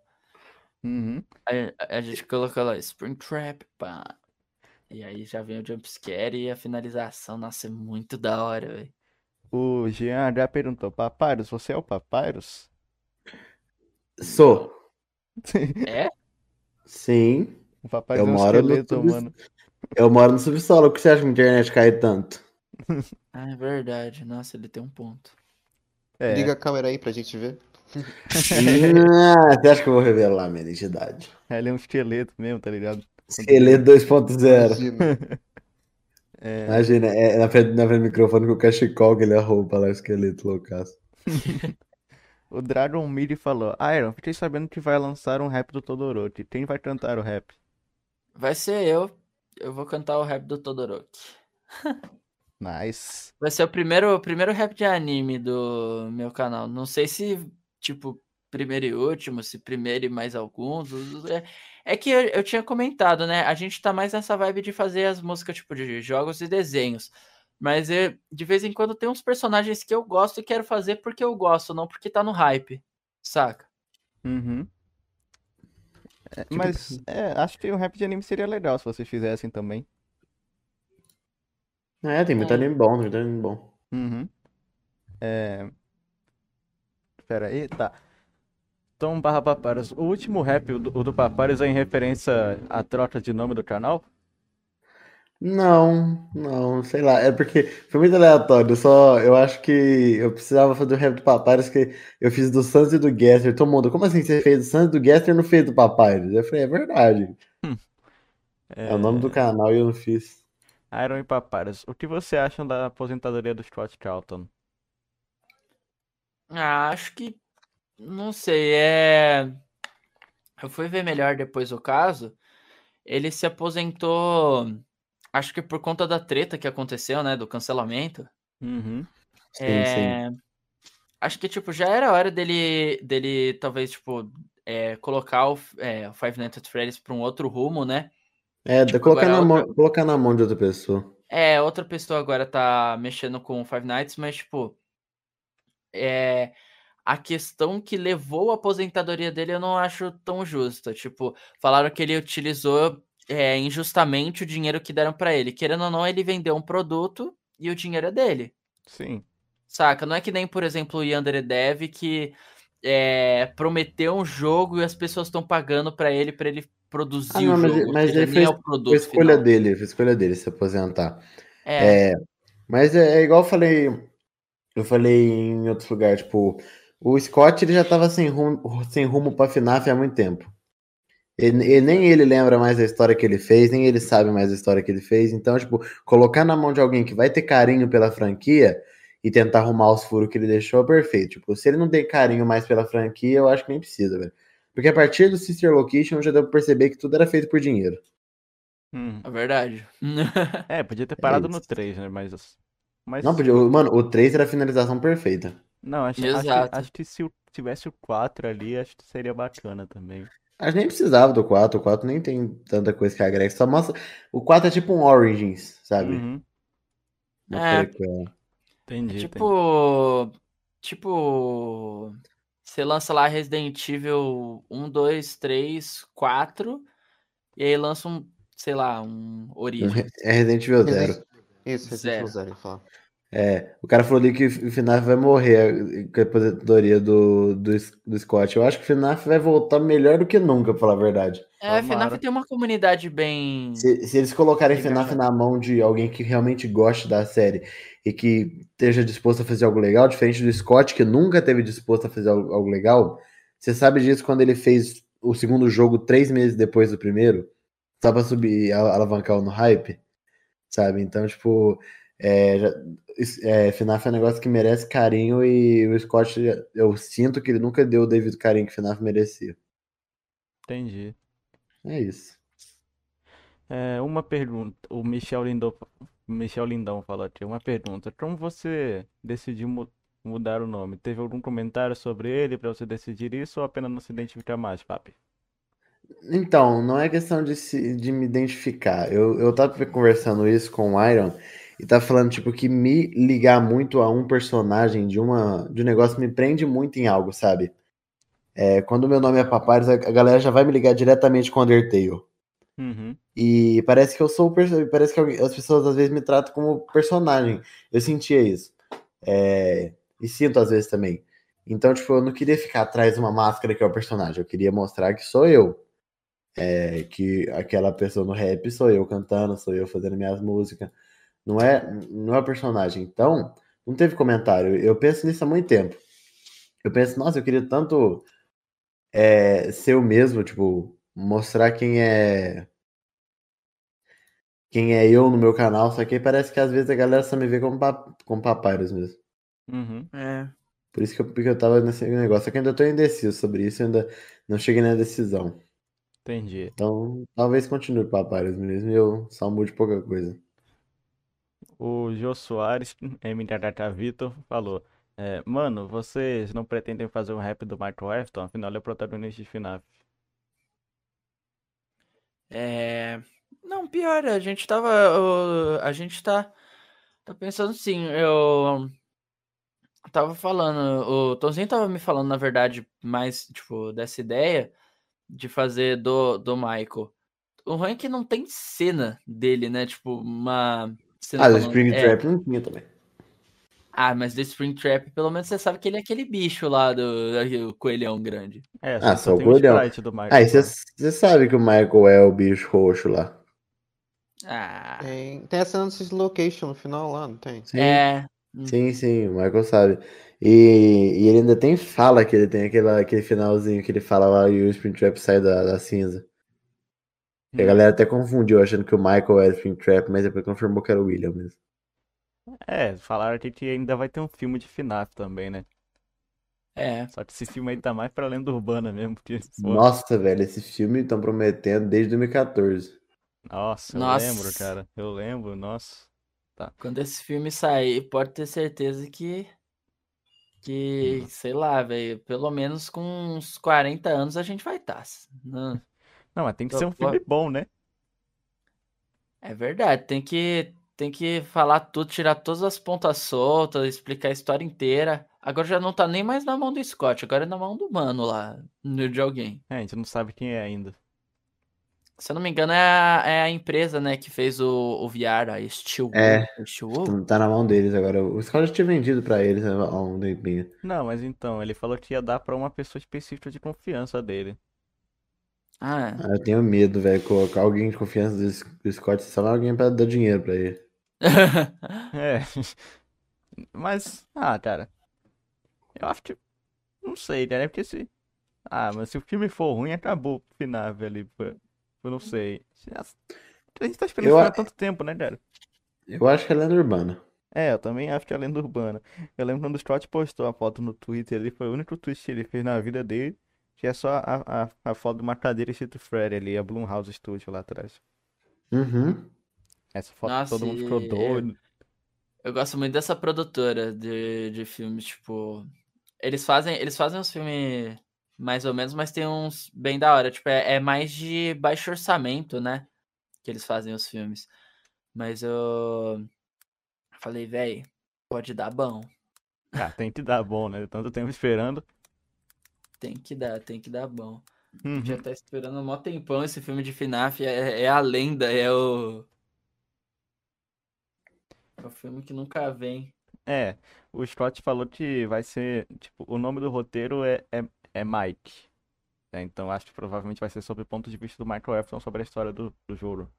Uhum. A, a gente colocou lá, Spring Trap, pá. E aí já vem o jumpscare e a finalização. Nossa, é muito da hora, velho. O Jean já perguntou, Papyrus, você é o Papyrus? Sou. É? Sim. O Papyrus Eu é um moro no esqueleto, subs- mano. Eu moro no subsolo. Por que você acha que a internet cai tanto? Ah, é verdade. Nossa, ele tem um ponto. É, Liga a câmera aí pra gente ver. ah, você acha que eu vou revelar minha identidade? ele é um esqueleto mesmo, tá ligado? Esqueleto 2.0. Imagina. É, Imagina, é na frente, na frente do microfone com o cachecol que ele arroba lá, o esqueleto loucaço. o Dragon Miri falou, Iron, fiquei sabendo que vai lançar um rap do Todoroki. Quem vai cantar o rap? Vai ser eu. Eu vou cantar o rap do Todoroki. Nice. Vai ser o primeiro, o primeiro rap de anime do meu canal. Não sei se, tipo, primeiro e último, se primeiro e mais alguns. É, é que eu, eu tinha comentado, né? A gente tá mais nessa vibe de fazer as músicas, tipo, de jogos e desenhos. Mas eu, de vez em quando tem uns personagens que eu gosto e quero fazer porque eu gosto, não porque tá no hype. Saca? Uhum. É, mas, é, acho que um rap de anime seria legal se vocês fizessem também. É, tem muito É. anime bom, tem muito anime bom. Uhum. É... Pera aí, tá. Então, barra Paparas. O último rap, o do, o do Paparas, é em referência à troca de nome do canal? Não, não, sei lá. É porque foi muito aleatório. Eu só, eu acho que eu precisava fazer o rap do Papyrus, que eu fiz do Sans e do Gaster. Todo mundo, como assim você fez do Sans e do Gaster e não fez do Papyrus? Eu falei, é verdade. É o nome do canal e eu não fiz. Iron e Paparas. O que você acham da aposentadoria do Scott Calton? Ah, acho que. Não sei, é. Eu fui ver melhor depois o caso. Ele se aposentou. Acho que por conta da treta que aconteceu, né? Do cancelamento. Uhum. Sim, sim. É, Acho que, tipo, já era hora dele, dele talvez, tipo, é, colocar o, é, o Five Nights at Freddy's para um outro rumo, né? É, Tipo, colocar na outra- mão, colocar na mão de outra pessoa. É, outra pessoa agora tá mexendo com o Five Nights, mas, tipo, é, a questão que levou a aposentadoria dele eu não acho tão justa. Tipo, falaram que ele utilizou é, injustamente o dinheiro que deram pra ele. Querendo ou não, ele vendeu um produto e o dinheiro é dele. Sim. Saca? Não é que nem, por exemplo, o Yandere Dev que é, prometeu um jogo e as pessoas estão pagando pra ele pra ele produzir Ah, não, o mas- jogo. mas aí nem foi- é o produto Foi escolha final. dele, foi escolha dele se aposentar. É, Mas é, é igual eu falei, eu falei em outros lugares, tipo, o Scott ele já tava sem rumo, sem rumo pra FNAF há muito tempo. Ele, ele- nem ele lembra mais da história que ele fez, nem ele sabe mais da história que ele fez. Então, tipo, colocar na mão de alguém que vai ter carinho pela franquia e tentar arrumar os furos que ele deixou, é perfeito. Tipo, se ele não tem carinho mais pela franquia, eu acho que nem precisa, velho. Porque a partir do Sister Location já deu pra perceber que tudo era feito por dinheiro. Hum. é verdade. É, podia ter parado no isso. 3, né? Mas. Mas. Não, podia, mano, o 3 era a finalização perfeita. Não, acho, acho, acho que se tivesse o 4 ali, acho que seria bacana também. Acho que nem precisava do 4, o 4 nem tem tanta coisa que agrega, só mostra... O 4 é tipo um Origins, sabe? Uhum. É. prequela. Entendi, entendi. Tipo. Tipo. Você lança lá Resident Evil 1, 2, 3, 4. E aí lança um, sei lá, um Um Origins. É Resident Evil Zero. Isso, Resident Zero. Evil Zero, eu ia falar. É, o cara falou ali que o FNAF vai morrer com a aposentadoria do, do, do Scott. Eu acho que o FNAF vai voltar melhor do que nunca, pra falar a verdade. É, Tomara. FNAF tem uma comunidade bem. Se, se eles colocarem FNAF né? na mão de alguém que realmente goste da série e que esteja disposto a fazer algo legal, diferente do Scott, que nunca teve disposto a fazer algo, legal, você sabe disso quando ele fez o segundo jogo três meses depois do primeiro, só pra subir, alavancar no hype, sabe? Então, tipo, é, já- é, FNAF é um negócio que merece carinho e o Scott, eu sinto que ele nunca deu o devido carinho que o FNAF merecia. Entendi. É isso. É, uma pergunta. O Michel Lindão, Michel Lindão falou aqui. Uma pergunta. Como você decidiu mu- mudar o nome? Teve algum comentário sobre ele pra você decidir isso ou apenas não se identificar mais, papi? Então, não é questão de, se, de me identificar. Eu, eu tava conversando isso com o Iron e tá falando, tipo, que me ligar muito a um personagem de, uma, de um negócio me prende muito em algo, sabe? É, quando meu nome é Papyrus, a a galera já vai me ligar diretamente com Undertale. Uhum. E parece que eu sou o parece que as pessoas às vezes me tratam como personagem. Eu sentia isso. É, e sinto às vezes também. Então, tipo, eu não queria ficar atrás de uma máscara que é o personagem. Eu queria mostrar que sou eu. É, que aquela pessoa no rap sou eu cantando, sou eu fazendo minhas músicas. Não é, não é o personagem. Então, não teve comentário. Eu penso nisso há muito tempo. Eu penso, nossa, eu queria tanto é, ser eu mesmo, tipo, mostrar quem é quem é eu no meu canal, só que aí parece que às vezes a galera só me vê como, pa como mesmo. Uhum. É. Por isso que eu, porque eu tava nesse negócio. Só que eu ainda tô indeciso sobre isso, ainda não cheguei na decisão. Entendi. Então, talvez continue papyrus mesmo e eu só mude pouca coisa. O Jô Soares, MKK Vitor, falou: é, Mano, vocês não pretendem fazer um rap do Michael Afton? Afinal, ele é o protagonista de FNAF. É... Não, pior, a gente tava. A gente tá, tá pensando sim. Eu tava falando, o Tonzinho tava me falando, na verdade, mais, tipo, dessa ideia de fazer do, do Michael. O que não tem cena dele, né? Tipo, uma cena Ah, do Spring é, Trap não tinha também. Ah, mas do Spring Trap, pelo menos você sabe que ele é aquele bicho lá do, do coelhão grande. É, Ah, só só o tem o Gordão. sprite do Michael. Aí só. você sabe que o Michael é o bicho roxo lá. Ah, Tem, tem a cena do Location no final lá, não tem? Sim, é. sim, sim, o Michael sabe. E, e ele ainda tem fala que ele tem aquela, aquele finalzinho que ele fala lá e o Spring Trap sai da, da cinza. E a Hum. galera até confundiu achando que o Michael era o Spring Trap, mas depois confirmou que era o William mesmo. É, falaram aqui que ainda vai ter um filme de FNAF também, né? É. Só que esse filme aí tá mais pra lenda urbana mesmo. Porque, pô, Nossa, velho, esse filme estão prometendo desde 2014. nossa, eu Nossa. lembro, cara. Eu lembro, nossa. Quando esse filme sair, pode ter certeza que. Que, sei lá, velho, pelo menos com uns 40 anos a gente vai estar. Não, Não, mas tem que Tô- ser um filme bom, né? é verdade, tem que, tem que falar tudo, tirar todas as pontas soltas, explicar a história inteira. Agora já não tá nem mais na mão do Scott, agora é na mão do mano lá, no- de alguém. É, a gente não sabe quem é ainda. Se eu não me engano, é a, é a empresa, né, que fez o, o VR, a Steel É. Steel Tá na mão deles agora. O Scott já tinha vendido pra eles né, há um tempinho. Não, mas então, ele falou que ia dar pra uma pessoa específica de confiança dele. Ah, Ah, eu tenho medo, velho, colocar alguém de confiança do Scott, só alguém pra dar dinheiro pra ele. É. Mas, ah, cara. Eu acho que. Não sei, né? Porque se. Ah, mas se o filme for ruim, acabou o final ali. Eu não sei. A gente tá esperando Eu há tanto tempo, né, cara? Eu acho que é lenda urbana. É, eu também acho que é lenda urbana. Eu lembro quando o Scott postou a foto no Twitter ali, foi o único tweet que ele fez na vida dele, que é só a, a, a foto de uma cadeira escrito Freddy ali, a Blumhouse Studio lá atrás. Uhum. Essa foto Nossa, todo mundo ficou doido. Eu gosto muito dessa produtora de, de filmes, tipo. Eles fazem, eles fazem uns filmes mais ou menos, mas tem uns bem da hora. Tipo, é, é mais de baixo orçamento, né? Que eles fazem os filmes. Mas eu falei, véi, pode dar bom. Ah, tem que dar bom, né? Tanto tempo esperando. Tem que dar, tem que dar bom. Uhum. Já tá esperando há mó tempão esse filme de FNAF. É, é a lenda, é o. É o filme que nunca vem. É, o Scott falou que vai ser, tipo, o nome do roteiro é, é, é Mike. É, então acho que provavelmente vai ser sobre o ponto de vista do Michael Afton sobre a história do, do Joro.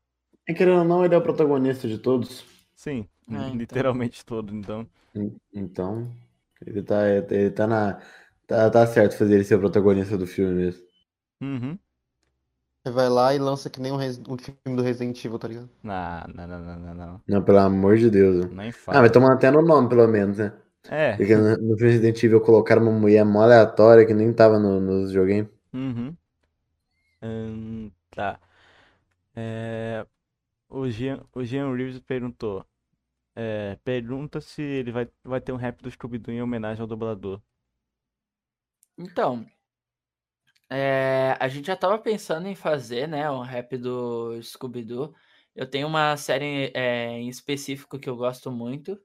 E querendo ou não, ele é o protagonista de todos. Sim, É, então. literalmente todo, então. En- Então, ele tá, ele tá na. Tá, tá certo fazer ele ser o protagonista do filme mesmo. Uhum. Vai lá e lança que nem um, Res- um filme do Resident Evil, tá ligado? Não, não, não, não, não, não. Não, pelo amor de Deus. Nem Ah, fala. mas tô mantendo o nome, pelo menos, né? É, Porque no, no Resident Evil colocaram uma mulher mó aleatória que nem tava no, nos videogames. uhum. Hum, tá. É, o Jean, o Jean Reeves perguntou. é, pergunta se ele vai, vai ter um rap do Scooby-Doo em homenagem ao dublador. Então, é, a gente já tava pensando em fazer, né, um rap do Scooby-Doo. Eu tenho uma série é, em específico que eu gosto muito.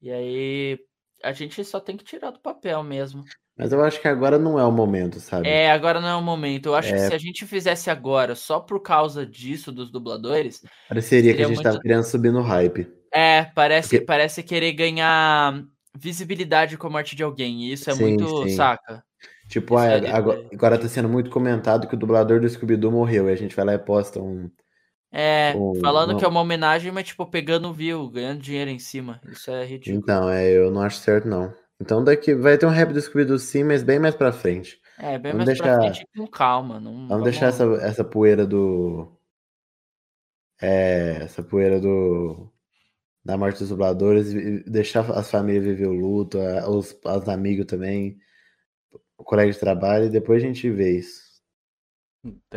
E aí a gente só tem que tirar do papel mesmo. Mas eu acho que agora não é o momento, sabe? É, agora não é o momento. Eu acho que É. se a gente fizesse agora só por causa disso dos dubladores, Pareceria que a gente tava muito- querendo subir no hype. é, parece, Porque- parece querer ganhar visibilidade com a morte de alguém. E isso é Sim, muito, sim. saca? Tipo, ah, agora, é. agora tá sendo muito comentado que o dublador do Scooby-Doo morreu. E a gente vai lá e posta um. É, Um- falando que é uma homenagem, mas tipo, pegando view, ganhando dinheiro em cima. Isso é ridículo. Então, é, eu não acho certo, não. Então daqui vai ter um rap do Scooby-Doo sim, mas bem mais pra frente. É, bem Vamos mais pra deixar- frente com calma. Não, Vamos deixar essa, essa poeira do. É, essa poeira do. Da morte dos dubladores deixar as famílias viver o luto, os, os amigos também, o colega de trabalho, e depois a gente vê isso.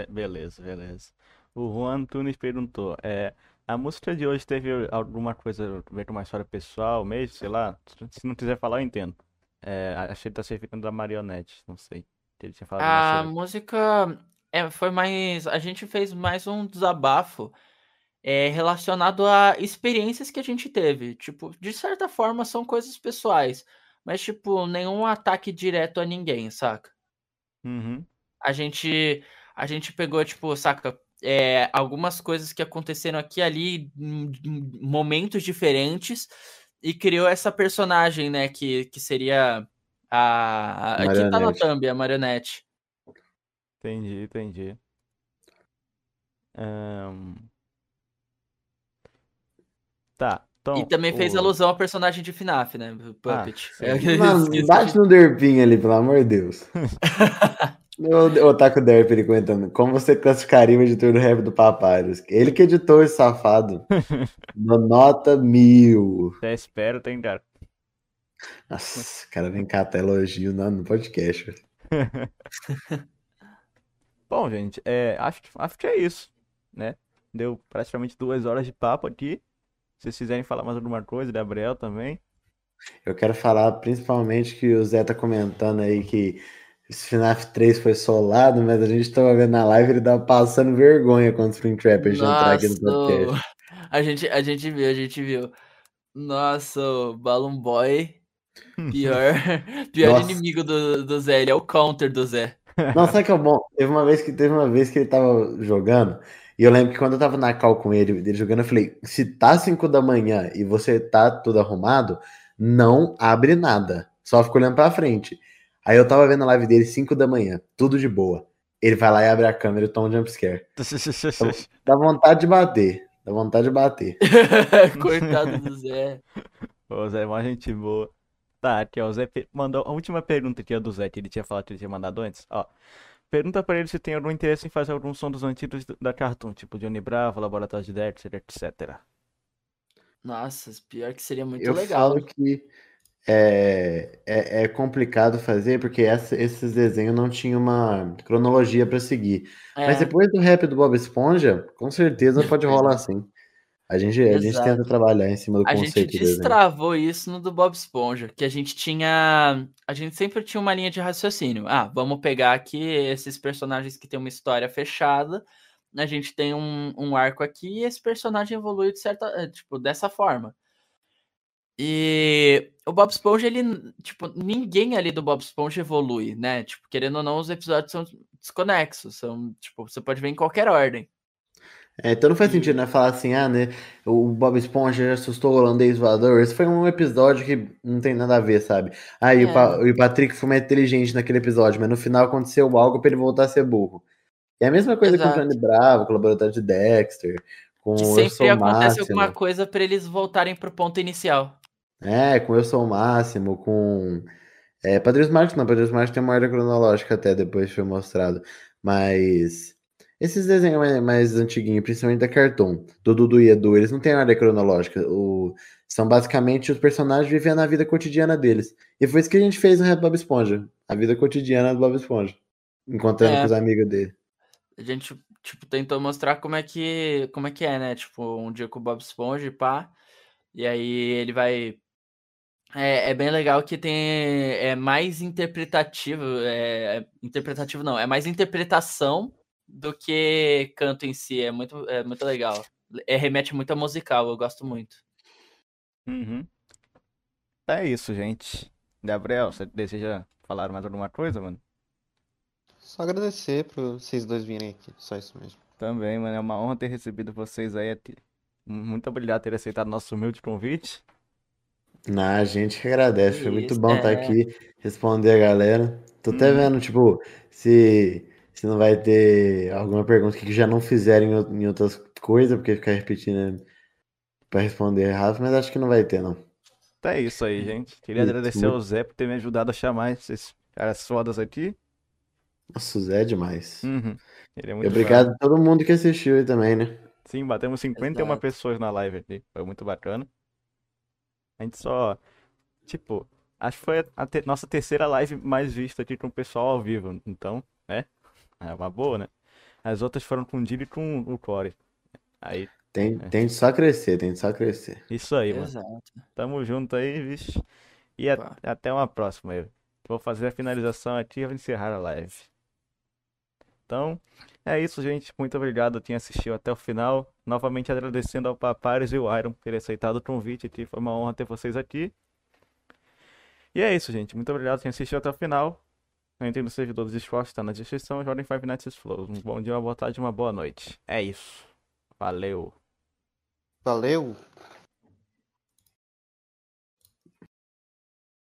Beleza, beleza. O Juan Antunes perguntou, é, a música de hoje teve alguma coisa a ver com uma história pessoal mesmo, sei lá? Se não quiser falar, eu entendo. É, achei que tá referindo da marionete, não sei. Ele tinha falado A música é, foi mais. A gente fez mais um desabafo é, relacionado a experiências que a gente teve. Tipo, de certa forma são coisas pessoais. Mas, tipo, nenhum ataque direto a ninguém, saca? Uhum, A gente, a gente pegou, tipo, saca, é, algumas coisas que aconteceram aqui e ali, em em momentos diferentes, e criou essa personagem, né, que, que seria a, a que tá na thumb, a marionete. entendi, entendi. Ahn, Tá, então... e também fez o- alusão ao personagem de FNAF, né, o Puppet. sim. É, bate no Derpinho ali, pelo amor de Deus. O, o Taco Derp ele comentando. Como você classificaria o editor do rap do Papyrus? Ele que editou esse safado. No nota mil. Já espero, tem cara. Nossa, o cara vem catar elogio no, no podcast. Bom, gente, é, acho que, acho que é isso, né? Deu praticamente duas horas de papo aqui. Se vocês quiserem falar mais alguma coisa, Gabriel também. Eu quero falar principalmente que o Zé tá comentando aí que esse FNAF 3 foi solado, mas a gente tava vendo na live ele tava passando vergonha quando o Springtrap a gente entrar aqui no podcast. Nossa, a gente, a gente viu, a gente viu. Nossa, o Balloon Boy, pior, pior Nossa. inimigo do, do Zé, ele é o counter do Zé. Não, sabe que é bom? Teve uma vez que teve uma vez que ele tava jogando, e eu lembro que quando eu tava na cal com ele, ele jogando, eu falei: se tá 5 da manhã e você tá tudo arrumado, não abre nada. Só fica olhando pra frente. Aí eu tava vendo a live dele 5 da manhã, tudo de boa. Ele vai lá e abre a câmera e toma um jumpscare. Dá vontade de bater. Dá vontade de bater. Coitado do Zé. Ô, Zé, uma gente boa. Tá, aqui, ó, o Zé mandou a última pergunta aqui, ó, do Zé, que ele tinha falado que ele tinha mandado antes. Ó, pergunta pra ele se tem algum interesse em fazer algum som dos antigos da Cartoon, tipo Johnny Bravo, Laboratório de Dexter, etc. Nossa, pior que seria muito eu legal. falo que é, é, é complicado fazer porque essa- esses desenhos não tinham uma cronologia pra seguir. Mas É, depois do rap do Bob Esponja, com certeza pode rolar sim. A gente, a gente tenta trabalhar em cima do a gente conceito do desenho. destravou isso no do Bob Esponja, que a gente tinha. A gente sempre tinha uma linha de raciocínio. Ah, vamos pegar aqui esses personagens que têm uma história fechada. A gente tem um, um arco aqui e esse personagem evolui de certa. eh, Tipo, dessa forma. E o Bob Esponja, ele. Tipo, ninguém ali do Bob Esponja evolui, né? Tipo, querendo ou não, os episódios são desconexos. São, tipo, você pode ver em qualquer ordem. É, então não faz sentido, né? Falar assim, ah, né? O Bob Esponja assustou o holandês voador. Esse foi um episódio que não tem nada a ver, sabe? Ah, e, o, É. Pa- o Patrick foi mais inteligente naquele episódio, mas no final aconteceu algo pra ele voltar a ser burro. É a mesma coisa com o Exato. Johnny Bravo, com o laboratório de Dexter, com Que sempre acontece alguma Máximo. coisa pra eles voltarem pro ponto inicial. É, com Eu Sou o Máximo, com. É, Padrinhos Mágicos não, Padrinhos Mágicos tem uma ordem cronológica até, depois foi mostrado. Mas. Esses desenhos mais, mais antiguinhos, principalmente da Cartoon, do Dudu e Edu, eles não têm ordem cronológica. O, são basicamente os personagens vivendo a vida cotidiana deles. E foi isso que a gente fez no Red Bob Esponja. A vida cotidiana do Bob Esponja. Encontrando É. com os amigos dele. A gente, tipo, tentou mostrar como é que, como é que é, né? Tipo, um dia com o Bob Esponja e pá. E aí ele vai. É, é bem legal que tem. É mais interpretativo. É, é- interpretativo não, é mais interpretação do que canto em si. É muito, é muito legal. É, remete muito a musical, eu gosto muito. Uhum. É isso, gente. Gabriel, você deseja falar mais alguma coisa, mano? Só agradecer por vocês dois virem aqui. Só isso mesmo. Também, mano, é uma honra ter recebido vocês aí. ati- Muito obrigado por ter aceitado nosso humilde convite. Na, a gente que agradece. Foi muito bom estar é. aqui, responder a galera. Tô até Hum. vendo, tipo, se, se não vai ter alguma pergunta que já não fizeram em, ou- em outras coisas, porque ficar repetindo para responder errado, mas acho que não vai ter, não. Então é isso aí, gente. Queria Isso, agradecer muito- ao Zé por ter me ajudado a chamar esses caras fodas aqui. Nossa, o Zé é demais. Uhum. Ele é E muito obrigado a todo mundo que assistiu aí também, né? Sim, batemos 51 Exato. pessoas na live aqui. Foi muito bacana. A gente só. Tipo, acho que foi a te- nossa terceira live mais vista aqui com o pessoal ao vivo. Então, né? É uma boa, né? As outras foram com o Dili e com o Core. Aí, Tem, É. tem de só crescer, tem de só crescer. isso aí, mano. Exato. Tamo junto aí, vixe. E a- até uma próxima aí. Vou fazer a finalização aqui e vou encerrar a live. Então, é isso, gente. Muito obrigado quem assistiu até o final. Novamente agradecendo ao Papares e o Iron por terem aceitado o convite aqui. Foi uma honra ter vocês aqui. E é isso, gente. Muito obrigado quem assistiu até o final. Entrem no servidor do Discord, está na descrição. Joguem Five Nights at Flows. Um bom dia, uma boa tarde, uma boa noite. É isso. Valeu. Valeu!